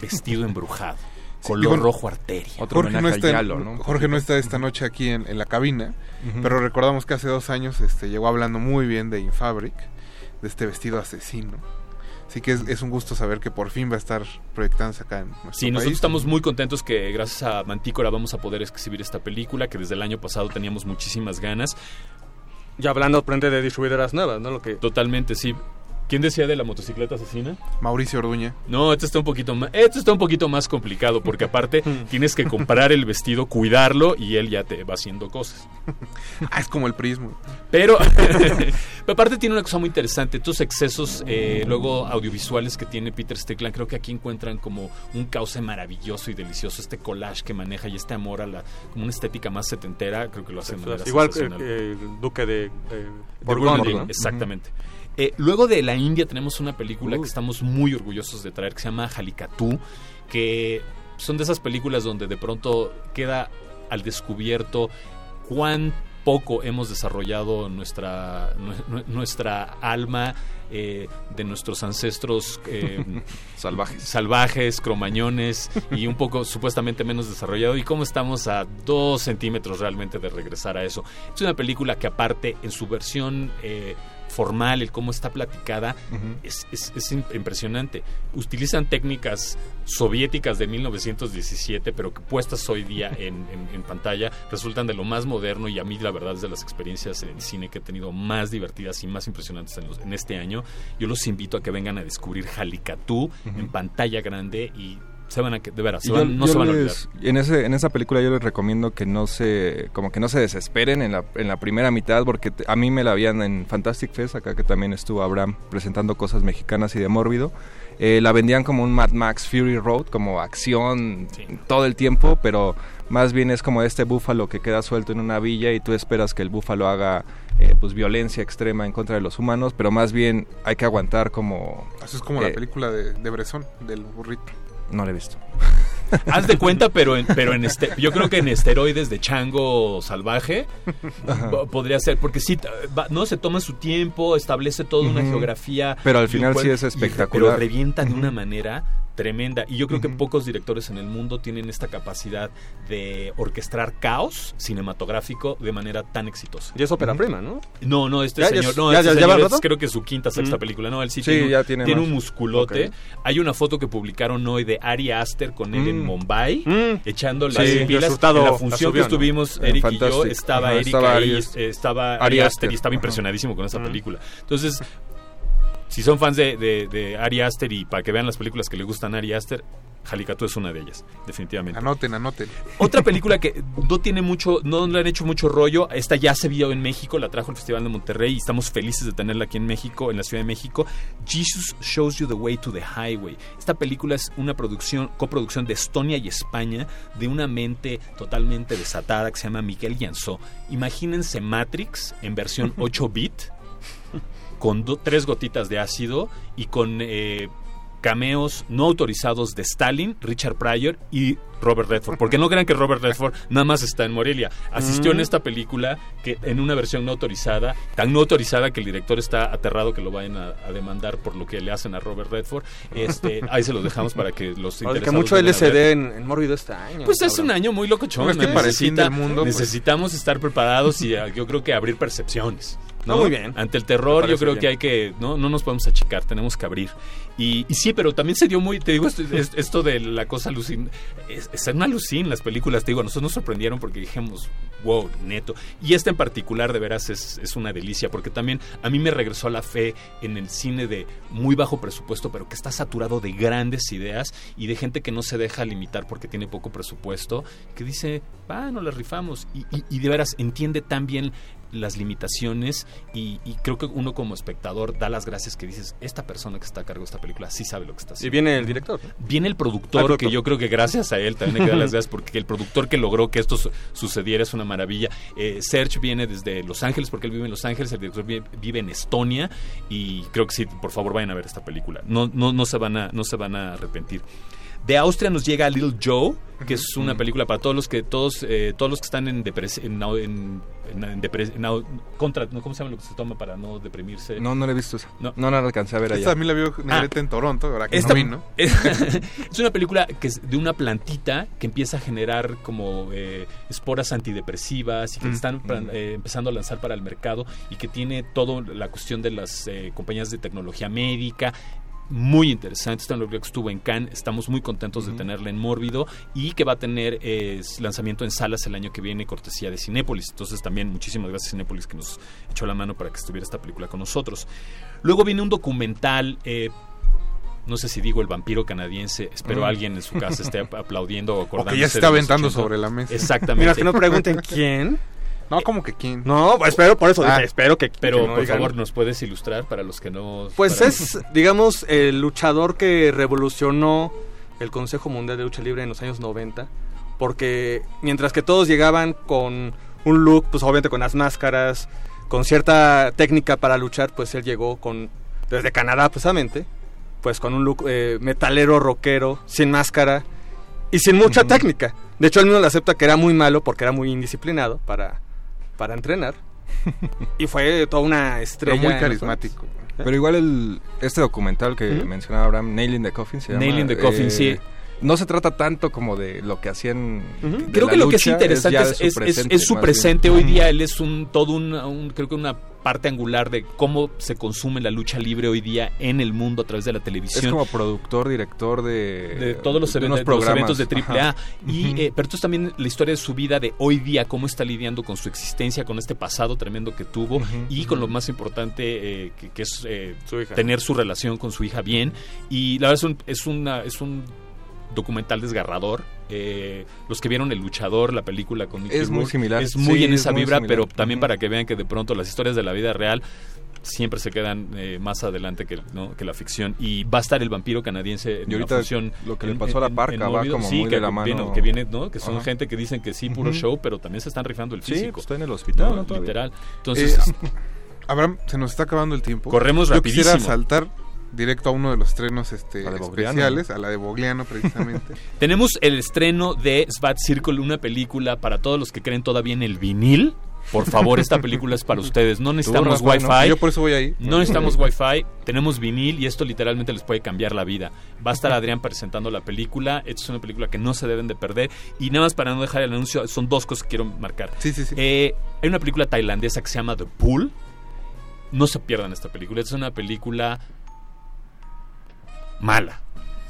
vestido embrujado, color bueno, rojo arteria. Otro Jorge no, está. Jorge no está esta noche aquí en, en la cabina, pero recordamos que hace dos años este, llegó hablando muy bien de Infabric, de este vestido asesino. Así que es, es un gusto saber que por fin va a estar proyectándose acá en nuestro Sí, nosotros país. estamos muy contentos que gracias a Mantícora vamos a poder exhibir esta película que desde el año pasado teníamos muchísimas ganas. Ya hablando, prende de distribuidoras nuevas, ¿no? Lo que... Totalmente, sí. ¿Quién decía de la motocicleta asesina? Mauricio Orduña. No, este está un poquito más, este está un poquito más complicado porque aparte tienes que comprar el vestido, cuidarlo y él ya te va haciendo cosas. Ah, es como el prismo. Pero, pero aparte tiene una cosa muy interesante, estos excesos eh, luego audiovisuales que tiene Peter Strickland, creo que aquí encuentran como un cauce maravilloso y delicioso, este collage que maneja y este amor a la, como una estética más setentera, creo que lo hace de manera Igual que sensacional. el duque de, eh, De Burgundy, Burgundy, ¿no? Exactamente. Eh, luego de la India tenemos una película que estamos muy orgullosos de traer que se llama Jalicatú, que son de esas películas donde de pronto queda al descubierto cuán poco hemos desarrollado nuestra, nue- nuestra alma eh, de nuestros ancestros eh, salvajes. salvajes, cromañones y un poco supuestamente menos desarrollado y cómo estamos a dos centímetros realmente de regresar a eso. Es una película que aparte en su versión eh, formal, el cómo está platicada, es, es- es im- impresionante. Utilizan técnicas soviéticas de 1917, pero que puestas hoy día en, en- en pantalla resultan de lo más moderno y a mí la verdad es de las experiencias en cine que he tenido más divertidas y más impresionantes en, los- en este año. Yo los invito a que vengan a descubrir Jalicatú en pantalla grande y se van a que- de veras, se Y van- yo- no yo se van a olvidar. les- En, ese, en esa película yo les recomiendo que no se como que no se desesperen en la, en la primera mitad porque te- a mí me la habían en Fantastic Fest, acá que también estuvo Abraham presentando cosas mexicanas y de mórbido. Eh, la vendían como un Mad Max Fury Road, como acción todo el tiempo, pero más bien es como este búfalo que queda suelto en una villa y tú esperas que el búfalo haga eh, pues violencia extrema en contra de los humanos, pero más bien hay que aguantar como... Eso es como eh, la película de, de Bresson, del burrito. No la he visto. Haz de cuenta, pero en, pero en este, yo creo que en esteroides de chango salvaje po- podría ser, porque sí, va- no se toma su tiempo, establece toda una geografía. Pero al final sí es y- espectacular. pero revienta de una manera tremenda. Y yo creo que pocos directores en el mundo tienen esta capacidad de orquestar caos cinematográfico de manera tan exitosa. Y es ópera prima, ¿no? No, no, este ¿Ya- ya señor, es- no, ya- este ya- señor es creo que su quinta, sexta Mm. película, no, él sí, Sí, tiene, un- ya tiene tiene un musculote. Hay una foto que publicaron hoy de Ari Aster con él en Mm. Mumbai, echando Sí, pilas. en la la función subió, que ¿no? estuvimos, En Eric y yo, estaba Eric estaba ahí, Ari es- Aster. estaba Ari Aster Aster. y estaba impresionadísimo con esa película. Entonces, si son fans de, de, de Ari Aster y para que vean las películas que le gustan a Ari Aster, Jalicatú es una de ellas, definitivamente. Anoten, anoten. Otra película que no tiene mucho, no le han hecho mucho rollo, esta ya se vio en México, la trajo el Festival de Monterrey y estamos felices de tenerla aquí en México, en la Ciudad de México. Jesus Shows You the Way to the Highway. Esta película es una producción, coproducción de Estonia y España, de una mente totalmente desatada que se llama Miguel Llanzó. Imagínense Matrix en versión 8 bit con do- tres gotitas de ácido y con eh, cameos no autorizados de Stalin, Richard Pryor y Robert Redford. Porque no crean que Robert Redford nada más está en Morelia. Asistió en Mm. esta película que en una versión no autorizada, tan no autorizada que el director está aterrado que lo vayan a, a demandar por lo que le hacen a Robert Redford. Este, ahí se los dejamos para que los que interesados mucho LSD en, en Mórbido este año. Pues es cabrón. un año muy locochón. Bueno, es que ¿no? Necesita- mundo, pues- necesitamos estar preparados y ah, yo creo que abrir percepciones. ¿No? Ah, muy bien. Ante el terror, yo creo bien. que hay que. No, no nos podemos achicar, tenemos que abrir. Y, y sí, pero también se dio muy. Te digo, esto, es- esto de la cosa alucin. Es, es una alucin las películas. Te digo, a nosotros nos sorprendieron porque dijimos, wow, neto. Y esta en particular, de veras, es, es una delicia porque también a mí me regresó la fe en el cine de muy bajo presupuesto, pero que está saturado de grandes ideas y de gente que no se deja limitar porque tiene poco presupuesto, que dice, va, nos la rifamos. Y, y- y de veras entiende tan bien las limitaciones y, y creo que uno como espectador da las gracias que dices, esta persona que está a cargo de esta película sí sabe lo que está haciendo. Y viene el director. Viene el Ah, productor, el productor. que yo creo que gracias a él también hay que dar las gracias porque el productor que logró que esto su- sucediera es una maravilla. Eh, Serge viene desde Los Ángeles porque él vive en Los Ángeles, el director vi- vive en Estonia y creo que sí, por favor vayan a ver esta película. No, no, no, se, van a, no se van a arrepentir. De Austria nos llega Little Joe, que es una película para todos los que todos eh, todos los que están en depres- en, au- en, en- en depres- en au- contra, ¿no? ¿cómo se llama lo que se toma para no deprimirse? No, no la he visto esa. No. No, no la alcancé a ver Esta allá. también la vio Negrete en Toronto, ahora que Esta- no es una película que es de una plantita que empieza a generar como eh, esporas antidepresivas y que Mm. están plan- eh, empezando a lanzar para el mercado y que tiene toda la cuestión de las eh, compañías de tecnología médica. Muy interesante. Esta película que estuvo en Cannes, estamos muy contentos de tenerla en Mórbido y que va a tener eh, lanzamiento en salas el año que viene, cortesía de Cinépolis. Entonces también muchísimas gracias Cinépolis que nos echó la mano para que estuviera esta película con nosotros. Luego viene un documental... Eh, no sé si digo el vampiro canadiense, espero Mm. alguien en su casa esté ap- aplaudiendo o acordándose. O que ya se está aventando 80. sobre la mesa. Exactamente. Mira, que no pregunten quién. No, como que quién. No, pues, espero, por eso Ah. dije, espero que Pero que no por digan. favor, ¿nos puedes ilustrar para los que no... Pues para- es, digamos, el luchador que revolucionó el Consejo Mundial de Lucha Libre en los años 90, porque mientras que todos llegaban con un look, pues obviamente con las máscaras, con cierta técnica para luchar, pues él llegó con, desde Canadá precisamente, pues con un look eh, metalero, rockero, sin máscara y sin mucha técnica. De hecho, él mismo le acepta que era muy malo porque era muy indisciplinado para, para entrenar. y fue toda una estrella. muy en los carismático. Pero igual el, este documental que mencionaba Abraham, Nail in the Coffin, se llama. The Coffin, eh, sí. No se trata tanto como de lo que hacían. Creo que lo que es interesante es, su es- es- presente, es su presente. Hoy día él es un todo un, un- creo que una parte angular de cómo se consume la lucha libre hoy día en el mundo a través de la Es televisión. como productor, director de. de todos los, de even- unos de los eventos de AAA. Ajá. Y, eh, pero esto es también la historia de su vida de hoy día, cómo está lidiando con su existencia, con este pasado tremendo que tuvo y con lo más importante eh, que, que es eh, tener su relación con su hija bien. Y la verdad es un, es una, es un documental desgarrador. Eh, los que vieron El Luchador, la película con Mickey Es muy similar. Es muy Sí, en es esa muy vibra, similar. pero también para que vean que de pronto las historias de la vida real siempre se quedan eh, más adelante que, ¿no? que la ficción. Y va a estar el vampiro canadiense en Y ahorita función. lo que le en- pasó a la Parca en va como Sí, muy que de la viene- que viene, ¿no? Que son Ajá. gente que dicen que sí, puro show, pero también se están rifando el Sí, físico. pues está en el hospital, ¿no? ¿no? Todavía. Literal. Entonces, Eh, Abraham, se nos está acabando el tiempo. Corremos Yo quisiera rapidísimo. saltar directo a uno de los estrenos este, especiales, a la de Bogliano precisamente. tenemos el estreno de Svat Circle, una película para todos los que creen todavía en el vinil. Por favor, esta película es para ustedes. No necesitamos Rafa, ¿no? Wi-Fi. Yo por eso voy ahí. No necesitamos Wi-Fi. Tenemos vinil y esto literalmente les puede cambiar la vida. Va a estar Adrián presentando la película. Esta es una película que no se deben de perder. Y nada más para no dejar el anuncio, son dos cosas que quiero marcar. Sí, sí, sí. Eh, hay una película tailandesa que se llama The Pool. No se pierdan esta película. Es una película mala.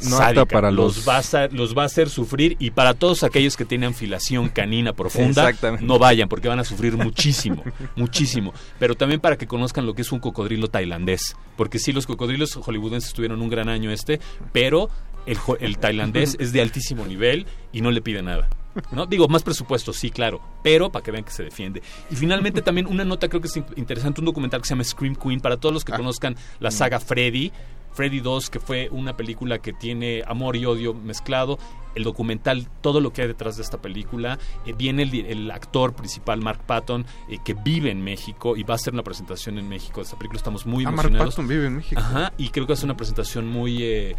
No sádica. para los, los- va a hacer, los va a hacer sufrir y para todos aquellos que tienen filación canina profunda no vayan porque van a sufrir muchísimo muchísimo pero también para que conozcan lo que es un cocodrilo tailandés porque sí los cocodrilos hollywoodenses tuvieron un gran año este pero el, el tailandés es de altísimo nivel y no le pide nada ¿no? Digo, más presupuesto, sí, claro, pero para que vean que se defiende. Y finalmente también una nota creo que es in- interesante, un documental que se llama Scream Queen, para todos los que conozcan la saga Freddy, Freddy 2, que fue una película que tiene amor y odio mezclado, el documental, todo lo que hay detrás de esta película, eh, viene el, el actor principal, Mark Patton, eh, que vive en México y va a hacer una presentación en México de esta película, estamos muy Ah, Mark emocionados. Patton vive en México. Ajá, y creo que es una presentación muy... eh,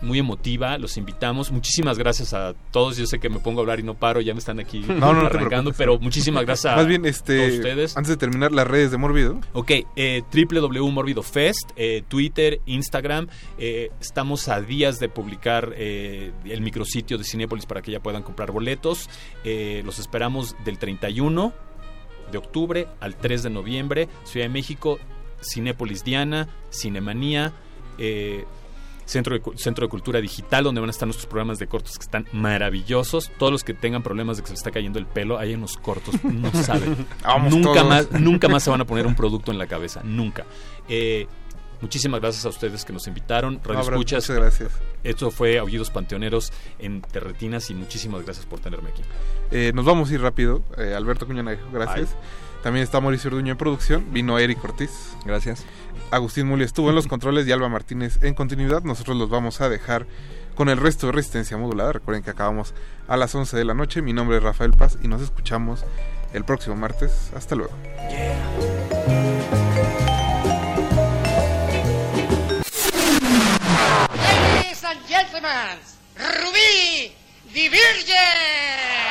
muy emotiva, los invitamos. Muchísimas gracias a todos. Yo sé que me pongo a hablar y no paro, ya me están aquí No, arrancando, pero muchísimas gracias a Más bien, este, todos ustedes. antes de terminar, las redes de Morbido. Ok, eh, www.morbidofest, eh, Twitter, Instagram. eh, estamos a días de publicar eh, el micrositio de Cinépolis para que ya puedan comprar boletos. Eh, los esperamos del 31 de octubre al 3 de noviembre. Ciudad de México, Cinépolis Diana, Cinemanía. eh, Centro de, Centro de Cultura Digital, donde van a estar nuestros programas de cortos que están maravillosos. Todos los que tengan problemas de que se les está cayendo el pelo, hay unos cortos, no saben. Vamos nunca todos. más, nunca más se van a poner un producto en la cabeza, nunca. Eh, muchísimas gracias a ustedes que nos invitaron. Radio Escuchas. muchas gracias. Esto fue Aullidos Panteoneros en Terretinas y muchísimas gracias por tenerme aquí. Eh, nos vamos a ir rápido. Eh, Alberto Cuñanago, gracias. También está Mauricio Orduño en producción. Vino Eric Ortiz. Gracias. Agustín Muli estuvo en los controles y Alba Martínez en continuidad. Nosotros los vamos a dejar con el resto de Resistencia Modulada. Recuerden que acabamos a las 11 de la noche. Mi nombre es Rafael Paz y nos escuchamos el próximo martes. Hasta luego. Ladies and gentlemen, Rubí the Virgin!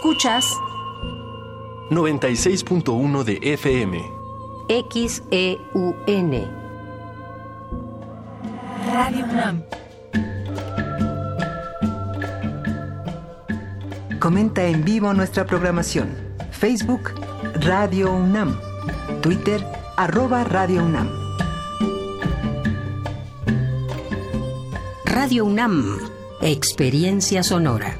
Escuchas 96.1 de FM. XEUN. Radio UNAM. Comenta en vivo nuestra programación. Facebook Radio UNAM. Twitter arroba Radio UNAM. Radio UNAM. Experiencia sonora.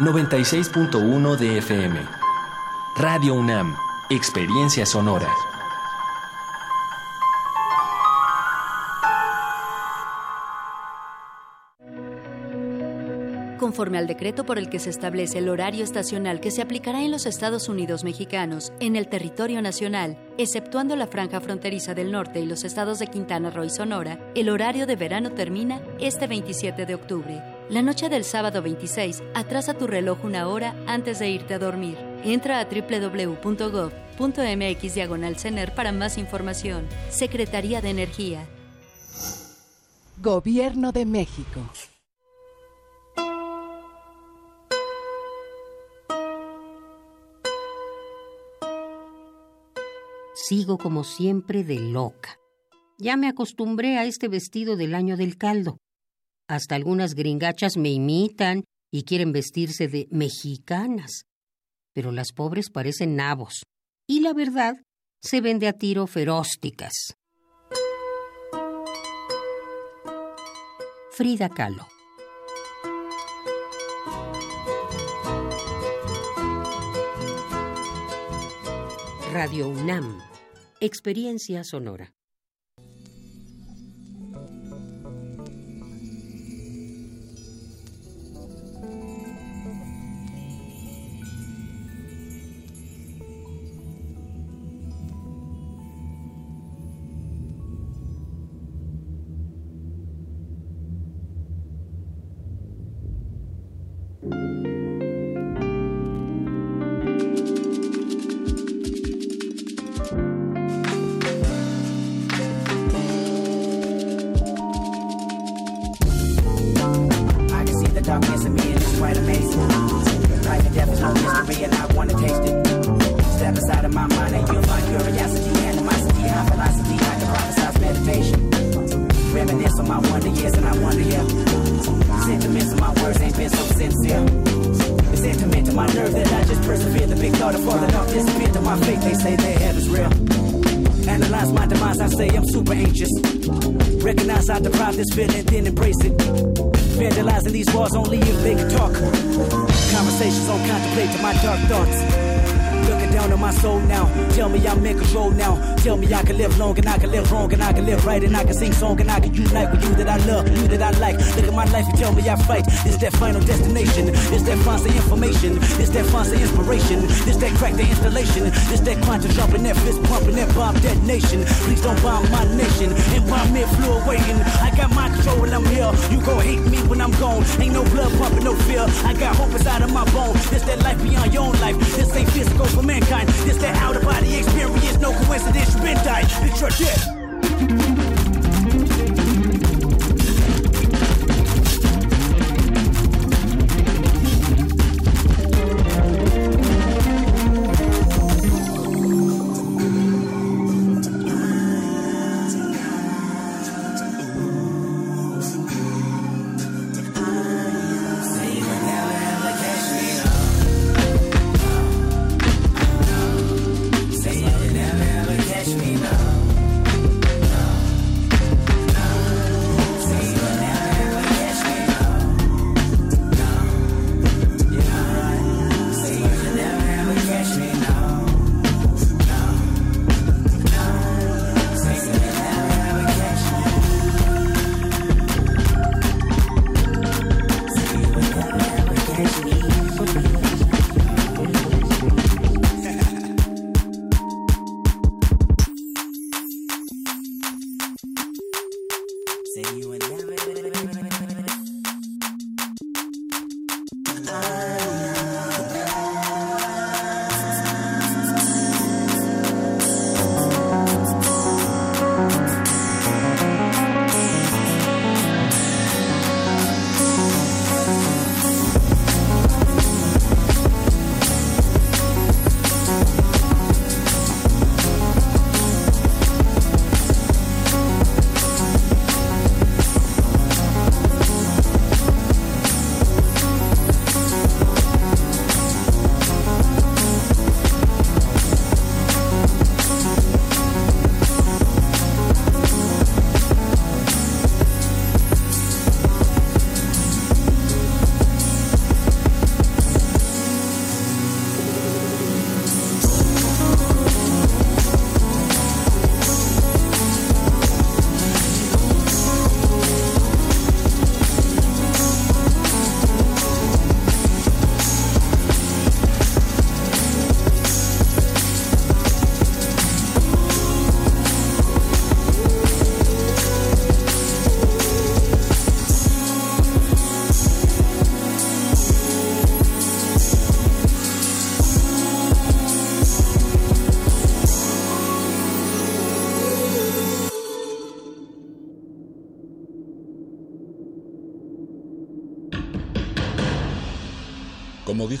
96.1 de FM. Radio UNAM, Experiencia Sonora. Conforme al decreto por el que se establece el horario estacional que se aplicará en los Estados Unidos mexicanos en el territorio nacional, exceptuando la franja fronteriza del norte y los estados de Quintana Roo y Sonora, el horario de verano termina este 27 de octubre. La noche del sábado 26, atrasa tu reloj una hora antes de irte a dormir. Entra a www.gov.mx diagonal CENER para más información. Secretaría de Energía. Gobierno de México. Sigo como siempre de loca. Ya me acostumbré a este vestido del año del caldo. Hasta algunas gringachas me imitan y quieren vestirse de mexicanas. Pero las pobres parecen nabos. Y la verdad, se ven de a tiro ferósticas. Frida Kahlo. Radio UNAM. Experiencia sonora. Quantum jumping, that fist pumping, that bomb detonation. Please don't bomb my nation. And bomb me flew away. And I got my control when I'm here. You gon' hate me when I'm gone. Ain't no blood pumping, no fear. I got hope inside of my bone. This that life beyond your own life. This ain't physical for mankind. This that out of body experience. No coincidence. You been died. It's your death.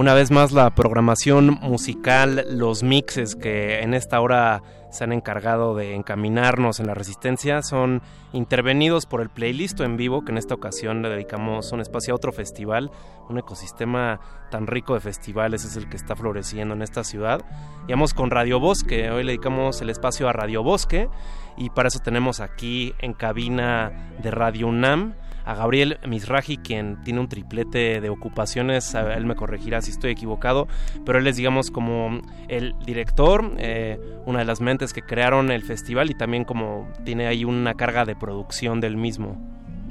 Una vez más la programación musical, los mixes que en esta hora se han encargado de encaminarnos en la resistencia son intervenidos por el playlist en vivo que en esta ocasión le dedicamos un espacio a otro festival, un ecosistema tan rico de festivales es el que está floreciendo en esta ciudad. Y vamos con Radio Bosque, hoy le dedicamos el espacio a Radio Bosque y para eso tenemos aquí en cabina de Radio UNAM a Gabriel Misraji, quien tiene un triplete de ocupaciones, él me corregirá si estoy equivocado, pero él es, digamos, como el director, eh, una de las mentes que crearon el festival y también como tiene ahí una carga de producción del mismo.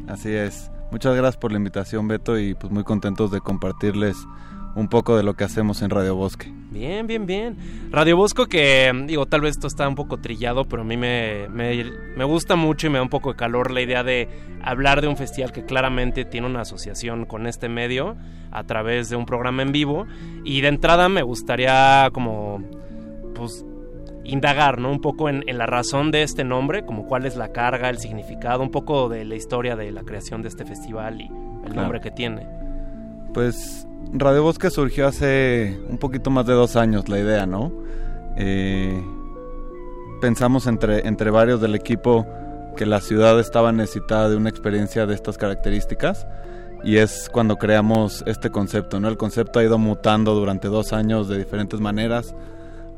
Así es. Muchas gracias por la invitación, Beto, y pues muy contentos de compartirles un poco de lo que hacemos en Radio Bosque. Bien, bien, bien. Radio Bosco que, digo, tal vez esto está un poco trillado, pero a mí me, me, me, gusta mucho y me da un poco de calor la idea de hablar de un festival que claramente tiene una asociación con este medio a través de un programa en vivo. Y de entrada me gustaría como, pues, indagar, ¿no? Un poco en, en la razón de este nombre, como cuál es la carga, el significado, un poco de la historia de la creación de este festival y el Claro. nombre que tiene. Pues Radio Bosque surgió hace un poquito más de dos años la idea, ¿no? Eh, pensamos entre, entre varios del equipo que la ciudad estaba necesitada de una experiencia de estas características y es cuando creamos este concepto, ¿no? El concepto ha ido mutando durante dos años de diferentes maneras,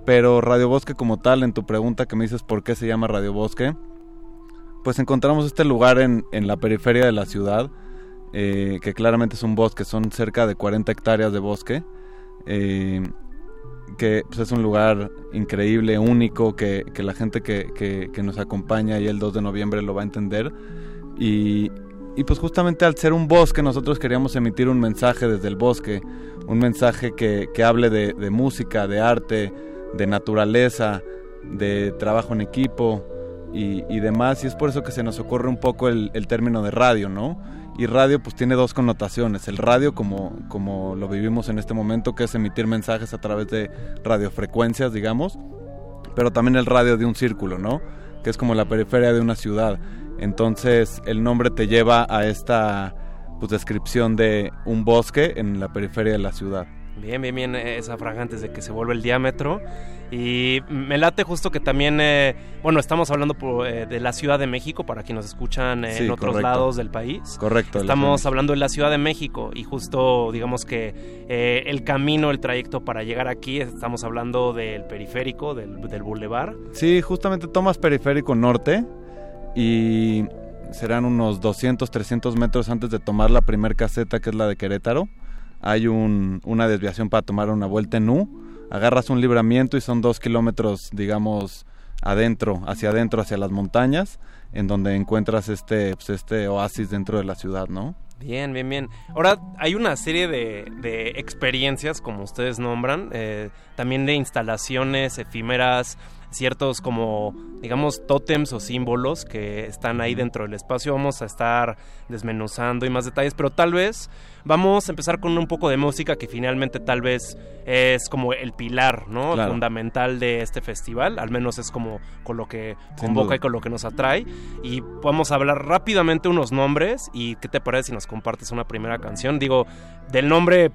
pero Radio Bosque como tal, en tu pregunta que me dices por qué se llama Radio Bosque, pues encontramos este lugar en, en la periferia de la ciudad, eh, que claramente es un bosque, son cerca de 40 hectáreas de bosque, eh, que pues, es un lugar increíble, único, que, que la gente que, que- que nos acompaña y el 2 de noviembre lo va a entender. Y, y pues justamente al ser un bosque nosotros queríamos emitir un mensaje desde el bosque, un mensaje que, que hable de, de música, de arte, de naturaleza, de trabajo en equipo y, y demás. Y es por eso que se nos ocurre un poco el, el término de radio, ¿no? Y radio pues tiene dos connotaciones. El radio como, como lo vivimos en este momento, que es emitir mensajes a través de radiofrecuencias, digamos. Pero también el radio de un círculo, ¿no? Que es como la periferia de una ciudad. Entonces el nombre te lleva a esta pues, descripción de un bosque en la periferia de la ciudad. Bien, bien, bien, eh, esa franja antes de que se vuelva el diámetro. Y me late justo que también, eh, bueno, estamos hablando por, eh, de la Ciudad de México, para quienes nos escuchan eh, Sí, en otros correcto. lados del país. Correcto, Estamos hablando de la Ciudad de México y justo, digamos que el camino, el trayecto para llegar aquí, estamos hablando del periférico, del, del bulevar. Sí, justamente tomas periférico norte y serán unos 200, 300 metros antes de tomar la primer caseta que es la de Querétaro. Hay un- una desviación para tomar una vuelta en U. Agarras un libramiento y son dos kilómetros, digamos, adentro, hacia adentro, hacia las montañas, en donde encuentras este, pues, este oasis dentro de la ciudad, ¿no? Bien, bien, bien. Ahora hay una serie de, de experiencias, como ustedes nombran, eh, también de instalaciones efímeras, ciertos como, digamos, tótems o símbolos que están ahí dentro del espacio. Vamos a estar desmenuzando y más detalles, pero tal vez vamos a empezar con un poco de música que finalmente tal vez es como el pilar, ¿no? Claro. Fundamental de este festival, al menos es como con lo que convoca y con lo que nos atrae. Y vamos a hablar rápidamente unos nombres y qué te parece si nos compartes una primera canción. Digo, del nombre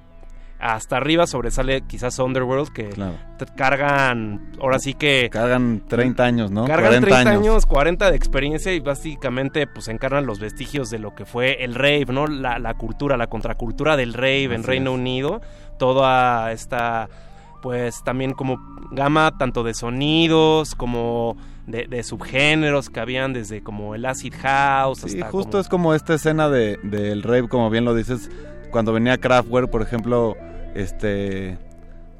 hasta arriba sobresale quizás Underworld que te cargan, ahora sí que... Cargan 30 años, ¿no? Cargan 40 30 años. años. 40 de experiencia y básicamente pues encarnan los vestigios de lo que fue el rave, ¿no? La, la cultura, la contracultura del rave en Reino es. Unido. Toda esta, pues también como gama tanto de sonidos como de, de subgéneros que habían desde como el acid house Sí, hasta justo como- es como esta escena de, del rave, como bien lo dices, cuando venía Kraftwerk, por ejemplo, este,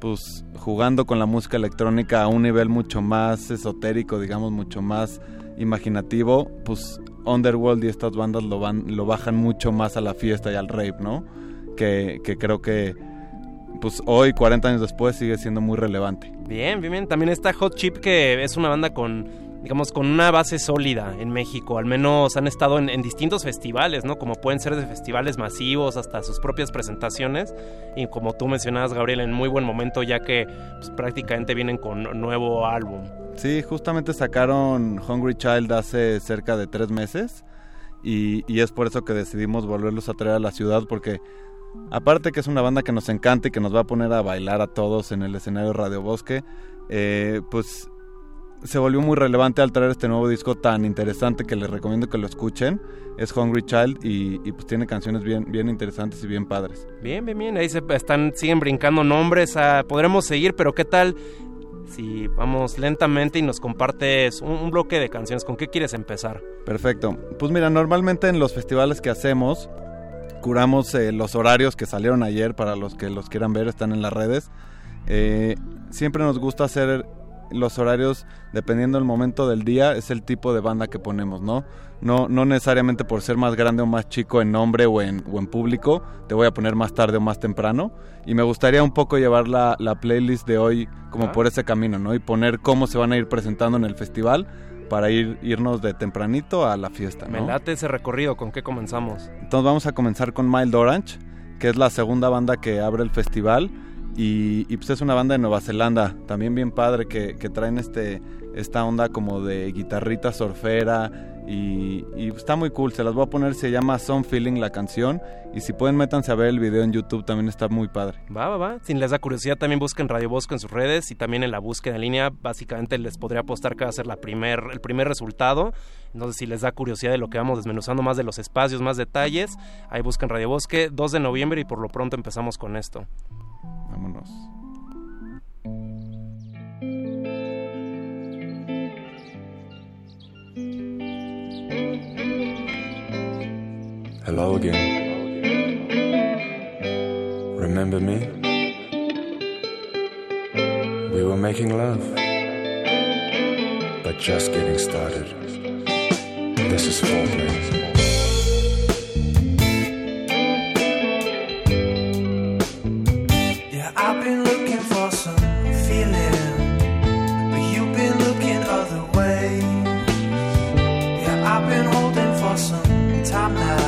pues jugando con la música electrónica a un nivel mucho más esotérico, digamos, mucho más imaginativo, pues Underworld y estas bandas lo van, lo bajan mucho más a la fiesta y al rave, ¿no? Que, que creo que, pues hoy, 40 años después, sigue siendo muy relevante. Bien, bien, bien. También está Hot Chip, que es una banda con, digamos, con una base sólida en México. Al menos han estado en, en distintos festivales, ¿no? Como pueden ser de festivales masivos hasta sus propias presentaciones. Y como tú mencionabas, Gabriel, en muy buen momento, ya que pues, prácticamente vienen con nuevo álbum. Sí, justamente sacaron Hungry Child hace cerca de tres meses y, y es por eso que decidimos volverlos a traer a la ciudad porque aparte que es una banda que nos encanta y que nos va a poner a bailar a todos en el escenario Radio Bosque, eh, pues se volvió muy relevante al traer este nuevo disco tan interesante que les recomiendo que lo escuchen. Es Hungry Child y, y, pues tiene canciones bien, bien interesantes y bien padres. Bien, bien, bien. Ahí se están, siguen brincando nombres. ah, podremos seguir, pero ¿qué tal si vamos lentamente y nos compartes un, un bloque de canciones? ¿Con qué quieres empezar? Perfecto. Pues mira, normalmente en los festivales que hacemos, curamos eh, los horarios que salieron ayer para los que los quieran ver, están en las redes. Eh, siempre nos gusta hacer los horarios, dependiendo del momento del día, es el tipo de banda que ponemos, ¿no? No, no necesariamente por ser más grande o más chico en nombre o en, o en público, te voy a poner más tarde o más temprano. Y me gustaría un poco llevar la, la playlist de hoy como Ah. por ese camino, ¿no? Y poner cómo se van a ir presentando en el festival para ir, irnos de tempranito a la fiesta, ¿no? Me late ese recorrido, ¿con qué comenzamos? Entonces vamos a comenzar con Mild Orange, que es la segunda banda que abre el festival. Y, y, pues es una banda de Nueva Zelanda, también bien padre, que, que traen este, esta onda como de guitarrita surfera. Y, y está muy cool, se las voy a poner, se llama Some Feeling la canción. Y si pueden, métanse a ver el video en YouTube, también está muy padre. Va, va, va. Si les da curiosidad, también busquen Radio Bosco en sus redes y también en la búsqueda en línea. Básicamente les podría apostar que va a ser la primer, el primer resultado. Entonces, si les da curiosidad de lo que vamos desmenuzando, más de los espacios, más detalles, ahí busquen Radio Bosque, 2 de noviembre y por lo pronto empezamos con esto. Vámonos. Hello again. Remember me? We were making love, but just getting started. This is foreplay. Time now,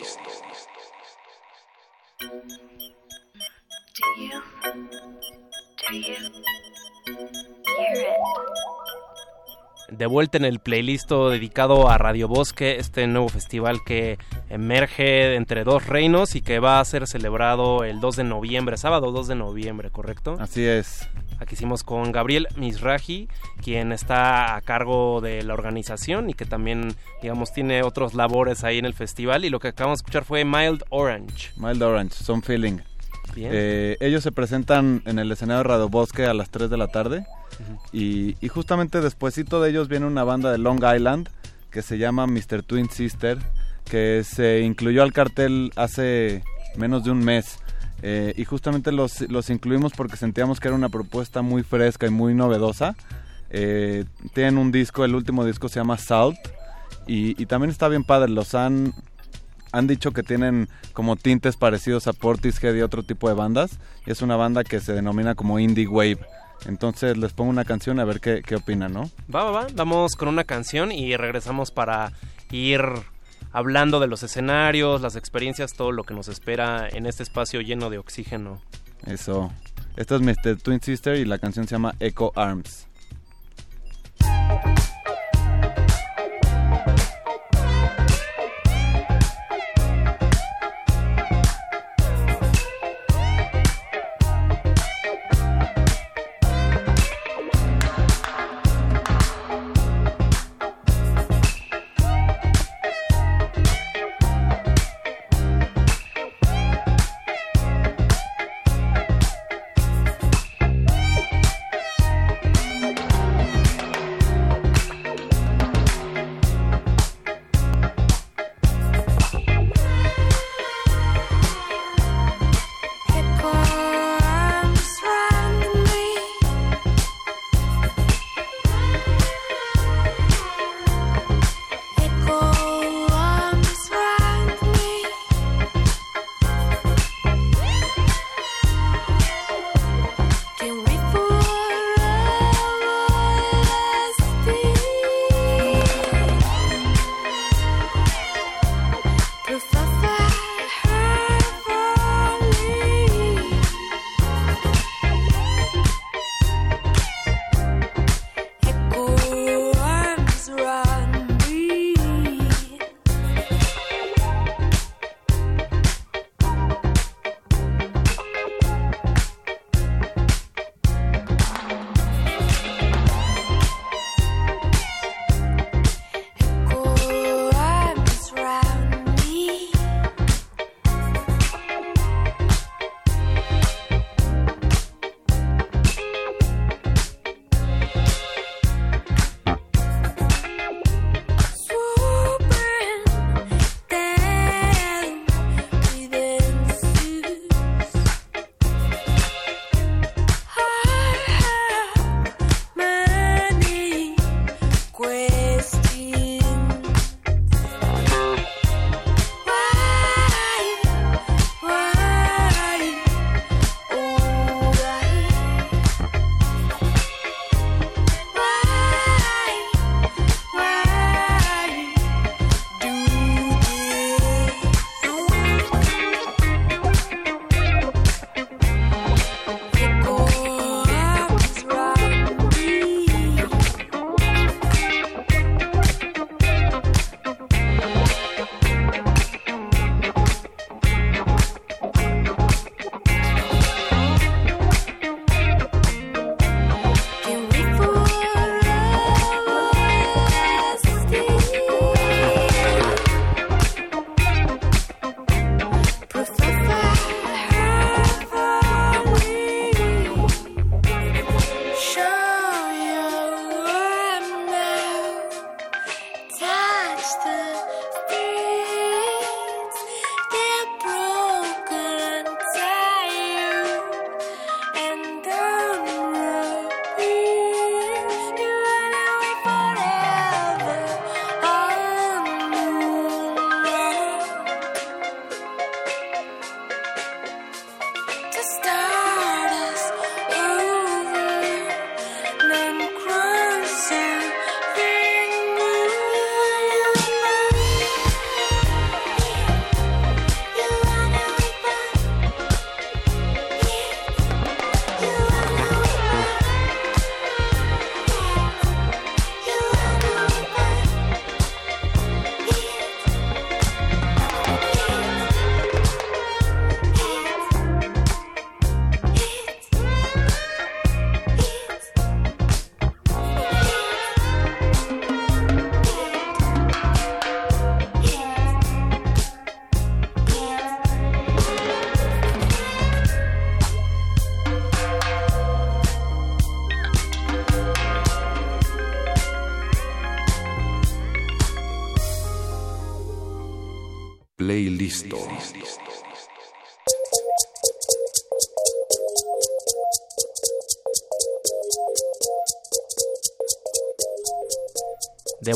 De vuelta en el playlist dedicado a Radio Bosque, este nuevo festival que emerge entre dos reinos y que va a ser celebrado el 2 de noviembre, sábado 2 de noviembre, ¿correcto? Así es. Aquí hicimos con Gabriel Misraji, quien está a cargo de la organización y que también, digamos, tiene otros labores ahí en el festival. Y lo que acabamos de escuchar fue Mild Orange. Mild Orange, Some Feeling. Bien. Eh, ellos se presentan en el escenario de Radio Bosque a las 3 de la tarde. Y, y justamente despuesito de ellos viene una banda de Long Island que se llama Mr. Twin Sister, que se incluyó al cartel hace menos de un mes. Eh, y justamente los, los incluimos porque sentíamos que era una propuesta muy fresca y muy novedosa. Eh, tienen un disco, el último disco se llama Salt. Y, también está bien padre, los han, han dicho que tienen como tintes parecidos a Portishead y otro tipo de bandas. Y es una banda que se denomina como Indie Wave. Entonces les pongo una canción a ver qué, qué opinan, ¿no? Va, va, va. Vamos con una canción y regresamos para ir hablando de los escenarios, las experiencias, todo lo que nos espera en este espacio lleno de oxígeno. Eso. Esta es Mr. Twin Sister y la canción se llama Echo Arms.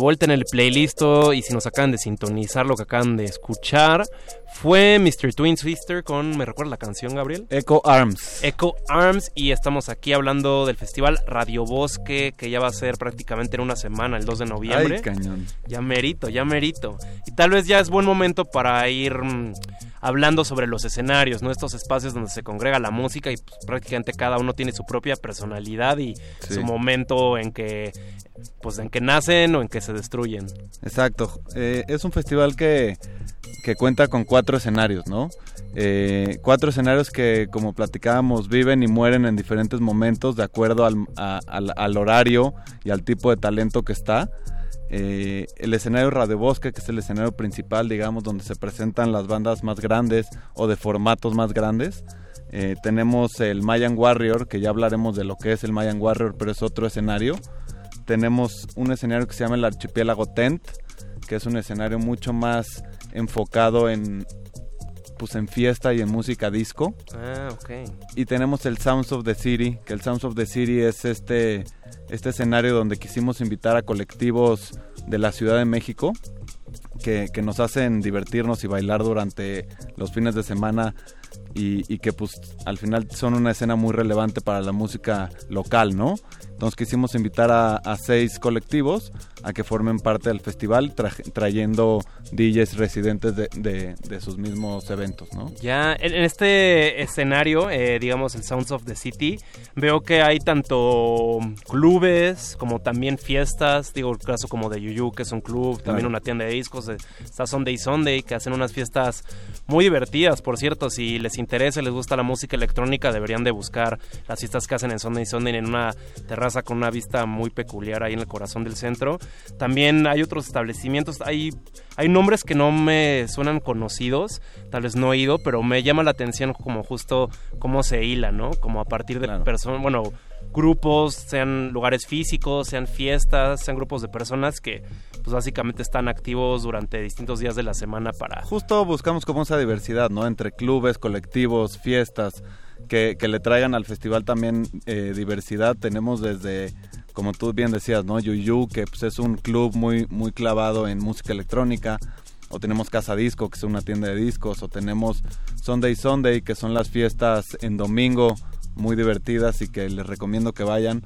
Vuelta en el playlist y si nos acaban de sintonizar lo que acaban de escuchar fue Mr. Twin Sister con, ¿me recuerda la canción, Gabriel? Echo Arms. Echo Arms y estamos aquí hablando del festival Radio Bosque que ya va a ser prácticamente en una semana, el 2 de noviembre. Ay, cañón. Ya merito, ya merito. Y tal vez ya es buen momento para ir mm, hablando sobre los escenarios, ¿no? Estos espacios donde se congrega la música y pues, prácticamente cada uno tiene su propia personalidad y Sí. su momento en que pues en que nacen o en que se destruyen. Exacto. Eh, es un festival que, que cuenta con cuatro escenarios, ¿no? Eh, cuatro escenarios que, como platicábamos, viven y mueren en diferentes momentos de acuerdo al, a- al- al horario y al tipo de talento que está. Eh, el escenario Radio Bosque, que es el escenario principal, digamos, donde se presentan las bandas más grandes o de formatos más grandes. Eh, tenemos el Mayan Warrior, que ya hablaremos de lo que es el Mayan Warrior, pero es otro escenario. Tenemos un escenario que se llama el Archipiélago Tent, que es un escenario mucho más enfocado en pues en fiesta y en música disco. Ah, ok. Y tenemos el Sounds of the City, que el Sounds of the City es este, este escenario donde quisimos invitar a colectivos de la Ciudad de México que, que nos hacen divertirnos y bailar durante los fines de semana y, y que pues al final son una escena muy relevante para la música local, ¿no? Entonces quisimos invitar a, a seis colectivos a que formen parte del festival tra- trayendo DJs residentes de, de- de sus mismos eventos, ¿no? Ya, en, este escenario, eh, digamos el Sounds of the City, veo que hay tanto clubes como también fiestas, digo el caso como de Yuyu, que es un club, también Claro. una tienda de discos, está Sunday Sunday, que hacen unas fiestas muy divertidas, por cierto, si les interesa, les gusta la música electrónica, deberían de buscar las fiestas que hacen en Sunday Sunday en una terraza con una vista muy peculiar ahí en el corazón del centro. También hay otros establecimientos, hay, hay nombres que no me suenan conocidos, tal vez no he ido, pero me llama la atención como justo cómo se hila, ¿no? Como a partir de personas, bueno, grupos, sean lugares físicos, sean fiestas, sean grupos de personas que pues básicamente están activos durante distintos días de la semana para... Justo buscamos como esa diversidad, ¿no? Entre clubes, colectivos, fiestas, que, que le traigan al festival también eh, diversidad. Tenemos desde, como tú bien decías, ¿no? Yuyu, que pues, es un club muy, muy clavado en música electrónica. O tenemos Casa Disco, que es una tienda de discos. O tenemos Sunday Sunday, que son las fiestas en domingo muy divertidas y que les recomiendo que vayan.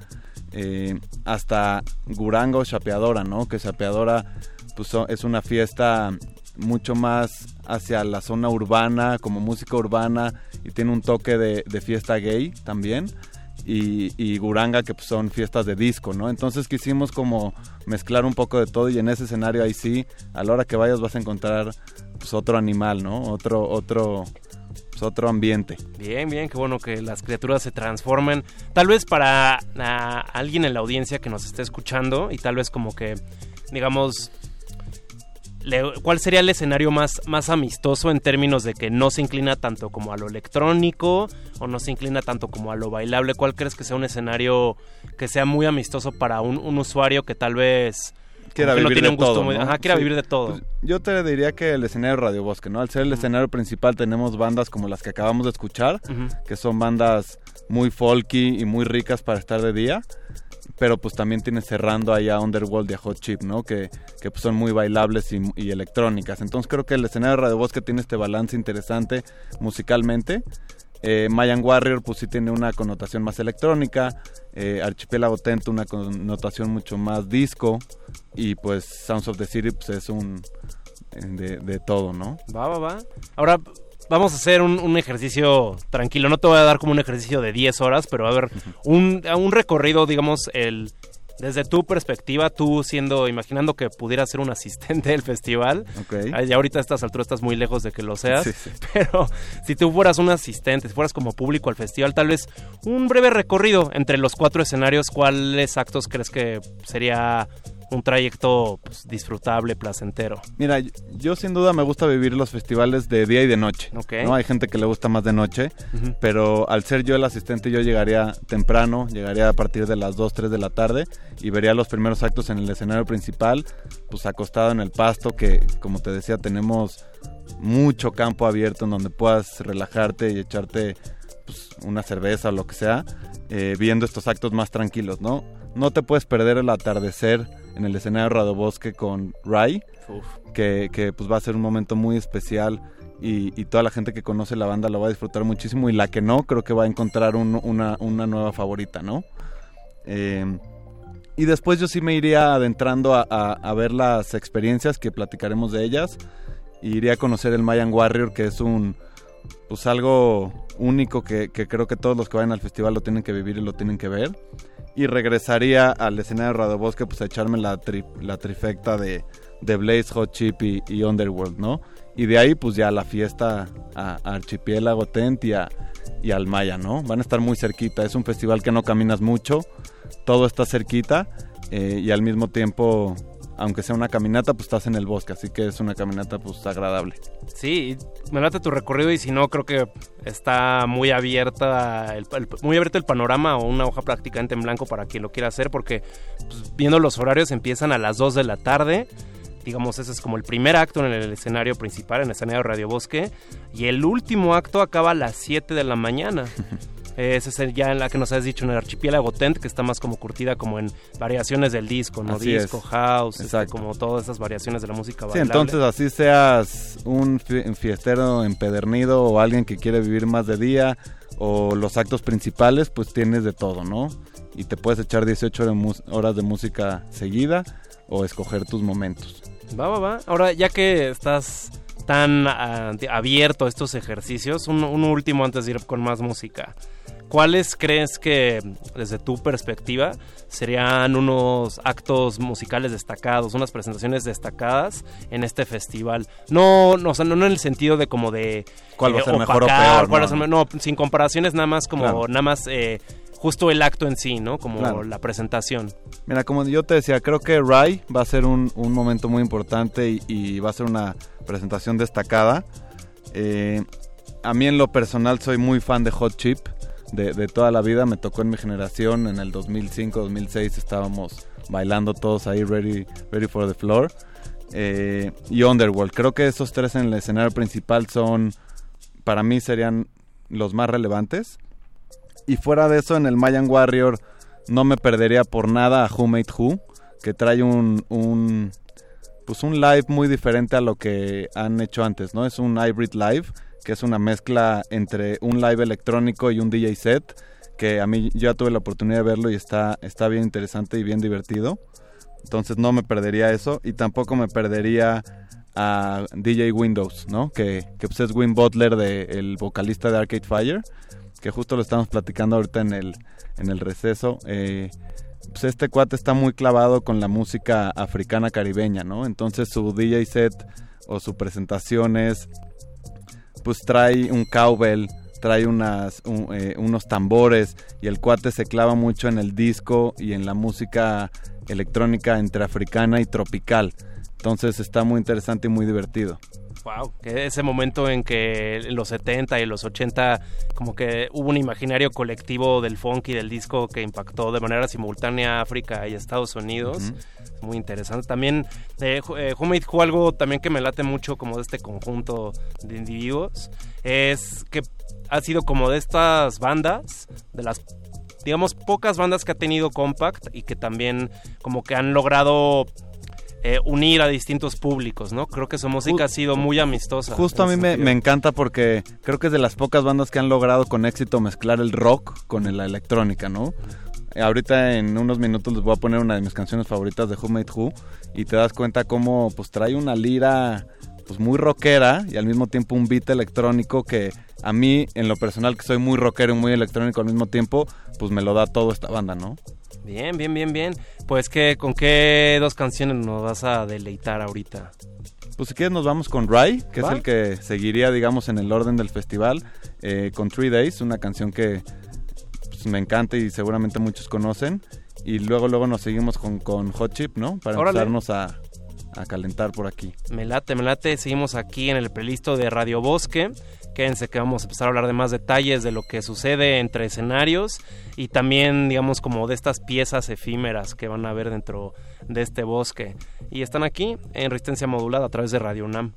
Eh, hasta Gurango Chapeadora, ¿no? Que Chapeadora pues, es una fiesta mucho más hacia la zona urbana, como música urbana, y tiene un toque de, fiesta gay también. Y, y Guranga, que pues, son fiestas de disco, ¿no? Entonces quisimos como mezclar un poco de todo y en ese escenario ahí sí, a la hora que vayas vas a encontrar pues, otro animal, ¿no? Otro, otro, pues, otro ambiente. Bien, bien, qué bueno que las criaturas se transformen. Tal vez para alguien en la audiencia que nos esté escuchando y tal vez como que, digamos, ¿cuál sería el escenario más, más amistoso en términos de que no se inclina tanto como a lo electrónico o no se inclina tanto como a lo bailable? ¿Cuál crees que sea un escenario que sea muy amistoso para un usuario que tal vez quiera no vivir tiene de un gusto todo, muy- ¿no? ajá, quiera Sí. vivir de todo? Pues, yo te diría que el escenario Radio Bosque, ¿no? Al ser el escenario principal tenemos bandas como las que acabamos de escuchar, Ujú. que son bandas muy folky y muy ricas para estar de día. Pero pues también tienes cerrando ahí a Underworld y a Hot Chip, ¿no? Que, que pues, son muy bailables y, y electrónicas. Entonces creo que el escenario de Radio Bosque tiene este balance interesante musicalmente. Eh, Mayan Warrior pues sí tiene una connotación más electrónica. Eh, Archipiélago Tent una connotación mucho más disco. Y pues Sounds of the City pues es un... eh, De, de todo, ¿no? Va, va, va. Ahora vamos a hacer un, un ejercicio tranquilo. No te voy a dar como un ejercicio de 10 horas, pero a ver, un, un recorrido, digamos, el desde tu perspectiva, tú siendo, imaginando que pudieras ser un asistente del festival. Ah, Ya ahorita a estas alturas estás muy lejos de que lo seas. Sí, sí. Pero si tú fueras un asistente, si fueras como público al festival, tal vez un breve recorrido entre los cuatro escenarios, ¿cuáles actos crees que sería un trayecto pues, disfrutable, placentero. Mira, yo sin duda me gusta vivir los festivales de día y de noche. ¿no? Hay gente que le gusta más de noche, pero al ser yo el asistente yo llegaría temprano, llegaría a partir de las 2, 3 de la tarde y vería los primeros actos en el escenario principal, pues acostado en el pasto, que como te decía tenemos mucho campo abierto en donde puedas relajarte y echarte pues, una cerveza o lo que sea, eh, viendo estos actos más tranquilos, ¿no? No te puedes perder el atardecer en el escenario Radobosque con Rai, Uf. que, que, pues va a ser un momento muy especial y, y toda la gente que conoce la banda lo va a disfrutar muchísimo y la que no, creo que va a encontrar un- una, una nueva favorita, ¿no? Eh, y después yo sí me iría adentrando a, a- a ver las experiencias que platicaremos de ellas. Y iría a conocer el Mayan Warrior, que es un pues algo único que, que creo que todos los que vayan al festival lo tienen que vivir y lo tienen que ver. Y regresaría al escenario de Radobosque pues a echarme la, la trifecta de, de Blaze, Hot Chip y, Underworld, ¿no? Y de ahí pues ya la fiesta a, a Archipiélago Tent y, a- y al Maya, ¿no? Van a estar muy cerquita. Es un festival que no caminas mucho, todo está cerquita eh, y al mismo tiempo, aunque sea una caminata, pues estás en el bosque, así que es una caminata pues agradable. Sí, me late tu recorrido y si no, creo que está muy abierta el, el- muy abierto el panorama o una hoja prácticamente en blanco para quien lo quiera hacer, porque pues, viendo los horarios empiezan a las 2 de la tarde. Digamos, ese es como el primer acto en el escenario principal, en el escenario Radio Bosque. Y el último acto acaba a las 7 de la mañana. Esa es el- ya en la que nos has dicho en el archipiélago Tent, que está más como curtida como en variaciones del disco, ¿no? Así disco, es. house, este, como todas esas variaciones de la música Sí, entonces así seas un fi- fiestero empedernido o alguien que quiere vivir más de día o los actos principales, pues tienes de todo, ¿no? Y te puedes echar 18 de mus- horas de música seguida o escoger tus momentos. Va, va, va. Ahora, ya que estás tan ah, abierto a estos ejercicios, un, un último antes de ir con más música. ¿Cuáles crees que, desde tu perspectiva, serían unos actos musicales destacados, unas presentaciones destacadas en este festival? No, no, o sea, no en el sentido de como de... ¿Cuál va a eh, ser mejor o peor, cuál no, ser sin comparaciones, nada más como, Claro. nada más eh, justo el acto en sí, ¿no? Como Claro. la presentación. Mira, como yo te decía, creo que Rai va a ser un, un momento muy importante y, y va a ser una presentación destacada. Eh, a mí en lo personal soy muy fan de Hot Chip, de, toda la vida. Me tocó en mi generación, en el 2005, 2006 estábamos bailando todos ahí, ready, ready for the floor. Eh, y Underworld, creo que esos tres en el escenario principal son, para mí serían los más relevantes. Y fuera de eso, en el Mayan Warrior no me perdería por nada a Who Made Who, que trae un, un pues un live muy diferente a lo que han hecho antes, ¿no? Es un hybrid live, que es una mezcla entre un live electrónico y un DJ set, que a mí ya tuve la oportunidad de verlo y está, está bien interesante y bien divertido. Entonces no me perdería eso y tampoco me perdería a DJ Windows, ¿no? Que, que pues es Win Butler, de, el vocalista de Arcade Fire, que justo lo estamos platicando ahorita en el, en el receso. Eh, pues este cuate está muy clavado con la música africana caribeña, ¿no? Entonces su DJ set o su presentación es, pues trae un cowbell, trae unas, un- eh, unos tambores y el cuate se clava mucho en el disco y en la música electrónica entre africana y tropical. Entonces está muy interesante y muy divertido. Wow, que ese momento en que en los 70 y los 80 como que hubo un imaginario colectivo del funk y del disco que impactó de manera simultánea a África y Estados Unidos. Muy interesante. También eh, Ju- eh, Who, algo también que me late mucho como de este conjunto de individuos es que ha sido como de estas bandas, de las digamos pocas bandas que ha tenido Compact y que también como que han logrado eh, unir a distintos públicos, ¿no? Creo que su música ha sido muy amistosa. Justo a mí me, me encanta porque creo que es de las pocas bandas que han logrado con éxito mezclar el rock con la electrónica, ¿no? Ahorita en unos minutos les voy a poner una de mis canciones favoritas de Who Made Who y te das cuenta cómo pues trae una lira pues muy rockera y al mismo tiempo un beat electrónico que a mí en lo personal que soy muy rockero y muy electrónico al mismo tiempo pues me lo da todo esta banda, ¿no? Bien, bien, bien, bien. Pues que con qué dos canciones nos vas a deleitar ahorita. Pues si quieres nos vamos con Rai, que ¿Va? es el que seguiría, digamos, en el orden del festival, eh, con Three Days, una canción que pues, me encanta y seguramente muchos conocen. y luego luego nos seguimos con, con Hot Chip, ¿no? Para Órale. empezarnos a, a calentar por aquí. Me late, me late. Seguimos aquí en el playlist de Radio Bosque. Quédense que vamos a empezar a hablar de más detalles de lo que sucede entre escenarios y también, digamos, como de estas piezas efímeras que van a ver dentro de este bosque. Y están aquí en resistencia modulada a través de Radio UNAM.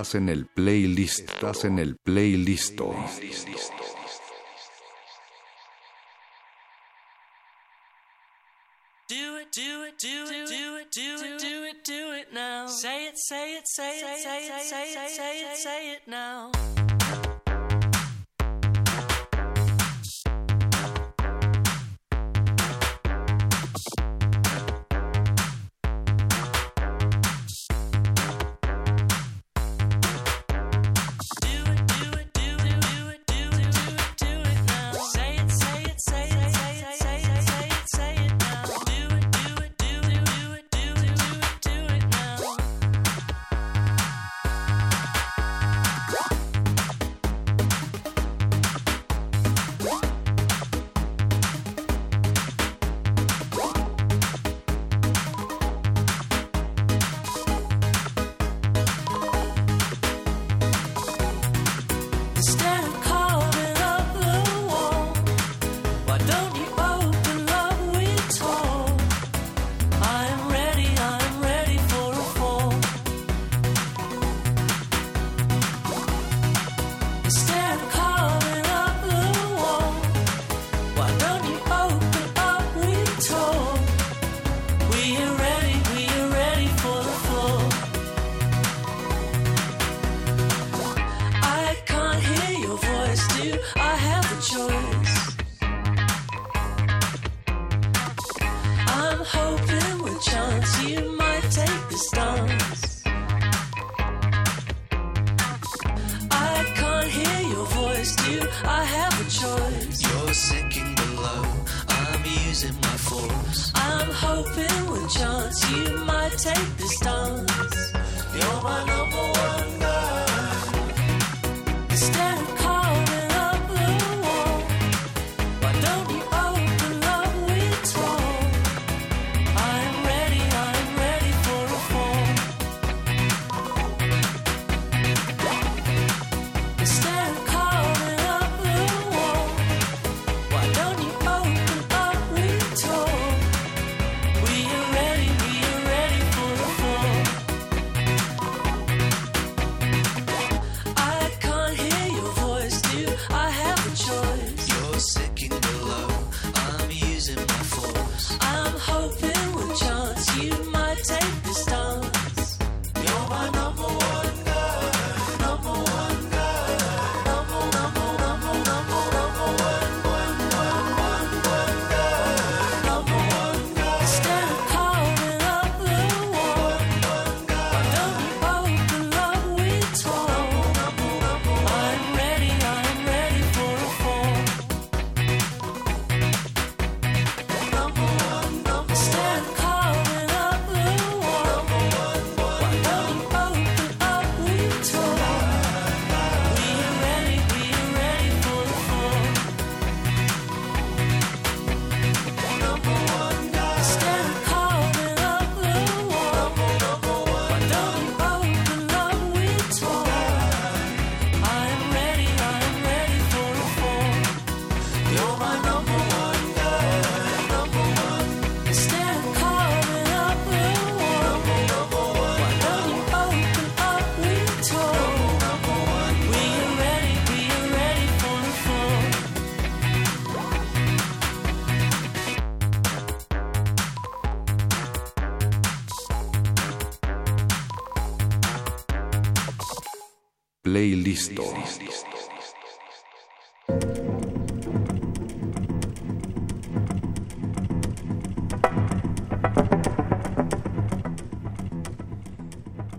Estás en el playlist. Estás en el playlist. Do it, do it, do it, do it, do it, do it, do it now. Say it, say it, say it, say it, say it, say it, say it now.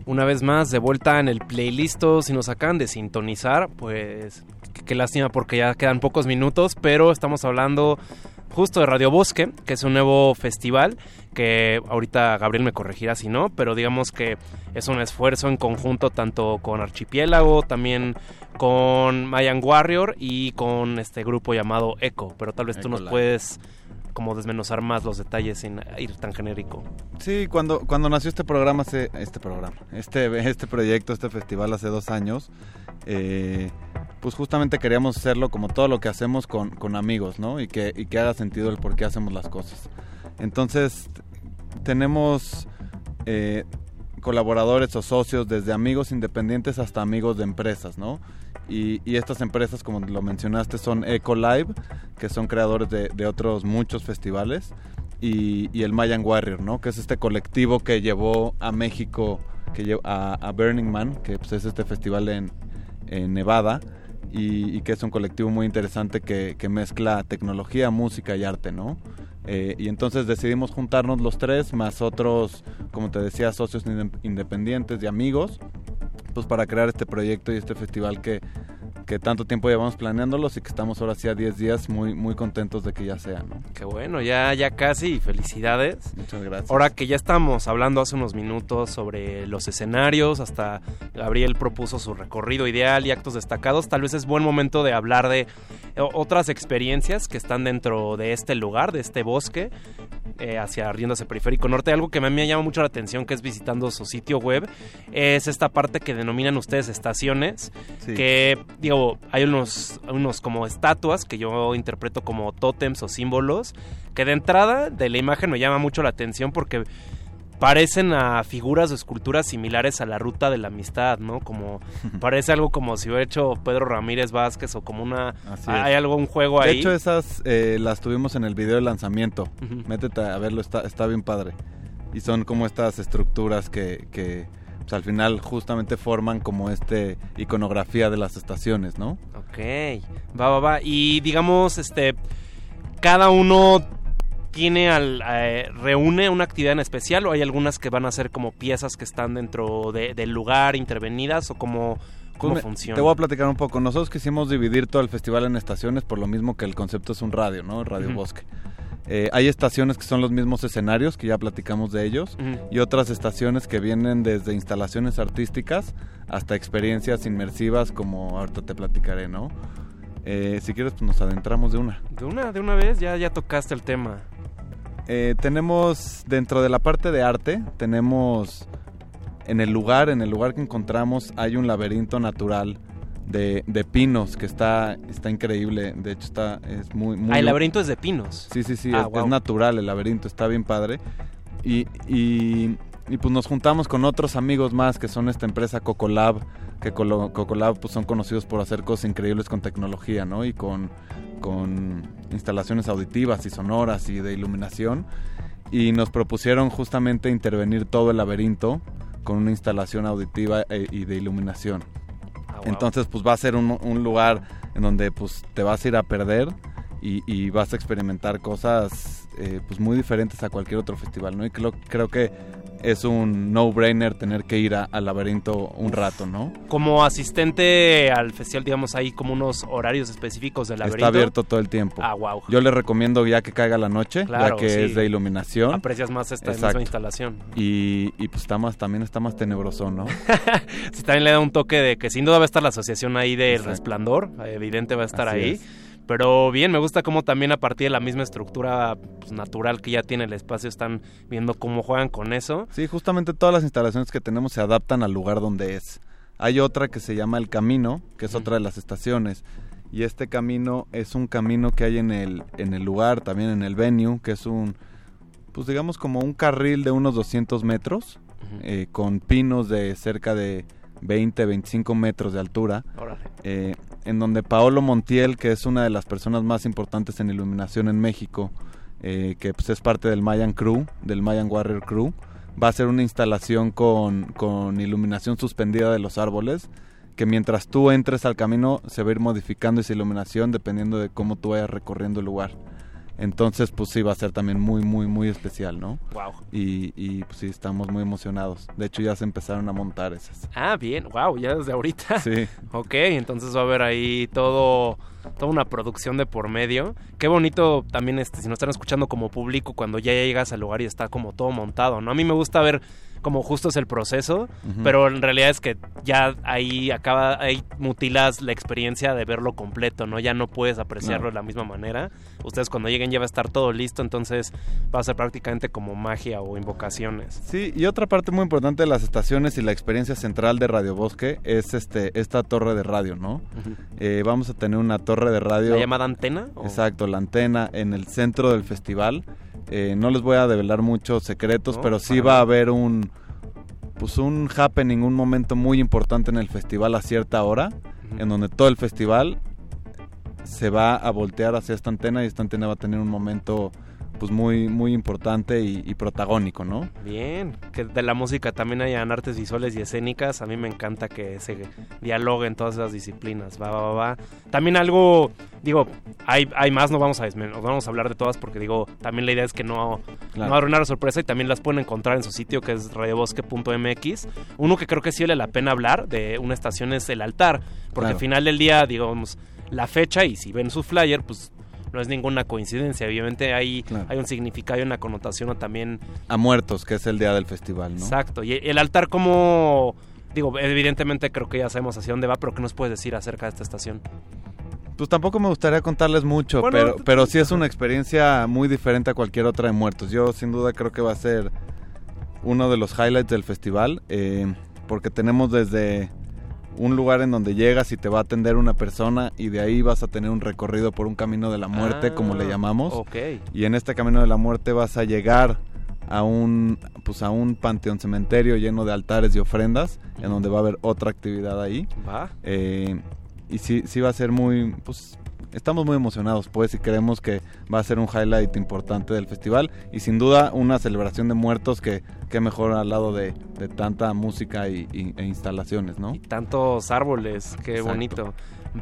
Una vez más, de vuelta en el playlist, si nos acaban de sintonizar, pues qué lástima porque ya quedan pocos minutos, pero estamos hablando justo de Radio Bosque, que es un nuevo festival que ahorita Gabriel me corregirá si no, pero digamos que es un esfuerzo en conjunto tanto con Archipiélago, también con Mayan Warrior y con este grupo llamado Echo, pero tal vez tú nos Live. puedes como desmenuzar más los detalles sin ir tan genérico. Sí, cuando, cuando nació este programa, este programa, este, este proyecto, este festival hace dos años, eh, pues justamente queríamos hacerlo como todo lo que hacemos con, con amigos, ¿no? Y que, y que haga sentido el por qué hacemos las cosas. Entonces, tenemos eh, colaboradores o socios desde amigos independientes hasta amigos de empresas, ¿no? Y, estas empresas, como lo mencionaste, son Eco Live, que son creadores de, otros muchos festivales, y, el Mayan Warrior, ¿no? Que es este colectivo que llevó a México, que llevó a, a Burning Man, que pues, es este festival en, Nevada, y, y que es un colectivo muy interesante que, que mezcla tecnología, música y arte, ¿no? Eh, y entonces decidimos juntarnos los tres, más otros, como te decía, socios inde- independientes y amigos, pues para crear este proyecto y este festival que, que tanto tiempo llevamos planeándolos y que estamos ahora sí a 10 días muy, muy contentos de que ya sea, ¿no? Qué bueno, ya, ya casi, felicidades. Muchas gracias. Ahora que ya estamos hablando hace unos minutos sobre los escenarios, hasta Gabriel propuso su recorrido ideal y actos destacados, tal vez es buen momento de hablar de otras experiencias que están dentro de este lugar, de este bosque, eh, hacia riendo hacia Periférico Norte. Algo que a mí me llama mucho la atención, que es visitando su sitio web, es esta parte que denominan ustedes estaciones, Sí. que digo, hay unos, unos como estatuas que yo interpreto como tótems o símbolos, que de entrada de la imagen me llama mucho la atención porque parecen a figuras o esculturas similares a la ruta de la amistad, ¿no? Como parece algo como si hubiera hecho Pedro Ramírez Vázquez o como una hay algo un juego De ahí. hecho, esas eh, las tuvimos en el video de lanzamiento. Métete a verlo, está, está bien padre. Y son como estas estructuras que, que pues, al final justamente forman como este iconografía de las estaciones, ¿no? Ok, va, va, va. Y digamos, este, cada uno tiene al, eh, reúne una actividad en especial o hay algunas que van a ser como piezas que están dentro de- del lugar intervenidas o cómo, cómo Pues me- funciona. Te voy a platicar un poco. Nosotros quisimos dividir todo el festival en estaciones por lo mismo que el concepto es un radio, ¿no? Radio. Bosque. Eh, hay estaciones que son los mismos escenarios, que ya platicamos de ellos, y otras estaciones que vienen desde instalaciones artísticas hasta experiencias inmersivas, como ahorita te platicaré, ¿no? Eh, si quieres, pues nos adentramos de una. De una, de una vez, ya, ya tocaste el tema. Eh, tenemos dentro de la parte de arte, tenemos en el lugar, en el lugar que encontramos, hay un laberinto natural de, de pinos que está, está increíble. De hecho, está es muy, muy Ah, el laberinto es de pinos. Sí, sí, sí, Ah, es, natural el laberinto, está bien padre. Y, y, y, pues nos juntamos con otros amigos más que son esta empresa Cocolab, que Cocolab pues son conocidos por hacer cosas increíbles con tecnología, ¿no? Y con, con instalaciones auditivas y sonoras y de iluminación. Y nos propusieron justamente intervenir todo el laberinto con una instalación auditiva e- y de iluminación. Entonces, pues va a ser un, un lugar en donde pues te vas a ir a perder y, y vas a experimentar cosas eh, pues muy diferentes a cualquier otro festival, ¿no? Y creo, creo que es un no-brainer tener que ir al laberinto un rato, ¿no? Como asistente al festival, digamos, hay como unos horarios específicos del laberinto. Está abierto todo el tiempo. Ah, wow. Yo le recomiendo ya que caiga la noche, Claro, ya que sí. es de iluminación. Aprecias más esta Exacto. misma instalación. Y, y pues está más, también está más tenebroso, ¿no? Sí, también le da un toque de que sin duda va a estar la asociación ahí del resplandor, evidente va a estar Así ahí. es. Pero bien, me gusta cómo también a partir de la misma estructura pues, natural que ya tiene el espacio están viendo cómo juegan con eso. Sí, justamente todas las instalaciones que tenemos se adaptan al lugar donde es. Hay otra que se llama El Camino, que es otra de las estaciones. Y este camino es un camino que hay en el, en el lugar, también en el venue, que es un, pues digamos como un carril de unos 200 metros, eh, con pinos de cerca de 20, 25 metros de altura. Eh, en donde Paolo Montiel, que es una de las personas más importantes en iluminación en México, eh, que pues, es parte del Mayan Crew, del Mayan Warrior Crew, va a hacer una instalación con, con iluminación suspendida de los árboles, que mientras tú entres al camino se va a ir modificando esa iluminación dependiendo de cómo tú vayas recorriendo el lugar. Entonces, pues sí, va a ser también muy, muy, muy especial, ¿no? Wow. Y, y pues sí, estamos muy emocionados. De hecho, ya se empezaron a montar esas. Ah, bien, wow, ya desde ahorita. Sí. Ok, entonces va a haber ahí todo, toda una producción de por medio. Qué bonito también, este, si nos están escuchando como público, cuando ya llegas al lugar y está como todo montado, ¿no? A mí me gusta ver como justo es el proceso, pero en realidad es que ya ahí acaba, ahí mutilas la experiencia de verlo completo, ¿no? Ya no puedes apreciarlo de la misma manera. Ustedes cuando lleguen ya va a estar todo listo, entonces va a ser prácticamente como magia o invocaciones. Sí, y otra parte muy importante de las estaciones y la experiencia central de Radio Bosque es este esta torre de radio, ¿no? Eh, vamos a tener una torre de radio. ¿La llamada antena? o- Exacto, la antena en el centro del festival. Eh, no les voy a develar muchos secretos, No, pero sí va a haber un pues un happening, un momento muy importante en el festival a cierta hora, en donde todo el festival se va a voltear hacia esta antena y esta antena va a tener un momento pues muy muy importante y, y protagónico, ¿no? Bien, que de la música también hayan artes visuales y escénicas. A mí me encanta que se dialoguen todas esas disciplinas. Va, va, va, va. También algo, digo, hay, hay más, no vamos a no vamos a hablar de todas porque digo, también la idea es que no, Claro. no arruinar la sorpresa y también las pueden encontrar en su sitio que es radiobosque.mx. Uno que creo que sí vale la pena hablar de una estación es el altar, porque Claro. al final del día, digamos, la fecha y si ven su flyer, pues no es ninguna coincidencia. Obviamente hay, hay un significado y una connotación o también A muertos, que es el día del festival, ¿no? Exacto. Y el altar como... Digo, evidentemente creo que ya sabemos hacia dónde va, pero ¿qué nos puedes decir acerca de esta estación? Pues tampoco me gustaría contarles mucho, Bueno, pero, t- pero sí es una experiencia muy diferente a cualquier otra de muertos. Yo sin duda creo que va a ser uno de los highlights del festival, eh, porque tenemos desde un lugar en donde llegas y te va a atender una persona y de ahí vas a tener un recorrido por un camino de la muerte, Ah, como le llamamos. ok. Y en este camino de la muerte vas a llegar a un pues a un panteón cementerio lleno de altares y ofrendas, en donde va a haber otra actividad ahí. Va. Eh, y sí, sí va a ser muy, pues, estamos muy emocionados, pues, y creemos que va a ser un highlight importante del festival y sin duda una celebración de muertos que, que mejor al lado de, de tanta música y, y- e instalaciones, ¿no? Tantos árboles, qué Exacto. bonito.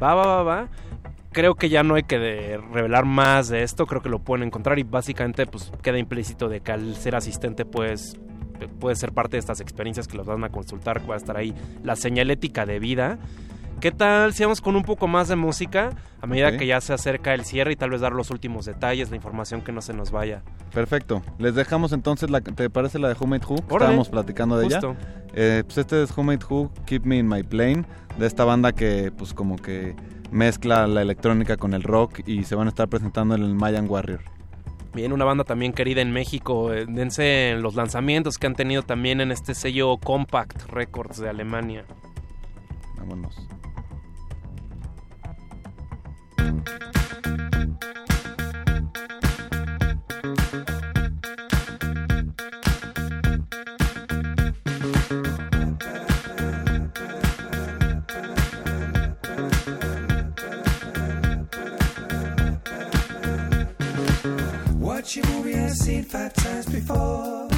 Va, va, va, va. Creo que ya no hay que revelar más de esto, creo que lo pueden encontrar y básicamente pues queda implícito de que al ser asistente pues puede ser parte de estas experiencias que los van a consultar, va a estar ahí la señalética de vida ¿Qué tal si vamos con un poco más de música a medida Ok. que ya se acerca el cierre y tal vez dar los últimos detalles, la información que no se nos vaya? Perfecto. Les dejamos entonces, la, ¿te parece la de Who Made Who? Órale. Estábamos platicando de Justo. ella. Eh, pues este es Who Made Who, Keep Me in My Plane, de esta banda que pues como que mezcla la electrónica con el rock y se van a estar presentando en el Mayan Warrior. Bien, una banda también querida en México. eh, Dense en los lanzamientos que han tenido también en este sello Compact Records de Alemania. Vámonos. Watch a movie I've seen five times before.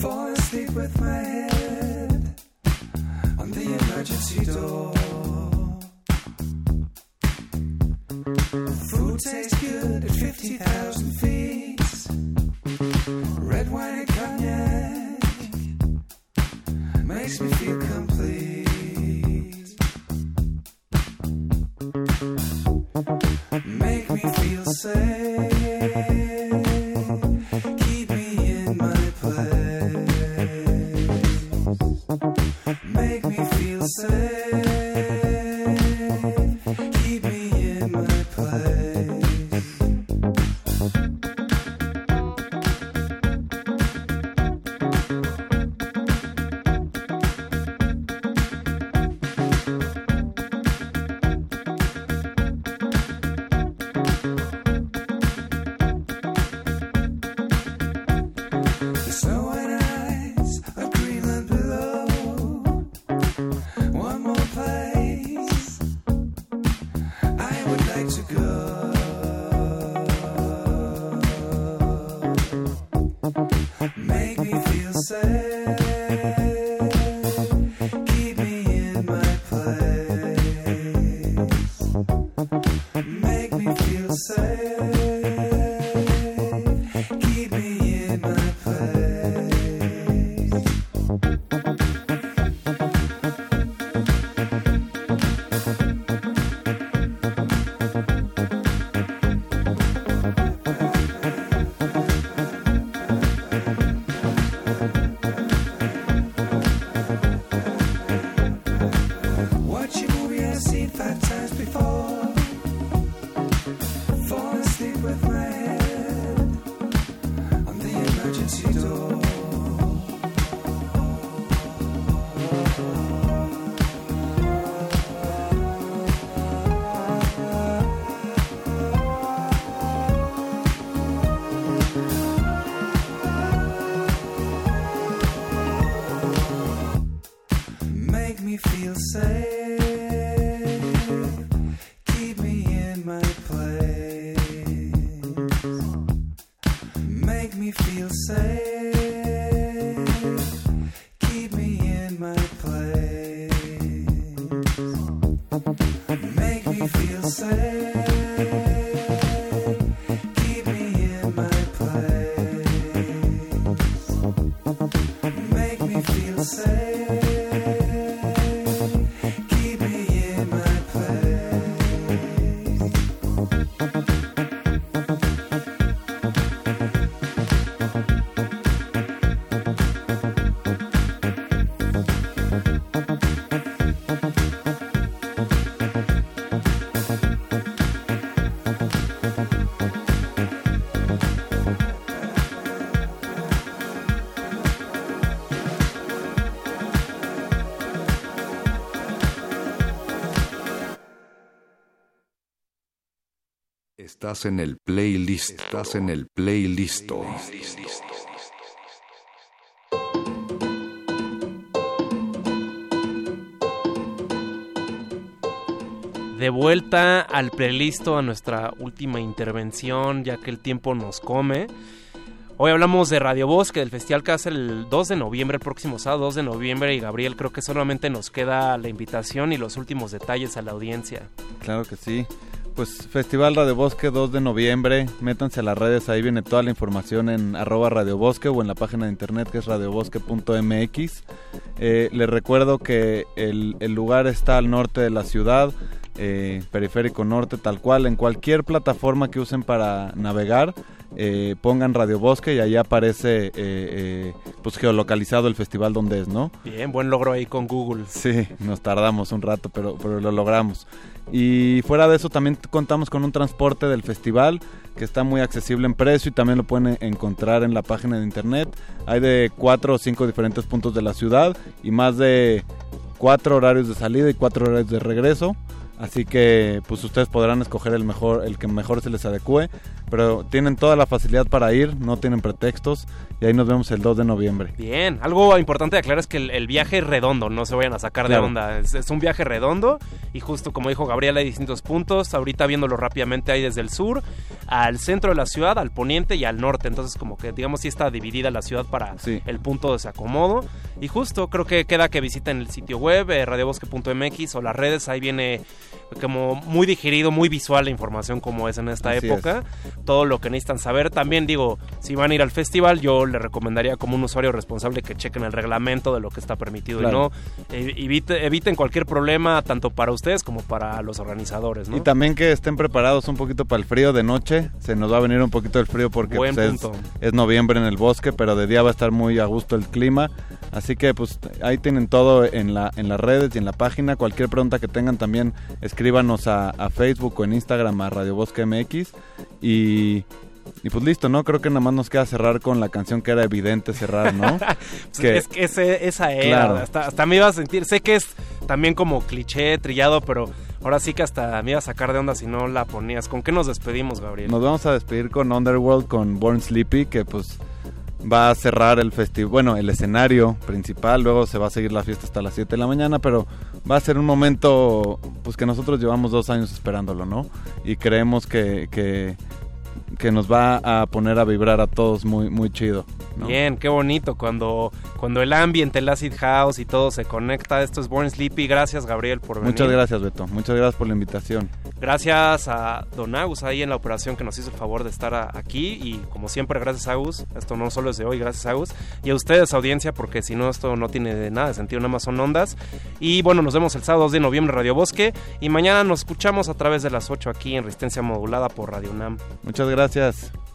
Fall asleep with my head on the emergency door. Food tastes good at 50,000 feet. Red wine and cognac makes me feel complete. Make me feel safe. Keep me in my place. Make me feel safe. Estás en el playlist. Estás en el playlist. De vuelta al playlist, a nuestra última intervención, ya que el tiempo nos come. Hoy hablamos de Radio Bosque, del festival que hace el 2 de noviembre, el próximo sábado 2 de noviembre. Y Gabriel, creo que solamente nos queda la invitación y los últimos detalles a la audiencia. Claro que sí. Pues Festival Radio Bosque 2 de noviembre. Métanse a las redes, ahí viene toda la información en arroba Radio Bosque o en la página de internet que es radiobosque.mx. Eh, les recuerdo que el, el lugar está al norte de la ciudad, eh, periférico norte, tal cual. En cualquier plataforma que usen para navegar, eh, pongan Radio Bosque y ahí aparece eh, pues geolocalizado el festival donde es, ¿no? Bien, buen logro ahí con Google. Sí, nos tardamos un rato, pero, pero lo logramos. Y fuera de eso también contamos con un transporte del festival que está muy accesible en precio y también lo pueden encontrar en la página de internet. Hay de cuatro o cinco diferentes puntos de la ciudad y más de cuatro horarios de salida y cuatro horarios de regreso. Así que pues ustedes podrán escoger el mejor, el que mejor se les adecue, pero tienen toda la facilidad para ir, no tienen pretextos y ahí nos vemos el 2 de noviembre. Bien, algo importante de aclarar es que el, el viaje es redondo, no se vayan a sacar Claro. de onda. Es, es un viaje redondo y justo como dijo Gabriel hay distintos puntos. Ahorita viéndolo rápidamente hay desde el sur al centro de la ciudad, al poniente y al norte. Entonces como que digamos sí está dividida la ciudad para el punto de desacomodo. Y justo creo que queda que visiten el sitio web eh, radiobosque.mx o las redes. Ahí viene como muy digerido, muy visual la información como es en esta Así época. Todo lo que necesitan saber. También digo, si van a ir al festival, yo les recomendaría como un usuario responsable que chequen el reglamento de lo que está permitido Claro. y no. eh, evite- eviten cualquier problema tanto para ustedes como para los organizadores, ¿no? Y también que estén preparados un poquito para el frío de noche. Se nos va a venir un poquito el frío porque pues, es, noviembre en el bosque, pero de día va a estar muy a gusto el clima. Así que pues ahí tienen todo en, la, en las redes y en la página. Cualquier pregunta que tengan también escríbanos a, a Facebook o en Instagram a Radio Bosque MX. Y, y pues listo, ¿no? Creo que nada más nos queda cerrar con la canción que era evidente cerrar, ¿no? Pues es que ese- esa era, Claro. hasta, hasta me iba a sentir, sé que es también como cliché, trillado, pero ahora sí que hasta me iba a sacar de onda si no la ponías. ¿Con qué nos despedimos, Gabriel? Nos vamos a despedir con Underworld, con Born Sleepy, que pues va a cerrar el festival, bueno, el escenario principal, luego se va a seguir la fiesta hasta las 7 de la mañana, pero va a ser un momento pues que nosotros llevamos dos años esperándolo, ¿no? Y creemos que, que, que nos va a poner a vibrar a todos muy, muy chido. ¿no? Bien, qué bonito cuando, cuando el ambiente, el acid house y todo se conecta. Esto es Born Sleepy. Gracias, Gabriel, por venir. Muchas gracias, Beto. Muchas gracias por la invitación. Gracias a Don Agus ahí en la operación que nos hizo el favor de estar a- aquí y como siempre gracias a Agus, esto no solo es de hoy, gracias a Agus y a ustedes audiencia porque si no esto no tiene de nada de sentido, nada más son ondas y bueno nos vemos el sábado 2 de noviembre en Radio Bosque y mañana nos escuchamos a través de las 8 aquí en Resistencia Modulada por Radio UNAM. Muchas gracias. She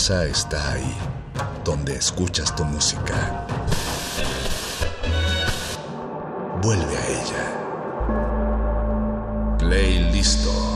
casa está ahí, donde escuchas tu música. Vuelve a ella. Play listo.